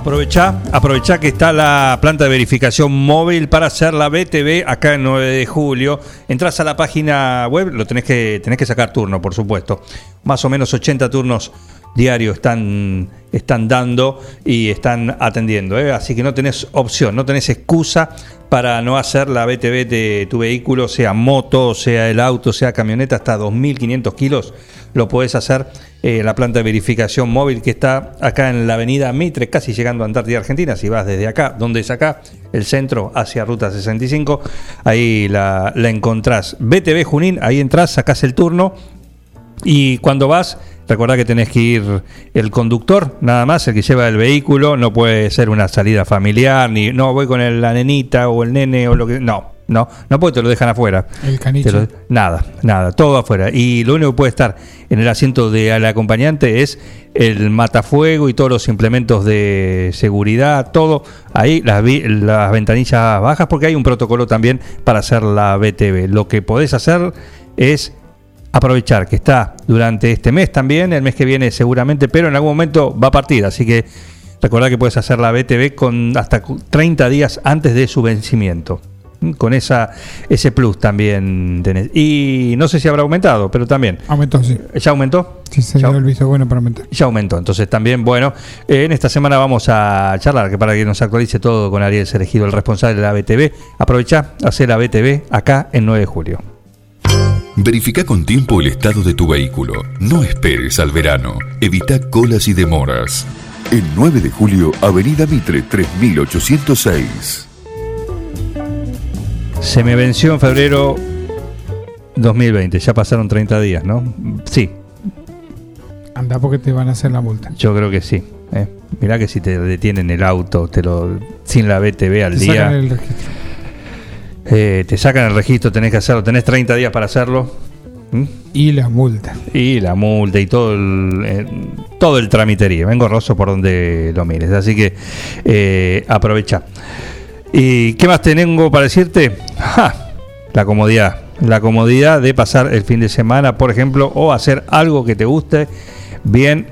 Aprovechá, aprovechá que está la planta de verificación móvil para hacer la BTV acá en 9 de julio. Entrás a la página web, lo tenés que, tenés que sacar turno, por supuesto. Más o menos 80 turnos diarios están, están dando y están atendiendo. ¿eh? Así que no tenés opción, no tenés excusa para no hacer la BTV de tu vehículo, sea moto, sea el auto, sea camioneta, hasta 2.500 kilos. Lo podés hacer eh, la planta de verificación móvil que está acá en la avenida Mitre, casi llegando a Antártida Argentina. Si vas desde acá, donde es acá, el centro hacia Ruta 65, ahí la, la encontrás. BTV Junín, ahí entras, sacás el turno y cuando vas Recordá que tenés que ir el conductor, nada más, el que lleva el vehículo, no puede ser una salida familiar, ni no voy con la nenita o el nene o lo que. No, no, no porque te lo dejan afuera. El caniche. Lo- nada, nada, todo afuera. Y lo único que puede estar en el asiento del acompañante es el matafuego y todos los implementos de seguridad, todo ahí, las, las ventanillas bajas, porque hay un protocolo también para hacer la BTV. Lo que podés hacer es aprovechar que está durante este mes también, el mes que viene seguramente, pero en algún momento va a partir, así que recordá que puedes hacer la BTV con hasta cu- 30 días antes de su vencimiento. Con esa ese plus también tenés. Y no sé si habrá aumentado, pero también. Aumentó, sí. ¿Ya aumentó? Sí, se dio el visto bueno para aumentar. Ya aumentó. Entonces también, bueno, eh, en esta semana vamos a charlar, que para que nos actualice todo con Ariel Seregido, el responsable de la BTV. Aprovecha, hacer la BTV acá en 9 de julio. Verifica con tiempo el estado de tu vehículo. No esperes al verano. Evita colas y demoras. El 9 de julio, Avenida Mitre 3806. Se me venció en febrero 2020, ya pasaron 30 días, ¿no? Sí, Anda porque te van a hacer la multa. yo creo que sí. ¿eh? Mirá que si te detienen el auto, te lo sin la BTV al Te día, sacan el registro. eh, te sacan el registro, tenés que hacerlo, tenés 30 días para hacerlo. ¿Mm? Y la multa. Y la multa y todo el, eh, todo el tramitería. Vengo roso por donde lo mires. Así que eh, aprovecha. ¿Y qué más tengo para decirte? ¡Ja! La comodidad. La comodidad de pasar el fin de semana, por ejemplo, o hacer algo que te guste bien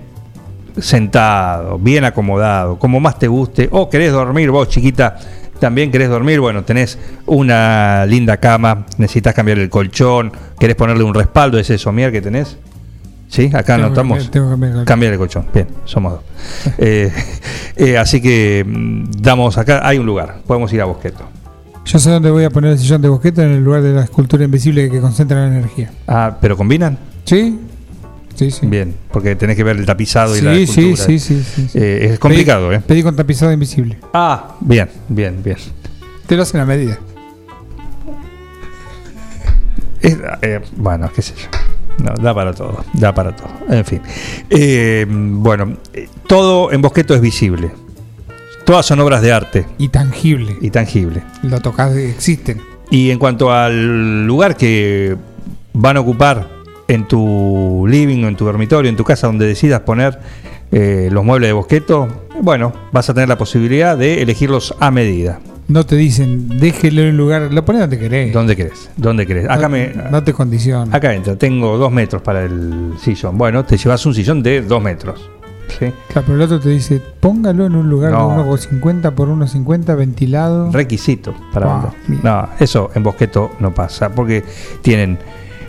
sentado, bien acomodado, como más te guste, o querés dormir vos, chiquita, también querés dormir, bueno, tenés una linda cama, necesitas cambiar el colchón, querés ponerle un respaldo ese somier que tenés. ¿Sí? Acá Tengo cambiar- tengo que cambiar el colchón. Cambiar el colchón. Bien, somos dos. Eh, eh, así que mm, damos acá, hay un lugar, podemos ir a Bosqueto. Yo sé dónde voy a poner el sillón de bosqueta en el lugar de la escultura invisible que concentra la energía. Ah, ¿pero combinan? Sí. Sí, sí. Bien, porque tenés que ver el tapizado y la Sí, sí, escultura. sí, sí, sí, sí. Eh, es complicado, pedí, ¿eh? Pedí con tapizado invisible. Ah, bien, bien, bien. Te lo hacen a medida. Es- bueno, qué sé yo. No, da para todo, da para todo. En fin. Eh, bueno, eh, todo en Bosqueto es visible. Todas son obras de arte. Y tangible. Y tangible. Lo tocas, existen. Y en cuanto al lugar que van a ocupar en tu living o en tu dormitorio, en tu casa donde decidas poner eh, los muebles de Bosqueto, bueno, vas a tener la posibilidad de elegirlos a medida. No te dicen, déjelo en un lugar, lo pones donde querés. ¿Dónde querés? ¿Dónde querés? Acá no, me, no te condiciona. Acá entra, tengo dos metros para el sillón. Bueno, te llevas un sillón de dos metros. ¿sí? Claro, pero el otro te dice, póngalo en un lugar No. de 1,50 por 1,50 ventilado. Requisito para Ah, vender. No, eso en Bosqueto no pasa, porque tienen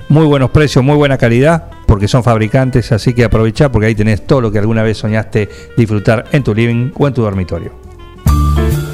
muy buenos precios, muy buena calidad, porque son fabricantes, así que aprovecha porque ahí tenés todo lo que alguna vez soñaste disfrutar en tu living o en tu dormitorio.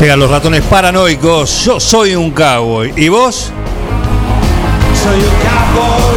Llegan los ratones paranoicos, yo soy un cowboy. ¿Y vos? Soy un cowboy,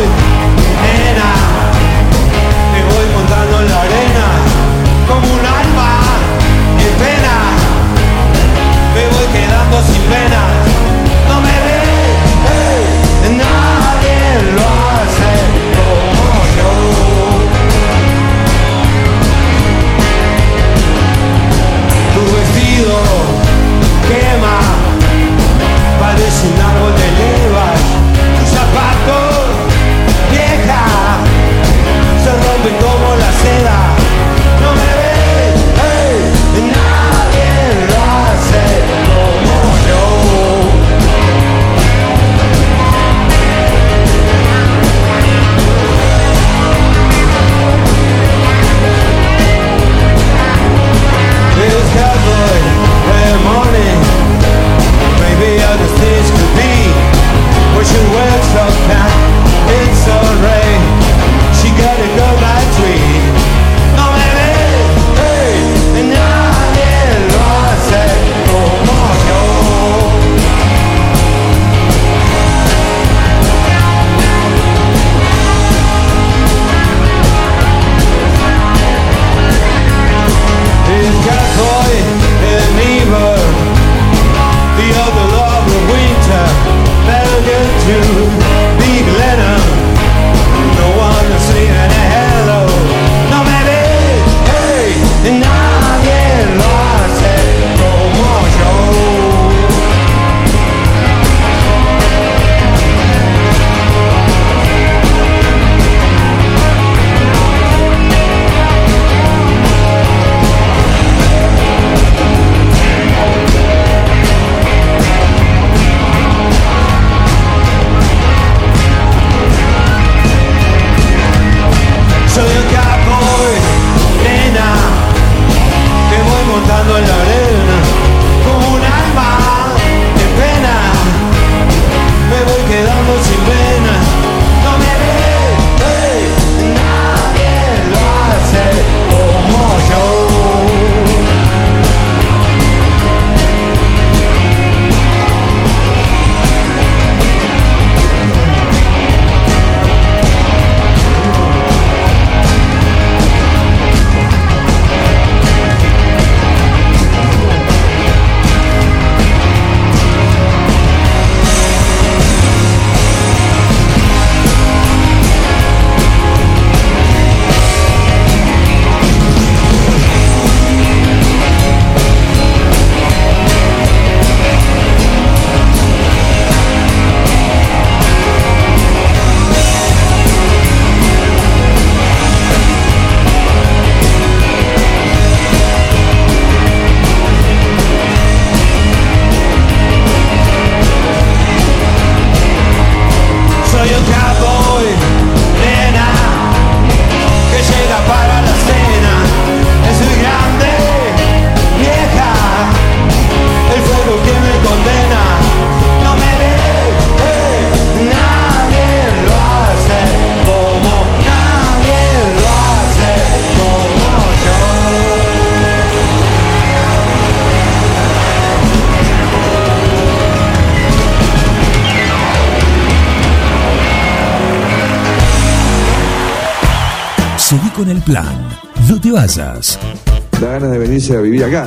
vivir acá.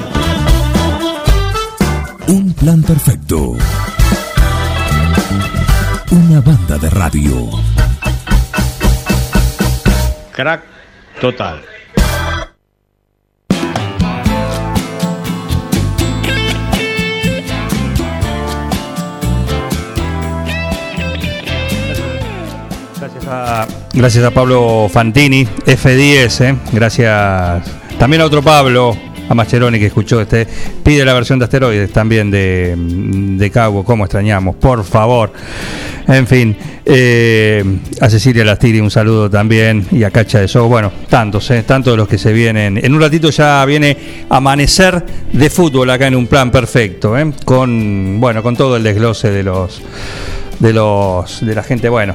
Un plan perfecto. Una banda de radio. Crack total. Gracias a, gracias a Pablo Fantini, F10, eh. gracias también a otro Pablo, a Mascheroni que escuchó este, pide la versión de asteroides también de, de Cabo, cómo extrañamos, por favor. En fin, eh, a Cecilia Lastiri un saludo también y a Cacha de So, bueno, tantos, eh, tantos de los que se vienen. En un ratito ya viene amanecer de fútbol acá en un plan perfecto, eh, con bueno, con todo el desglose de los de los de la gente, bueno,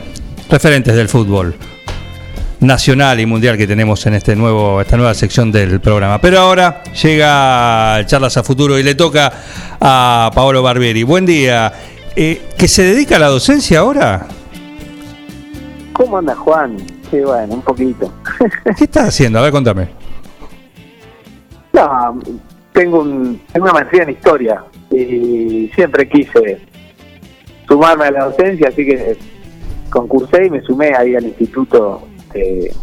referentes del fútbol nacional y mundial que tenemos en este nuevo, esta nueva sección del programa. Pero ahora llega Charlas a Futuro y le toca a Paolo Barbieri. Buen día. Eh, ¿Que se dedica a la docencia ahora? ¿Cómo anda Juan? Sí, bueno, un poquito. ¿Qué estás haciendo? A ver, contame. No, tengo, un, tengo una maestría en historia y siempre quise sumarme a la docencia, así que concursé y me sumé ahí al instituto de,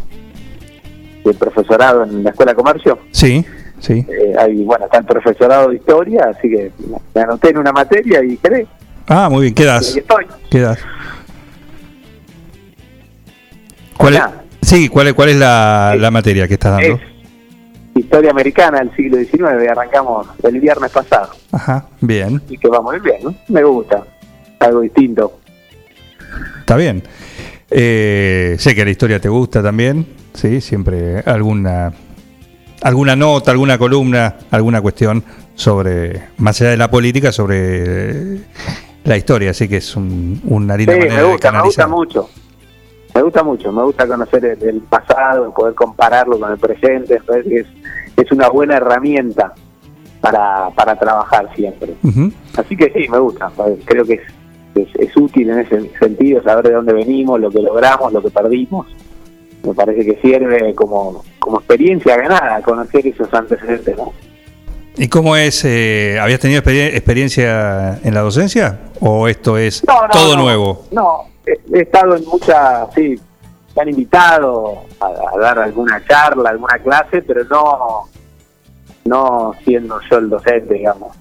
de profesorado en la Escuela de Comercio. Sí, sí. Eh, ahí, bueno, está el profesorado de historia, así que me anoté en una materia y quedé. Ah, muy bien. ¿Qué Y das? ahí estoy. ¿Qué das? ¿Cuál es, sí, ¿cuál es, cuál es la, la materia que estás dando? Historia americana del siglo XIX, arrancamos el viernes pasado. Ajá, bien. Y que va muy bien, ¿no? Me gusta. Algo distinto. Está bien. Eh, sé que la historia te gusta también, sí, siempre alguna alguna nota, alguna columna, alguna cuestión sobre, más allá de la política, sobre la historia, así que es un, una linda Sí, manera me de gusta, me gusta mucho. Me gusta mucho, me gusta conocer el, el pasado, poder compararlo con el presente, es, es una buena herramienta para, para trabajar siempre. Ujú. Así que sí, me gusta, creo que es, es, es útil en ese sentido saber de dónde venimos, lo que logramos, lo que perdimos. Me parece que sirve como, como experiencia ganada conocer esos antecedentes, ¿no? ¿Y cómo es? eh, ¿Habías tenido experien- experiencia en la docencia? ¿O esto es No, no, todo nuevo? No, he, he estado en muchas, sí, me han invitado a, a dar alguna charla, alguna clase, pero no, no siendo yo el docente, digamos.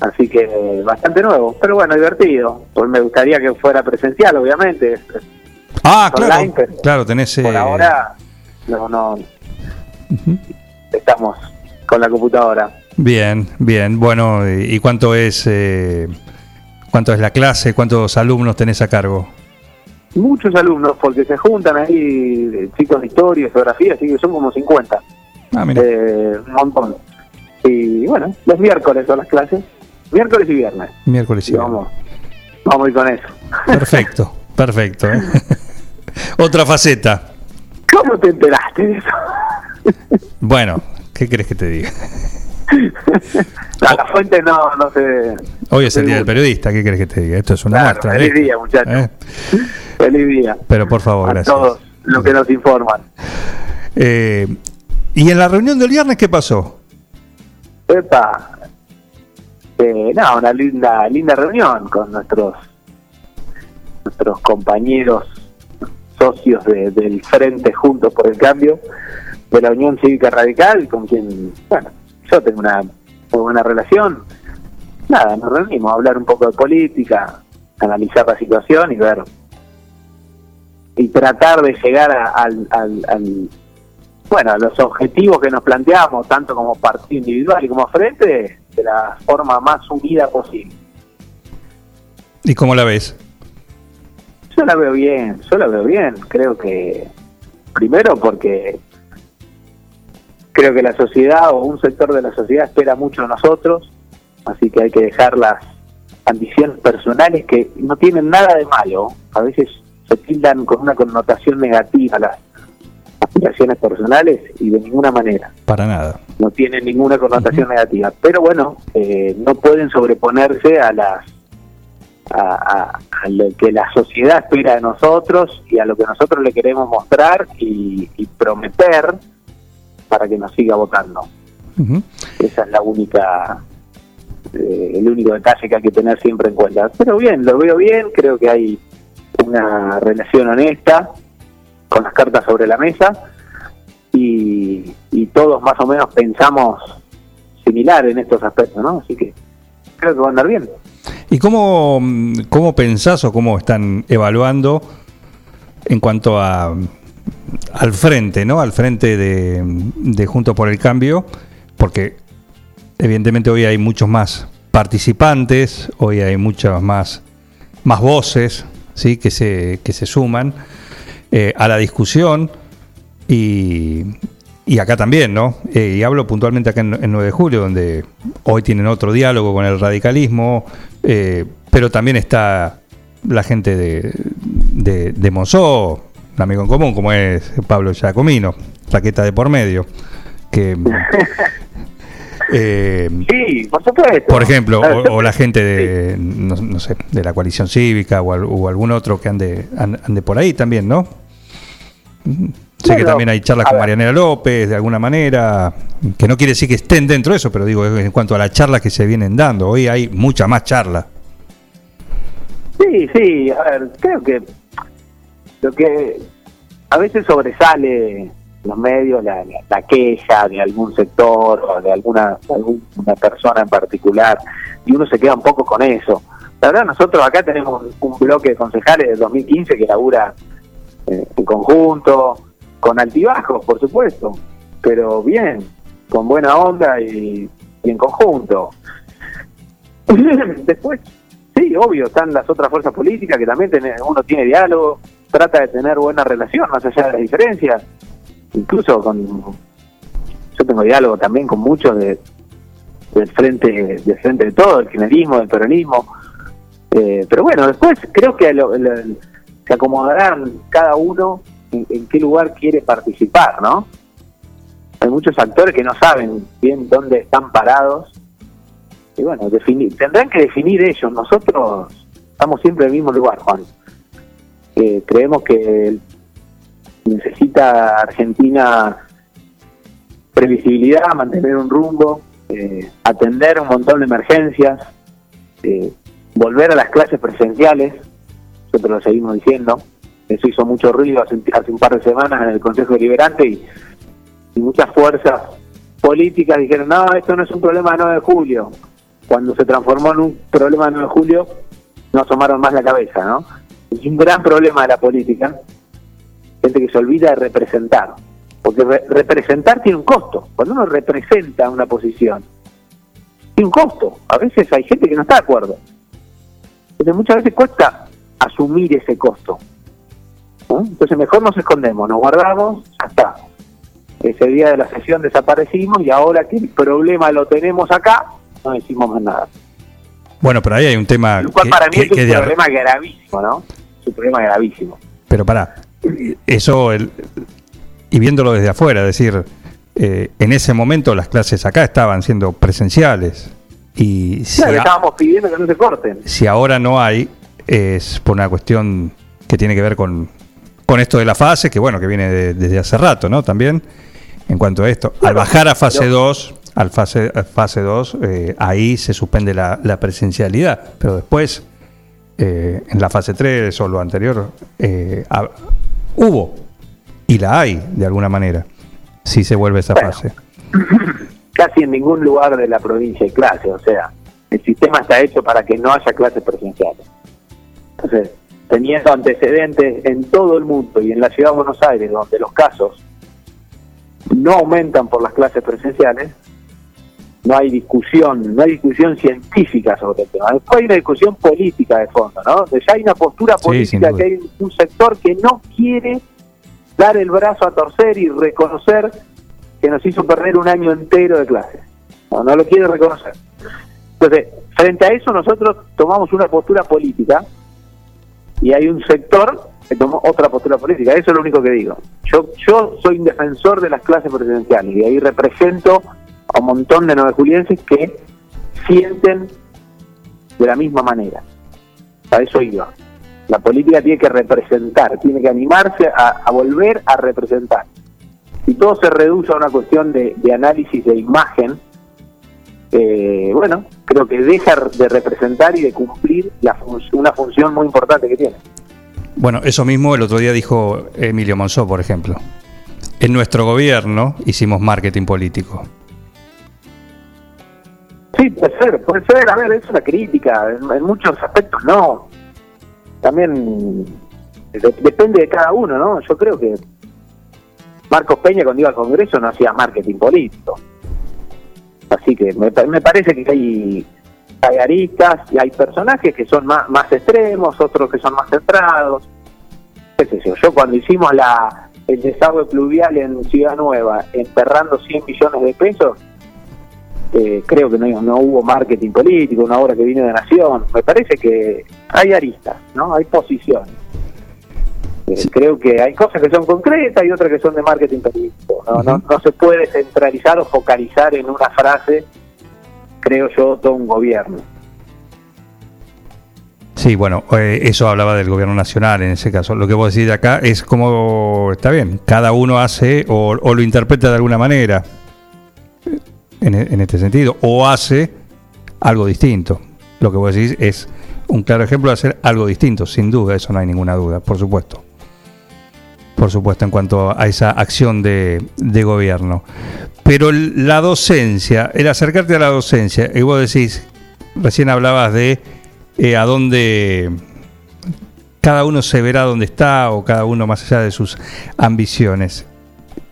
Así que bastante nuevo, pero bueno, divertido. Pues me gustaría que fuera presencial, obviamente. Ah, claro. Online, pero Claro, tenés... por eh, ahora no, no estamos con la computadora. Bien, bien. Bueno, ¿y y cuánto es eh, cuánto es la clase? ¿Cuántos alumnos tenés a cargo? Muchos alumnos, porque se juntan ahí eh, chicos de historia, geografía, así que son como 50. Ah, mira. Eh, un montón. Y bueno, los miércoles son las clases, miércoles y viernes. Miércoles y Y vamos, vamos a ir con eso. Perfecto, perfecto. ¿eh? Otra faceta. ¿Cómo te enteraste de eso? Bueno, ¿qué crees que te diga? La, la fuente no, no sé. Hoy es el día del periodista, ¿qué crees que te diga? Esto es una Claro, muestra. feliz día, muchachos. ¿Eh? Feliz día Pero por favor, a gracias. todos los que nos informan. Eh, ¿Y en la reunión del viernes qué pasó? Epa, eh, no, una linda, linda reunión con nuestros nuestros compañeros socios de- del Frente Juntos por el Cambio de la Unión Cívica Radical, con quien, bueno, yo tengo una muy buena relación. Nada, nos reunimos a hablar un poco de política, analizar la situación y ver y tratar de llegar a- al- al- bueno, los objetivos que nos planteamos, tanto como partido individual y como frente, de la forma más unida posible. ¿Y cómo la ves? Yo la veo bien, yo la veo bien. Creo que, primero porque creo que la sociedad o un sector de la sociedad espera mucho de nosotros, así que hay que dejar las ambiciones personales que no tienen nada de malo. A veces se tildan con una connotación negativa las aspiraciones personales y de ninguna manera. Para nada. no tienen ninguna connotación negativa. Pero bueno, eh, no pueden sobreponerse a las a, a- a lo que la sociedad espera de nosotros y a lo que nosotros le queremos mostrar y, y prometer para que nos siga votando. Ujú. Esa es la única, eh, el único detalle que hay que tener siempre en cuenta. Pero bien, lo veo bien, creo que hay una relación honesta con las cartas sobre la mesa y, todos más o menos pensamos similar en estos aspectos, ¿no? Así que creo que va a andar bien. ¿Y cómo, cómo pensás o cómo están evaluando en cuanto a al frente, ¿no? Al frente de, de Juntos por el Cambio, porque evidentemente hoy hay muchos más participantes, hoy hay muchas más, más voces, ¿sí? Que se, que se suman eh, a la discusión y, y acá también, ¿no? Eh, y hablo puntualmente acá en, en 9 de julio, donde hoy tienen otro diálogo con el radicalismo, eh, pero también está la gente de, de, de Monzó, un amigo en común, como es Pablo Giacomino, raqueta de por medio, que... eh, Sí, por supuesto. por ejemplo, o, o la gente de, no, no sé, de la coalición cívica o, o algún otro que ande, an- ande por ahí también, ¿no? Sé que también hay charlas con ver. Marianela López, de alguna manera, que no quiere decir que estén dentro de eso, pero digo, en cuanto a las charlas que se vienen dando, hoy hay mucha más charla. Sí, sí, a ver, creo que lo que a veces sobresale los medios la, la- la queja de algún sector o de alguna, alguna persona en particular y uno se queda un poco con eso. La verdad, nosotros acá tenemos un, un bloque de concejales del 2015 que labura en conjunto, con altibajos, por supuesto, pero bien, con buena onda y, y en conjunto. Después, sí, obvio, están las otras fuerzas políticas que también uno tiene diálogo, trata de tener buena relación más allá de las diferencias, incluso con yo tengo diálogo también con muchos de, del frente del frente de todo, del kirchnerismo, del peronismo, Eh, pero bueno, después creo que lo- lo- se acomodarán cada uno en, qué lugar quiere participar, ¿no? Hay muchos actores que no saben bien dónde están parados y bueno, definir, tendrán que definir ellos. Nosotros estamos siempre en el mismo lugar, Juan. Eh, creemos que necesita Argentina previsibilidad, mantener un rumbo, eh, atender un montón de emergencias, eh, volver a las clases presenciales, nosotros lo seguimos diciendo, eso hizo mucho ruido hace, un par de semanas en el Consejo Deliberante y, muchas fuerzas políticas dijeron, no, esto no es un problema de 9 de julio. Cuando se transformó en un problema de 9 de julio, no asomaron más la cabeza, ¿no? Es un gran problema de la política, gente que se olvida de representar, porque re- representar tiene un costo. Cuando uno representa una posición, tiene un costo. A veces hay gente que no está de acuerdo. Entonces muchas veces cuesta asumir ese costo. ¿no? Entonces mejor nos escondemos, nos guardamos, ya está. Ese día de la sesión desaparecimos y ahora que el problema lo tenemos acá, no decimos más nada. Bueno, pero ahí hay un tema Lo cual que- para mí que- es un que de ar- problema gravísimo, ¿no? Es un problema gravísimo. Pero pará, eso, el- y viéndolo desde afuera, es decir, eh, en ese momento las clases acá estaban siendo presenciales. Y si, Claro, a- estábamos pidiendo que no se corten. si ahora no hay, es por una cuestión que tiene que ver con, con esto de la fase, que bueno, que viene de- desde hace rato, ¿no? También, en cuanto a esto. Al bajar a fase 2, al fase, a fase 2, eh, ahí se suspende la, la presencialidad, pero después, eh, en la fase 3 o lo anterior, eh, hubo, y la hay, de alguna manera, si se vuelve esa Bueno. fase. Casi en ningún lugar de la provincia hay clases, o sea, el sistema está hecho para que no haya clases presenciales. Entonces, teniendo antecedentes en todo el mundo y en la ciudad de Buenos Aires, donde los casos no aumentan por las clases presenciales, no hay discusión, no hay discusión científica sobre el tema. Después hay una discusión política de fondo, ¿no? Ya hay una postura política que hay un sector que no quiere dar el brazo a torcer y reconocer que nos hizo perder un año entero de clases. No, no lo quiere reconocer. Entonces, frente a eso nosotros tomamos una postura política y hay un sector que tomó otra postura política. Eso es lo único que digo. Yo, yo soy un defensor de las clases presidenciales y ahí represento a un montón de nueve julienses que sienten de la misma manera. A eso iba. La política tiene que representar, tiene que animarse a, volver a representar. Si todo se reduce a una cuestión de análisis de imagen, eh, bueno, creo que deja de representar y de cumplir la fun- una función muy importante que tiene. Bueno, eso mismo el otro día dijo Emilio Monzó, por ejemplo. En nuestro gobierno hicimos marketing político. Sí, puede ser, puede ser, a ver, es una crítica, en, en muchos aspectos no. También de- depende de cada uno, ¿no? Yo creo que Marcos Peña cuando iba al Congreso no hacía marketing político. Así que me, pa- me parece que hay, hay aristas y hay personajes que son más, más extremos, otros que son más centrados. Qué sé yo, yo cuando hicimos la el desagüe pluvial en Ciudad Nueva, enterrando 100 millones de pesos, eh, creo que no, no hubo marketing político, una obra que vino de Nación. Me parece que hay aristas, ¿no? Hay posiciones. Eh, Creo que hay cosas que son concretas y otras que son de marketing político. ¿no? no, no se puede centralizar o focalizar en una frase, creo yo, todo un gobierno. Sí, bueno, eh, eso hablaba del gobierno nacional en ese caso. Lo que vos decís de acá es como, está bien, cada uno hace o, o lo interpreta de alguna manera, en, e- en este sentido, o hace algo distinto. Lo que vos decís es un claro ejemplo de hacer algo distinto, sin duda, eso no hay ninguna duda, por supuesto. Por supuesto, en cuanto a esa acción de, gobierno. Pero la docencia, el acercarte a la docencia, y vos decís, recién hablabas de eh, a dónde cada uno se verá dónde está o cada uno más allá de sus ambiciones.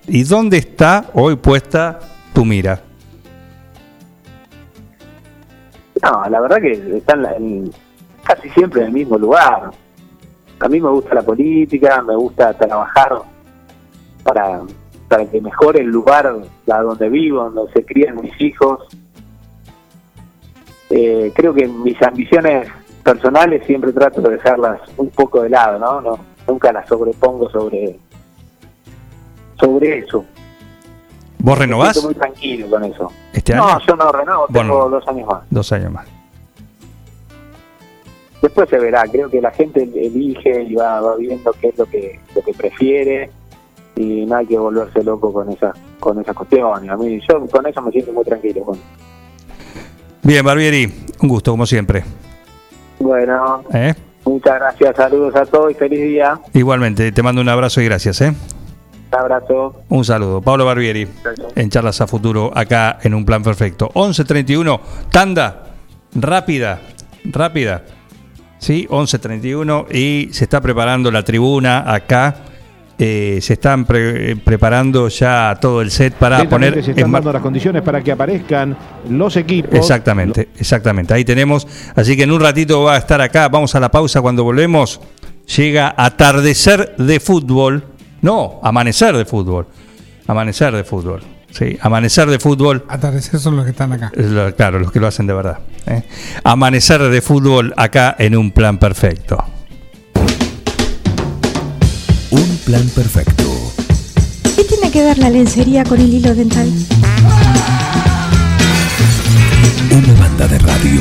¿Y dónde está hoy puesta tu mira? No, la verdad que están casi siempre en el mismo lugar. A mí me gusta la política, me gusta trabajar para, para que mejore el lugar a donde vivo, donde se crían mis hijos. Eh, creo que mis ambiciones personales siempre trato de dejarlas un poco de lado, ¿no? no nunca las sobrepongo sobre, sobre eso. ¿Vos renovás siento muy tranquilo con eso. este no, año? yo no renovo, tengo Bueno. dos años más. Dos años más. Después se verá, creo que la gente elige y va, va viendo qué es lo que lo que prefiere y no hay que volverse loco con esas con esas cuestiones. A mí yo con eso me siento muy tranquilo. Bien, Barbieri, un gusto como siempre. Bueno, ¿eh? muchas gracias, saludos a todos y feliz día. Igualmente, te mando un abrazo y gracias. ¿eh? Un abrazo. Un saludo. Pablo Barbieri, en Charlas a Futuro, acá en Un Plan Perfecto. 11.31, tanda, rápida, rápida. Sí, 11.31 y se está preparando la tribuna acá. Eh, se están pre- preparando ya todo el set para poner se están dando las condiciones para que aparezcan los equipos. Exactamente, exactamente. Ahí tenemos. Así que en un ratito va a estar acá. Vamos a la pausa cuando volvemos. Llega atardecer de fútbol. No, amanecer de fútbol. Amanecer de fútbol. Sí, amanecer de fútbol. Atardecer son los que están acá. Lo- Claro, los que lo hacen de verdad. ¿eh? Amanecer de fútbol acá en un plan perfecto. Un plan perfecto. ¿Qué tiene que ver la lencería con el hilo dental? Una banda de radio.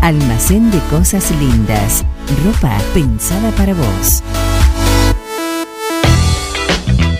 Almacén de Cosas Lindas. Ropa pensada para vos.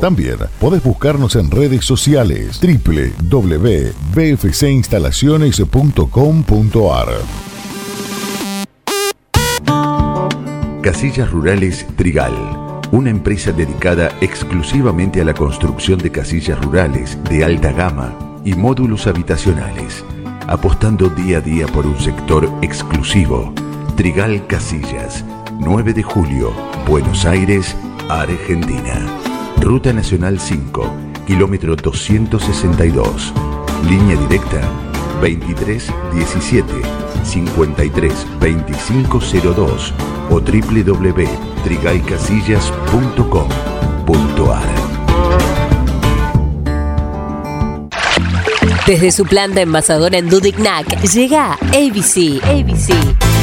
También podés buscarnos en redes sociales www.bfcinstalaciones.com.ar. Casillas Rurales Trigal, una empresa dedicada exclusivamente a la construcción de casillas rurales de alta gama y módulos habitacionales, apostando día a día por un sector exclusivo. Trigal Casillas, 9 de julio, Buenos Aires, Argentina. Ruta Nacional 5, kilómetro 262. Línea directa 23 17 53 2502 o www.trigaycasillas.com.ar Desde su planta envasadora en Dudignac llega ABC. ABC.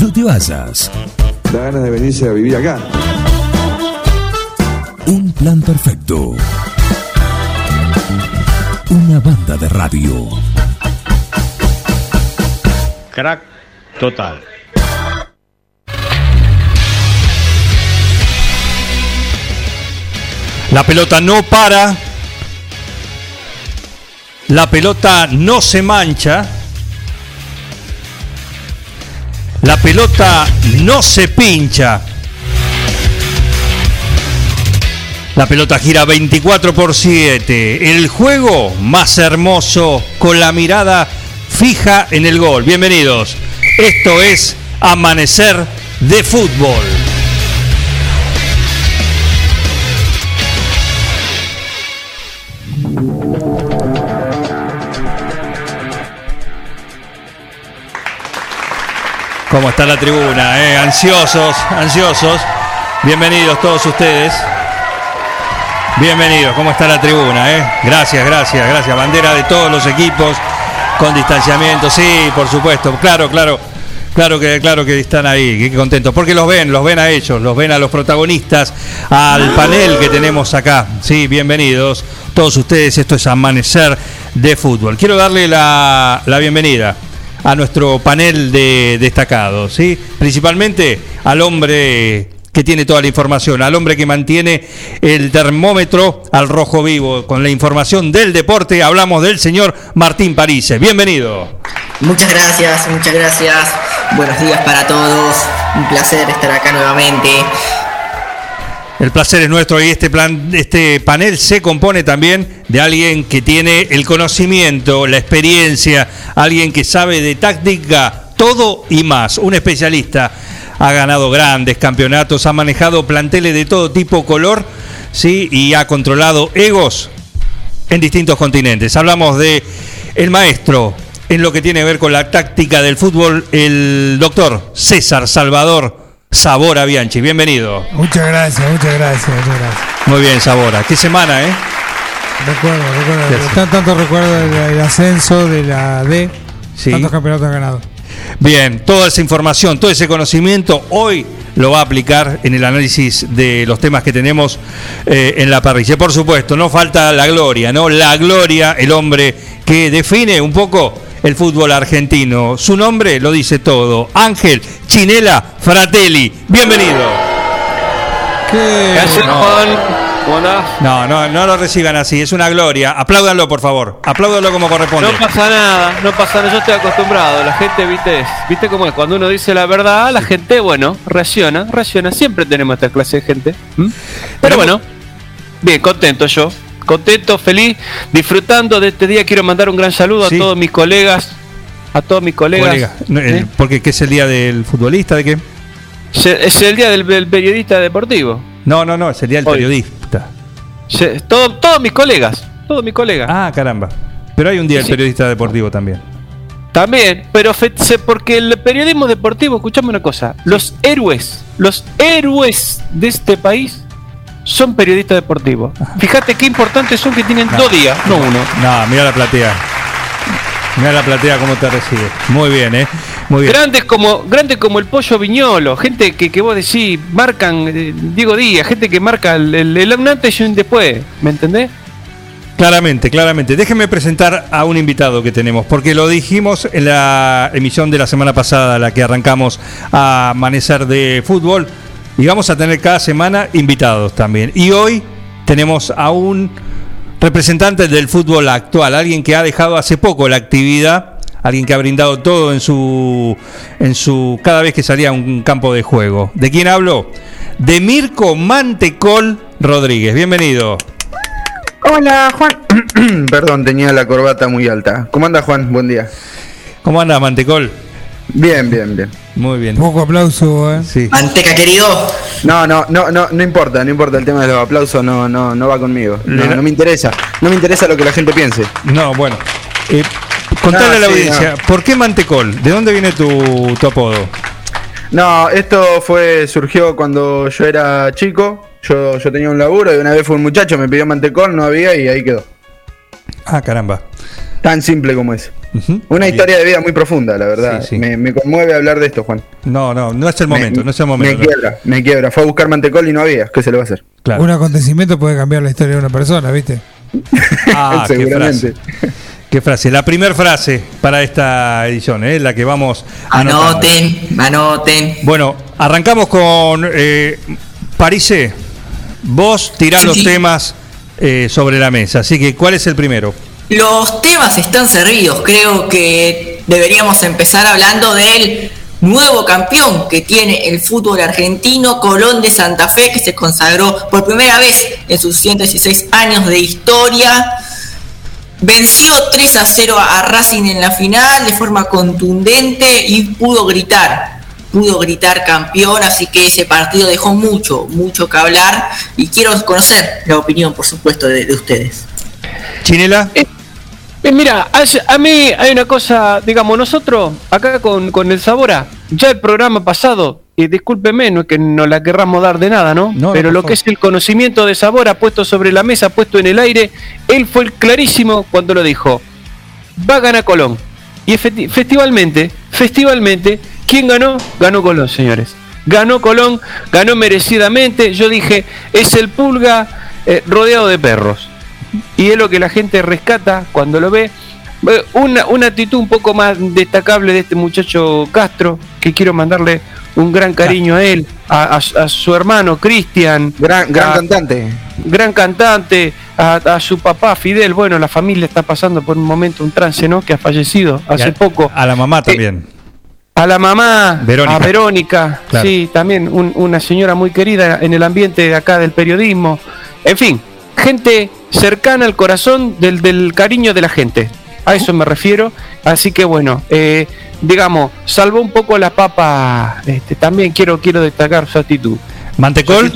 No te vayas. Da ganas de venirse a vivir acá. Un plan perfecto. Una banda de radio. Crack total. La pelota no para. La pelota no se mancha. La pelota no se pincha. La pelota gira 24 por 7. El juego más hermoso con la mirada fija en el gol. Bienvenidos. Esto es Amanecer de Fútbol. ¿Cómo está la tribuna? eh? Ansiosos, ansiosos. Bienvenidos todos ustedes. Bienvenidos, ¿cómo está la tribuna? eh? Gracias, gracias, gracias. Bandera de todos los equipos con distanciamiento, sí, por supuesto. Claro, claro. Claro que, claro que están ahí, qué contentos, porque los ven, los ven a ellos, los ven a los protagonistas, al panel que tenemos acá. Sí, bienvenidos todos ustedes, esto es Amanecer de Fútbol. Quiero darle la, la bienvenida a nuestro panel de destacados, ¿sí? principalmente al hombre que tiene toda la información, al hombre que mantiene el termómetro al rojo vivo. Con la información del deporte hablamos del señor Martín Parise. Bienvenido. Muchas gracias, muchas gracias. Buenos días para todos. Un placer estar acá nuevamente. El placer es nuestro y este, plan, este panel se compone también de alguien que tiene el conocimiento, la experiencia, alguien que sabe de táctica, todo y más. Un especialista ha ganado grandes campeonatos, ha manejado planteles de todo tipo, color, sí, y ha controlado egos en distintos continentes. Hablamos de el maestro en lo que tiene que ver con la táctica del fútbol, el doctor César Salvador Sabora Bianchi. Bienvenido. Muchas gracias, muchas gracias, muchas gracias. Muy bien, Sabora. ¿Qué semana, eh? Recuerdo, recuerdo. Tan- tanto recuerdo del, del ascenso de la D. Sí. Tantos campeonatos ganados. Bien, toda esa información, todo ese conocimiento, hoy lo va a aplicar en el análisis de los temas que tenemos eh, en la parrilla. Por supuesto, no falta la gloria, ¿no? La gloria, el hombre que define un poco el fútbol argentino. Su nombre lo dice todo. Ángel Chinela Fratelli. Bienvenido. Gracias, Juan. ¿Cómo andás? No, no, no lo reciban así, es una gloria. Apláudanlo, por favor. Apláudanlo como corresponde. No pasa nada, no pasa nada, yo estoy acostumbrado. La gente, viste, viste cómo es. Cuando uno dice la verdad, la gente, bueno, reacciona, reacciona. Siempre tenemos esta clase de gente. ¿m? Pero bueno, bien, contento yo. Contento, feliz, disfrutando de este día. Quiero mandar un gran saludo Sí. a todos mis colegas. A todos mis colegas. Colega, ¿eh? porque ¿qué es el día del futbolista? ¿De qué? Se- Es el día del, del periodista deportivo. No, no, no, es el día del Hoy. periodista. Se- todo- todos mis colegas. Todos mis colegas. Ah, caramba. Pero hay un día del Sí. periodista deportivo también. También, pero fe- porque el periodismo deportivo, escuchame una cosa, los héroes, los héroes de este país son periodistas deportivos. Fíjate qué importantes son que tienen No. dos días, no uno. No, mira la platea. Mira la platea cómo te recibe. Muy bien, ¿eh? Muy bien. Grandes como, grandes como el pollo viñolo, gente que, que vos decís, marcan, eh, Diego Díaz, gente que marca el, el, antes y un después, ¿me entendés? Claramente, claramente. Déjenme presentar a un invitado que tenemos, porque lo dijimos en la emisión de la semana pasada, la que arrancamos a Amanecer de Fútbol, y vamos a tener cada semana invitados también. Y hoy tenemos a un representante del fútbol actual, alguien que ha dejado hace poco la actividad, alguien que ha brindado todo en su, en su cada vez que salía a un campo de juego. ¿De quién hablo? De Mirko Mantecol Rodríguez. Bienvenido. Hola, Juan. Perdón, tenía la corbata muy alta. ¿Cómo anda, Juan? Buen día. ¿Cómo anda, Mantecol? Bien, bien, bien. Muy bien. Poco aplauso, ¿eh? Sí. Manteca, querido. No, no, no, no, no importa, no importa el tema de los aplausos, no, no, no va conmigo. No, me interesa. No me interesa lo que la gente piense. No, bueno. Eh, contale No, a la sí, audiencia, no. ¿por qué Mantecol? ¿De dónde viene tu, tu apodo? No, esto fue, surgió cuando yo era chico. Yo, yo tenía un laburo y una vez fue un muchacho, me pidió mantecol, no había y ahí quedó. Ah, caramba. Tan simple como es. Una Bien. historia de vida muy profunda, la verdad. Sí, sí. Me, me conmueve hablar de esto, Juan. No, no, no es el momento, Me- no es el Me momento. quiebra, me quiebra. Fue a buscar mantecol y no había. ¿Qué se le va a hacer? Claro. Un acontecimiento puede cambiar la historia de una persona, ¿viste? Ah, qué Seguramente. frase. Qué frase. La primera frase para esta edición, ¿eh? la que vamos a Anoten, anoten. Bueno, arrancamos con eh, Parise. Vos tirás Sí, los sí. temas eh, sobre la mesa. Así que, ¿cuál es el primero? Los temas están servidos. Creo que deberíamos empezar hablando del nuevo campeón que tiene el fútbol argentino, Colón de Santa Fe, que se consagró por primera vez en sus 116 años de historia. Venció 3 a 0 a Racing en la final de forma contundente y pudo gritar, pudo gritar campeón, así que ese partido dejó mucho, mucho que hablar y quiero conocer la opinión, por supuesto, de, de ustedes. Chinela. Eh, mira, a mí hay una cosa, digamos, nosotros acá con, con el Sabora ya el programa pasado, y discúlpeme, no es que no la querramos dar de nada, ¿no? No, Pero no, lo que es el conocimiento de sabor ha puesto sobre la mesa, puesto en el aire, él fue el clarísimo cuando lo dijo. Va a ganar Colón. Y efecti- festivalmente, festivalmente, ¿quién ganó? Ganó Colón, señores. Ganó Colón, ganó merecidamente. Yo dije, es el pulga eh, rodeado de perros. Y es lo que la gente rescata cuando lo ve. Eh, Una, una actitud un poco más destacable de este muchacho Castro, que quiero mandarle un gran cariño a él, a, a- a su hermano Cristian. Gran, gran a- cantante. gran cantante, a, su papá Fidel. Bueno, la familia está pasando por un momento, un trance, ¿no? Que ha fallecido hace poco. A la mamá también. A la mamá, Verónica. a Verónica, Claro. sí, también un- una señora muy querida en el ambiente de acá del periodismo. En fin, gente cercana al corazón del, del cariño de la gente. A eso me refiero. Así que bueno, eh, digamos, salvo un poco la papa, este, también quiero, quiero destacar su actitud. ¿Mantecol?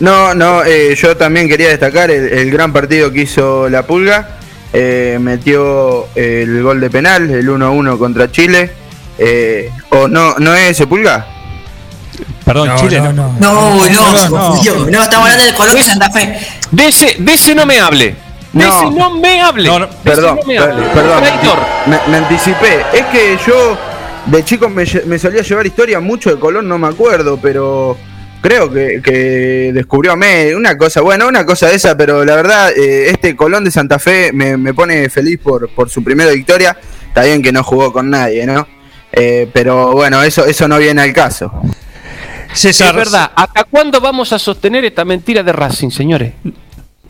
No, no, eh, yo también quería destacar el, el gran partido que hizo la Pulga. Eh, metió el gol de penal, el 1-1 contra Chile. Eh, ¿O no, no es ese Pulga? Perdón, Chile no. No, no, no, estamos hablando del Colón de Santa Fe. De ese, de ese no me hable. De No. ese no me hable. De ese Perdón, no me hable. perdón, me, me anticipé. Es que yo de chico me, me solía llevar historia mucho de Colón, no me acuerdo, pero creo que, que descubrió a Messi, una cosa, bueno, una cosa de esa, pero la verdad, eh, este Colón de Santa Fe me, me pone feliz por, por su primera victoria. Está bien que no jugó con nadie, ¿no? Eh, pero bueno, eso, eso no viene al caso. Es verdad. ¿Hasta cuándo vamos a sostener esta mentira de Racing, señores?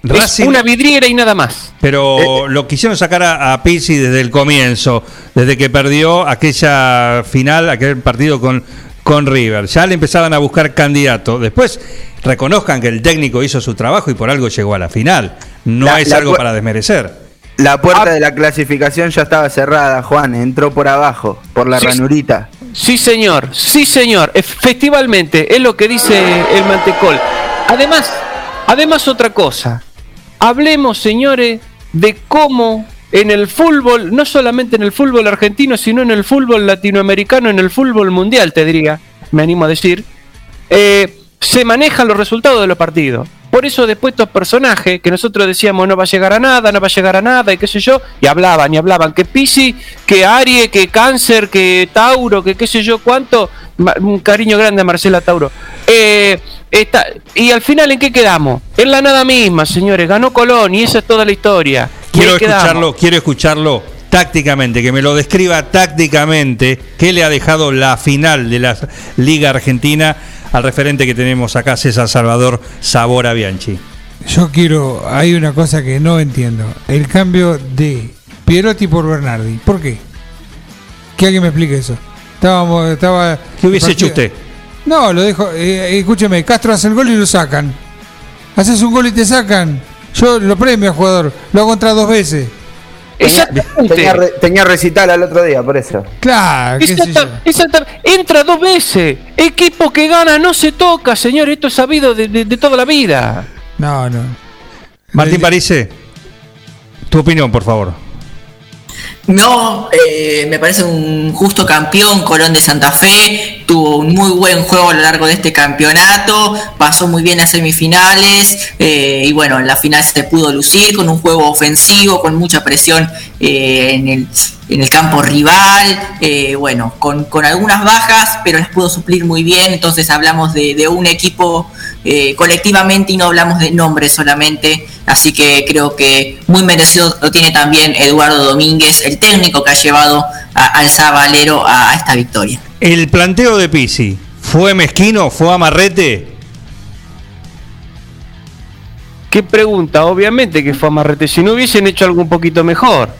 Racing- Es una vidriera y nada más. Pero lo quisieron sacar a, a Pizzi desde el comienzo, desde que perdió aquella final, aquel partido con, con River. Ya le empezaban a buscar candidato. Después reconozcan que el técnico hizo su trabajo y por algo llegó a la final. No La- es la algo para desmerecer. La Ah. puerta de la clasificación ya estaba cerrada, Juan, entró por abajo, por la Sí, ranurita. Sí, señor. Sí, señor. Festivalmente, es lo que dice el mantecol. Además, además otra cosa. Hablemos, señores, de cómo en el fútbol, no solamente en el fútbol argentino, sino en el fútbol latinoamericano, en el fútbol mundial, te diría, me animo a decir, eh, se manejan los resultados de los partidos. Por eso después estos personajes que nosotros decíamos no va a llegar a nada, no va a llegar a nada y qué sé yo, y hablaban y hablaban que Pisi, que Arie, que Cáncer, que Tauro, que qué sé yo cuánto, un cariño grande a Marcela Tauro. Eh, está- y al final en qué quedamos? En la nada misma, señores, ganó Colón y esa es toda la historia. Quiero quedamos. escucharlo, quiero escucharlo tácticamente, que me lo describa tácticamente qué le ha dejado la final de la Liga Argentina al referente que tenemos acá, César Salvador Sabora Bianchi. Yo quiero, hay una cosa que no entiendo. El cambio de Pierotti por Bernardi. ¿Por qué? Que alguien me explique eso. Estábamos, estaba. ¿Qué hubiese hecho usted? No, lo dejo. eh, escúcheme, Castro hace el gol y lo sacan. Haces un gol y te sacan. Yo lo premio al jugador. Lo hago contra dos veces. Tenía, re- tenía recital al otro día, por eso. Claro. Exacta- exacta- entra dos veces. Equipo que gana no se toca, señor. Esto es sabido de, de- de toda la vida. No, no. Martín Parise, tu opinión, por favor. No, eh, me parece un justo campeón, Colón de Santa Fe, tuvo un muy buen juego a lo largo de este campeonato, pasó muy bien a semifinales eh, y bueno, en la final se pudo lucir con un juego ofensivo, con mucha presión eh, en, el, en el campo rival, eh, bueno, con, con algunas bajas, pero las pudo suplir muy bien, entonces hablamos de, un equipo eh, colectivamente y no hablamos de nombres solamente, así que creo que muy merecido lo tiene también Eduardo Domínguez, el técnico que ha llevado al Zabalero a, a esta victoria. El planteo de Pisi, ¿fue mezquino? ¿Fue amarrete? ¿Qué pregunta? Obviamente que fue amarrete. Si no hubiesen hecho algo un poquito mejor.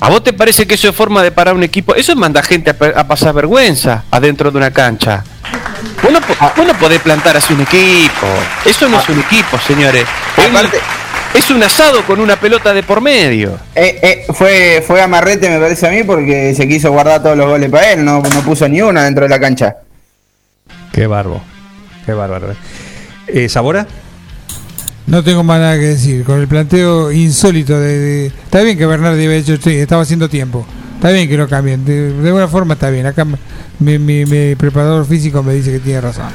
¿A vos te parece que eso es forma de parar un equipo? Eso es manda gente a, pasar vergüenza adentro de una cancha. Vos no, vos no podés plantar así un equipo. Eso no es un equipo, señores. Es un asado con una pelota de por medio. Eh, eh, fue, fue amarrete, me parece a mí, porque se quiso guardar todos los goles para él, no, no puso ni una dentro de la cancha. Qué barbo. Qué bárbaro. Eh, ¿Sabora? No tengo más nada que decir. Con el planteo insólito de. de- está bien que Bernardi había hecho, sí, estaba haciendo tiempo. Está bien que lo cambien, de, de buena forma está bien. Acá mi, mi, mi preparador físico me dice que tiene razón.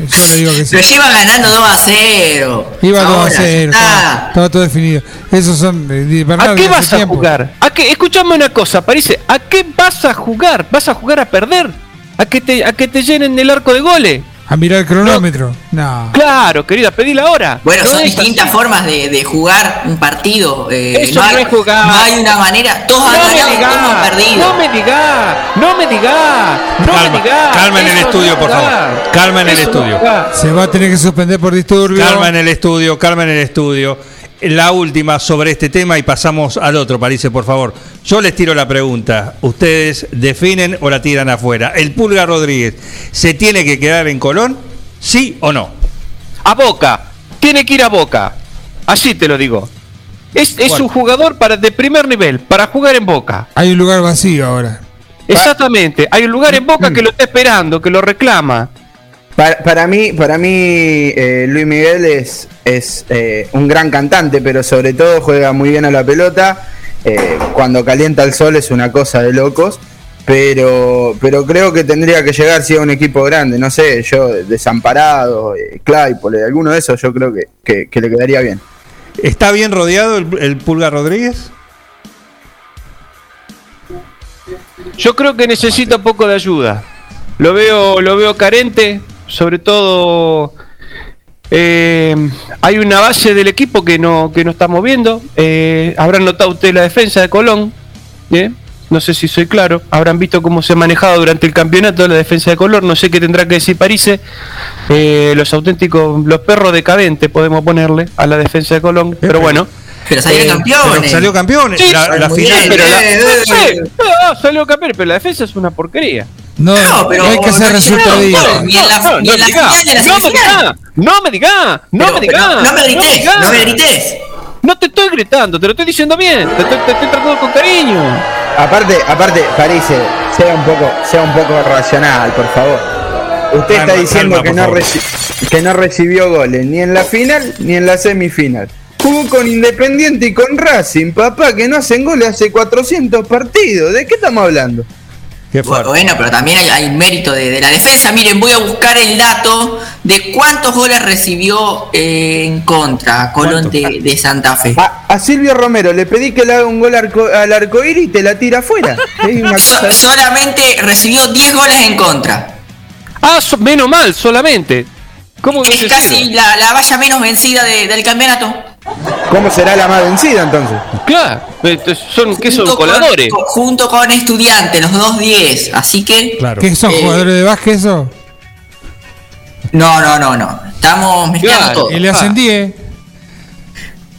Yo le digo que sí. Pero lleva ganando 2 a 0. Iba 2 a Ahora, 0, ya estaba, estaba todo definido. Esos son. eh, de- ¿A Bernardo, qué vas a tiempo. jugar? ¿A qué? Escuchame una cosa, parece. ¿A qué vas a jugar? ¿Vas a jugar a perder? ¿A que te, a que te llenen el arco de goles? A mirar el cronómetro. No. Claro, querida, pedí la hora. Bueno, No son distintas así. formas de, de jugar un partido. eh, Eso no, hay, no es jugar. no hay una manera. Todos han No me ganado, todos han digas, perdido. no me digas, no me digas, no Calma, me digas. calma en el Eso no estudio, es por favor. Calma en el no estudio. Se va a tener que suspender por disturbio. Calma en el estudio, calma en el estudio. La última sobre este tema y pasamos al otro, Parece, por favor. Yo les tiro la pregunta. ¿Ustedes definen o la tiran afuera? ¿El Pulga Rodríguez se tiene que quedar en Colón? ¿Sí o no? A Boca, tiene que ir a Boca. Así te lo digo. Es, es Bueno. un jugador para de primer nivel, para jugar en Boca. Hay un lugar vacío ahora. Exactamente. Hay un lugar en Mm. Boca que lo está esperando, que lo reclama. Para, para mí, para mí eh, Luis Miguel es, es eh, un gran cantante, pero sobre todo juega muy bien a la pelota. Eh, cuando calienta el sol es una cosa de locos. Pero, pero creo que tendría que llegar si a un equipo grande. No sé, yo, Desamparado, eh, Claypole, alguno de esos, yo creo que, que- que le quedaría bien. ¿Está bien rodeado el, el Pulga Rodríguez? Yo creo que necesita un poco de ayuda. Lo veo, lo veo carente, sobre todo eh, hay una base del equipo que no, que no está moviendo. Eh, habrán notado usted la defensa de Colón. ¿eh? No sé si soy claro. Habrán visto cómo se ha manejado durante el campeonato la defensa de Colón. No sé qué tendrá que decir Parise. Eh, los auténticos, los perros decadentes podemos ponerle a la defensa de Colón. Pero bueno. Pero salieron campeones. Pero salió campeones. Sí, la, final. bien, pero la- eh, eh, no, salió campeón, pero la defensa es una porquería. No, No, pero no hay que ser no resultadista. Ni en la- No, ni en la final la no me semifinal. diga, no me diga, no me no grites, no me grites. No te estoy gritando, te lo estoy diciendo bien, te, estoy- te estoy tratando con cariño. Aparte, aparte, París, eh, sea un poco, sea un poco racional, por favor. Usted Calma, está diciendo calma, que, no que no recibió goles ni en la final ni en la semifinal. Jugó con Independiente y con Racing, papá, que no hacen goles hace 400 partidos. ¿De qué estamos hablando? Qué. Bueno, pero también hay, hay mérito de, de la defensa. Miren, voy a buscar el dato de cuántos goles recibió eh, en contra Colón de, de Santa Fe. A, a Silvio Romero le pedí que le haga un gol arco- al arcoíris y te la tira afuera. So- solamente recibió 10 goles en contra. Ah, so- menos mal, solamente. ¿Cómo Que es casi la, la valla menos vencida de- del campeonato. ¿Cómo será la más vencida entonces? Claro, este, son, ¿qué son? Junto ¿Coladores? co- junto con Estudiantes, los dos 10. Así que. Claro. ¿Qué son Eh, jugadores de básquet eso? No, no, no, no. Estamos mezclando Claro. todo. Y le ascendí, ¿eh?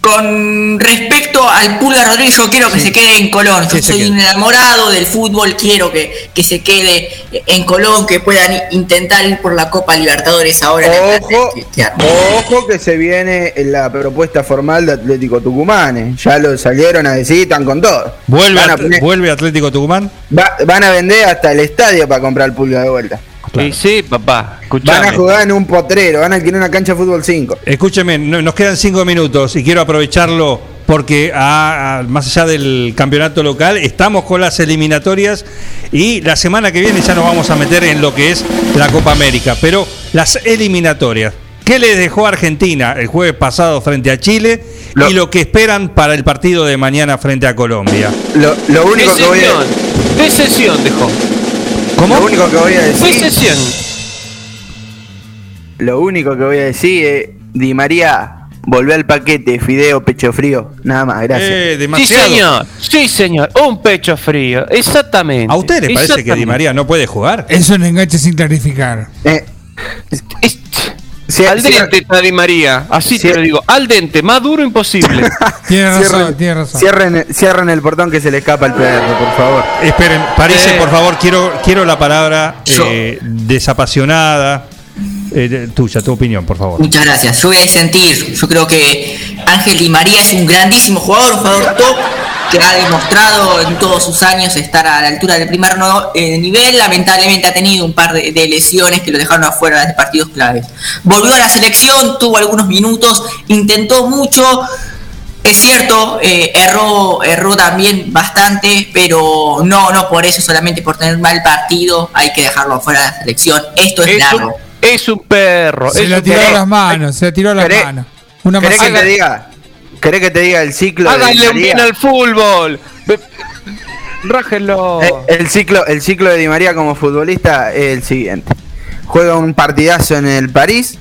Con respecto al Pulga Rodríguez, yo quiero que se quede en Colón. Yo Sí, soy enamorado del fútbol, quiero que, que se quede en Colón, que puedan intentar ir por la Copa Libertadores ahora. en el Ojo, que- se viene la propuesta formal de Atlético Tucumán. eh. Ya lo salieron a decir, están con todo. ¿Vuelve, van, a At- poner- ¿Vuelve Atlético Tucumán? va- van a vender hasta el estadio para comprar el pulga de vuelta. Sí, sí, papá, Van a jugar en un potrero, van a adquirir una cancha de fútbol 5. Escúcheme, no- nos quedan cinco minutos y quiero aprovecharlo porque a- a- más allá del campeonato local estamos con las eliminatorias y la semana que viene ya nos vamos a meter en lo que es la Copa América. Pero las eliminatorias, ¿qué les dejó Argentina el jueves pasado frente a Chile Lo- y lo que esperan para el partido de mañana frente a Colombia? Lo, lo único que voy a, decesión dejó. Lo único que voy a decir, Decesión. lo único que voy a decir es Di María, volvé al paquete, fideo, pecho frío, nada más, gracias. Eh, Sí, demasiado. señor. Sí, señor. Un pecho frío. Exactamente. ¿A usted le parece que Di. María no puede jugar? Es un enganche sin clarificar. Eh, Es- si- al dente Di María. Así Sí. te lo digo. Al dente. Más duro imposible. Tiene razón, Cierren, tiene razón. cierren, cierren el portón que se le escapa al perro, por favor. Esperen, parece, Eh. por favor, quiero, quiero la palabra eh, desapasionada. Eh, tuya, tu opinión, por favor. Muchas gracias. Yo voy a sentir. Yo creo que Ángel Di María es un grandísimo jugador, un jugador top que ha demostrado en todos sus años estar a la altura del primer no- eh, nivel. Lamentablemente ha tenido un par de, de lesiones que lo dejaron afuera de partidos claves. Volvió a la selección, tuvo algunos minutos, intentó mucho. es cierto, eh, erró, erró también bastante, pero no, no por eso, solamente por tener mal partido, hay que dejarlo fuera de la selección. Esto es, Es largo. Es un perro. Se la tiró a las manos, se la tiró a las ¿Querés- manos. Una ¿Querés que masacre. te diga? ¿Querés que te diga el ciclo de Háganle un bien al fútbol. Rájenlo. Eh, el ciclo el ciclo de Di María como futbolista es el siguiente. Juega un partidazo en el París,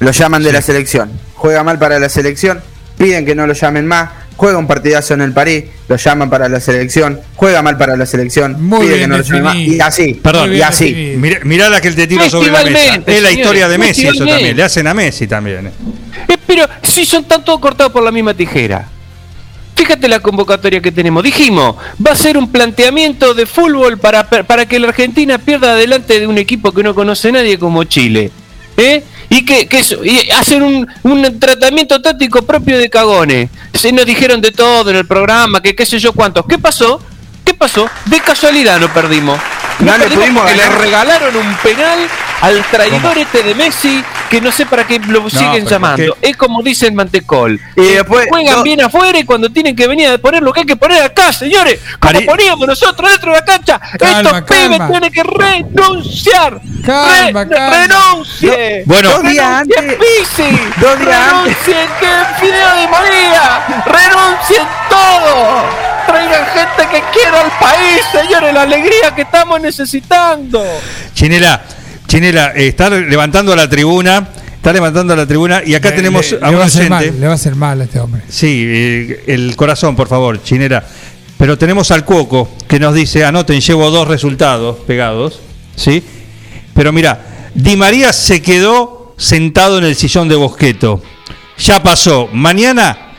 lo llaman de la selección. Juega mal para la selección, piden que no lo llamen más. Juega un partidazo en el París, lo llaman para la selección. Juega mal para la selección, Muy piden bien que no lo. Y así, Perdón, y así. Mirá, mirá la que él te tira sobre la mesa. Es la historia de Messi, eso también. Le hacen a Messi también. eh. Eh, pero si son tan todos cortados por la misma tijera. Fíjate la convocatoria que tenemos. Dijimos, va a ser un planteamiento de fútbol para, para que la Argentina pierda delante de un equipo que no conoce nadie como Chile. ¿Eh? Y que, que y hacer un, un tratamiento táctico propio de cagones. Se nos dijeron de todo en el programa, que qué sé yo cuántos. ¿Qué pasó? ¿Qué pasó? De casualidad no perdimos. No le pudimos porque le ganar. regalaron un penal al traidor este de Messi, que no sé para qué lo siguen llamando. Es como dice el Mantecol. Y después- Juegan no- bien afuera y cuando tienen que venir a poner lo que hay que poner acá, señores. Como Ari- poníamos nosotros dentro de la cancha. Calma, Estos pibes calma. tienen que renunciar. Calma, calma. Renuncie. Bueno. Dos días antes- Pizzi. dos días antes- Renuncien que Fideo de María. Renuncien todo. Traigan gente que quiera al país, señores. La alegría que estamos necesitando. Chinela, Chinela, eh, está levantando la tribuna. Está levantando la tribuna y acá Le- tenemos le, a le un va a hacer oyente. mal, le va a hacer mal a este hombre. Sí, eh, el corazón, por favor, Chinera. Pero tenemos al Cuoco que nos dice, anoten, llevo dos resultados pegados, ¿sí? Pero mira, Di María se quedó sentado en el sillón de Bosqueto. Ya pasó. Mañana,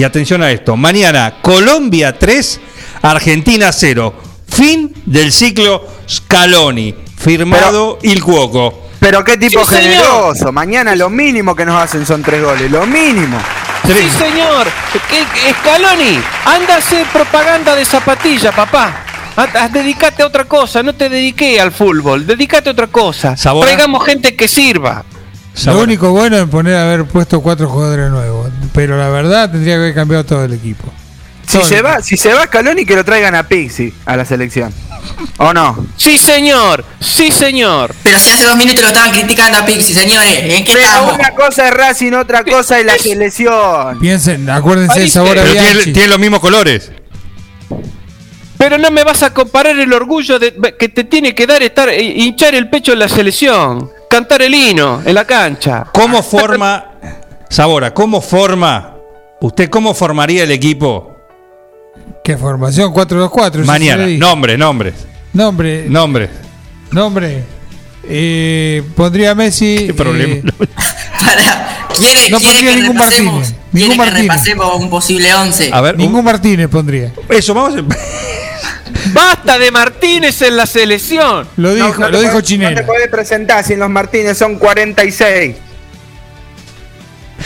y atención a esto, mañana Colombia 3, Argentina 0. Fin del ciclo Scaloni. Firmado Il Cuoco. Pero qué tipo Sí, señor. generoso. Mañana lo mínimo que nos hacen son tres goles. Lo mínimo. Sí, señor. ¿Qué- qué- Scaloni, anda a hacer propaganda de zapatilla, papá. Haz- haz- Dedicate a otra cosa, no te dediqué al fútbol, dedicate a otra cosa. Sabora. Traigamos gente que sirva. Lo único bueno es poner haber puesto cuatro jugadores nuevos. Pero la verdad tendría que haber cambiado todo el equipo. Si Todo se el va, si se va Scaloni que lo traigan a Pixi a la selección. ¿O no? Sí, señor, sí, señor. Pero si hace dos minutos lo estaban criticando a Pixi, señores. ¿En qué Pero estamos? una cosa es Racing, otra cosa es la selección. Piensen, acuérdense de Parece- sabor a Pero tiene, tiene los mismos colores. Pero no me vas a comparar el orgullo de, que te tiene que dar estar eh, hinchar el pecho en la selección, cantar el hino en la cancha. ¿Cómo forma, Sabora, cómo forma, usted cómo formaría el equipo ¿Qué formación? 4-2-4. eso mañana? Nombre, nombre, Nombre. nombre. Nombre. Eh, pondría a Messi. ¿Qué problema? eh, Para, ¿Quiere, No quiere pondría que ningún repasemos, Martínez, ningún que Martínez. repasemos un posible 11? A ver, un- ningún Martínez pondría. eso, vamos a... Basta de Martínez en la selección. Lo dijo, No, no lo dijo podés- No Chinela. te podés presentar si en los Martínez son 46.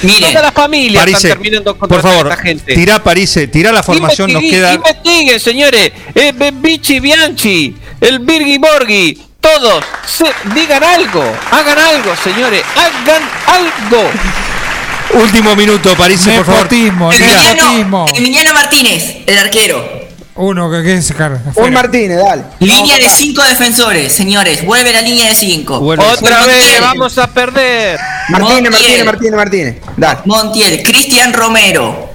Miren, Toda la familia Parise, están terminando con por favor, esta gente. tirá Parise, tirá la formación, nos queda... Investiguen, señores. Eh, Bichi Bianchi, el Birgi Borghi, todos. se- digan algo. Hagan algo, señores. Hagan algo. Último minuto, Parise, por favor. Emiliano. Emiliano Martínez, el arquero. Uno que, que sacar. Un. Martínez, dale. Línea de cinco defensores, señores. Vuelve la línea de cinco. Vuelve. Otra Montiel. vez vamos a perder. Martínez. Martínez, Martínez, Martínez. Dale. Montiel, Cristian Romero,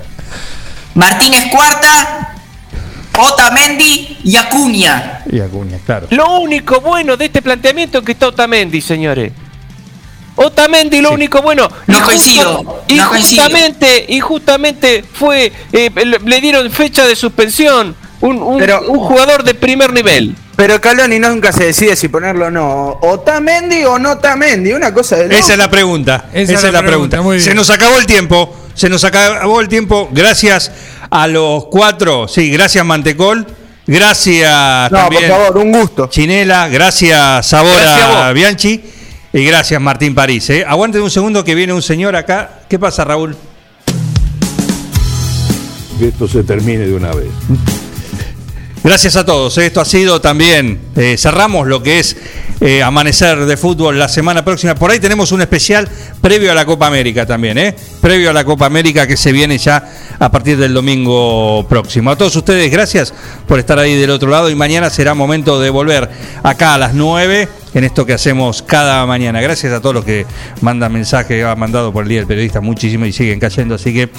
Martínez Cuarta, Otamendi y Acuña. Y Acuña, claro. Lo único bueno de este planteamiento es que está Otamendi, señores. Otamendi, lo único bueno. No Y coincido, y no coincido. justamente, y justamente fue, eh, le dieron fecha de suspensión. Un, un- Pero- un jugador de primer nivel. Pero Scaloni nunca se decide si ponerlo o no. O Tamendi o no Tamendi. Una cosa de Esa es la pregunta. Esa, es la pregunta. muy bien. Se nos acabó el tiempo. Se nos acabó el tiempo. Gracias a los cuatro. Sí, gracias Mantecol. Gracias No, también por favor, un gusto. Chinela. Gracias Sabora. Bianchi. Y gracias Martín París. ¿eh? Aguanten un segundo que viene un señor acá. ¿Qué pasa, Raúl? Que esto se termine de una vez. Gracias a todos. ¿eh? Esto ha sido también. eh, cerramos lo que es eh, amanecer de fútbol la semana próxima. Por ahí tenemos un especial previo a la Copa América también, ¿eh? Previo a la Copa América que se viene ya a partir del domingo próximo. A todos ustedes, gracias por estar ahí del otro lado y mañana será momento de volver acá a las 9 en esto que hacemos cada mañana. Gracias a todos los que mandan mensajes, ha mandado por el Día del Periodista muchísimo y siguen cayendo. Así que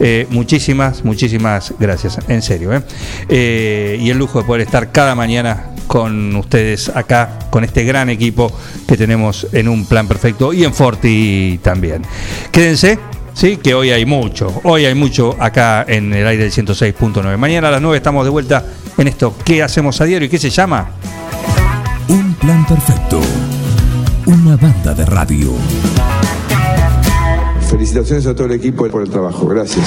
eh, muchísimas, muchísimas gracias, en serio. ¿eh? Eh, y el lujo de poder estar cada mañana con ustedes acá, con este gran equipo que tenemos en un plan perfecto y en Forti también. Quédense. Sí, que hoy hay mucho, hoy hay mucho acá en el aire del 106.9. Mañana a las 9 estamos de vuelta en esto ¿Qué hacemos a diario? ¿Y qué se llama? Plan perfecto. Una banda de radio. Felicitaciones a todo el equipo por el trabajo. Gracias.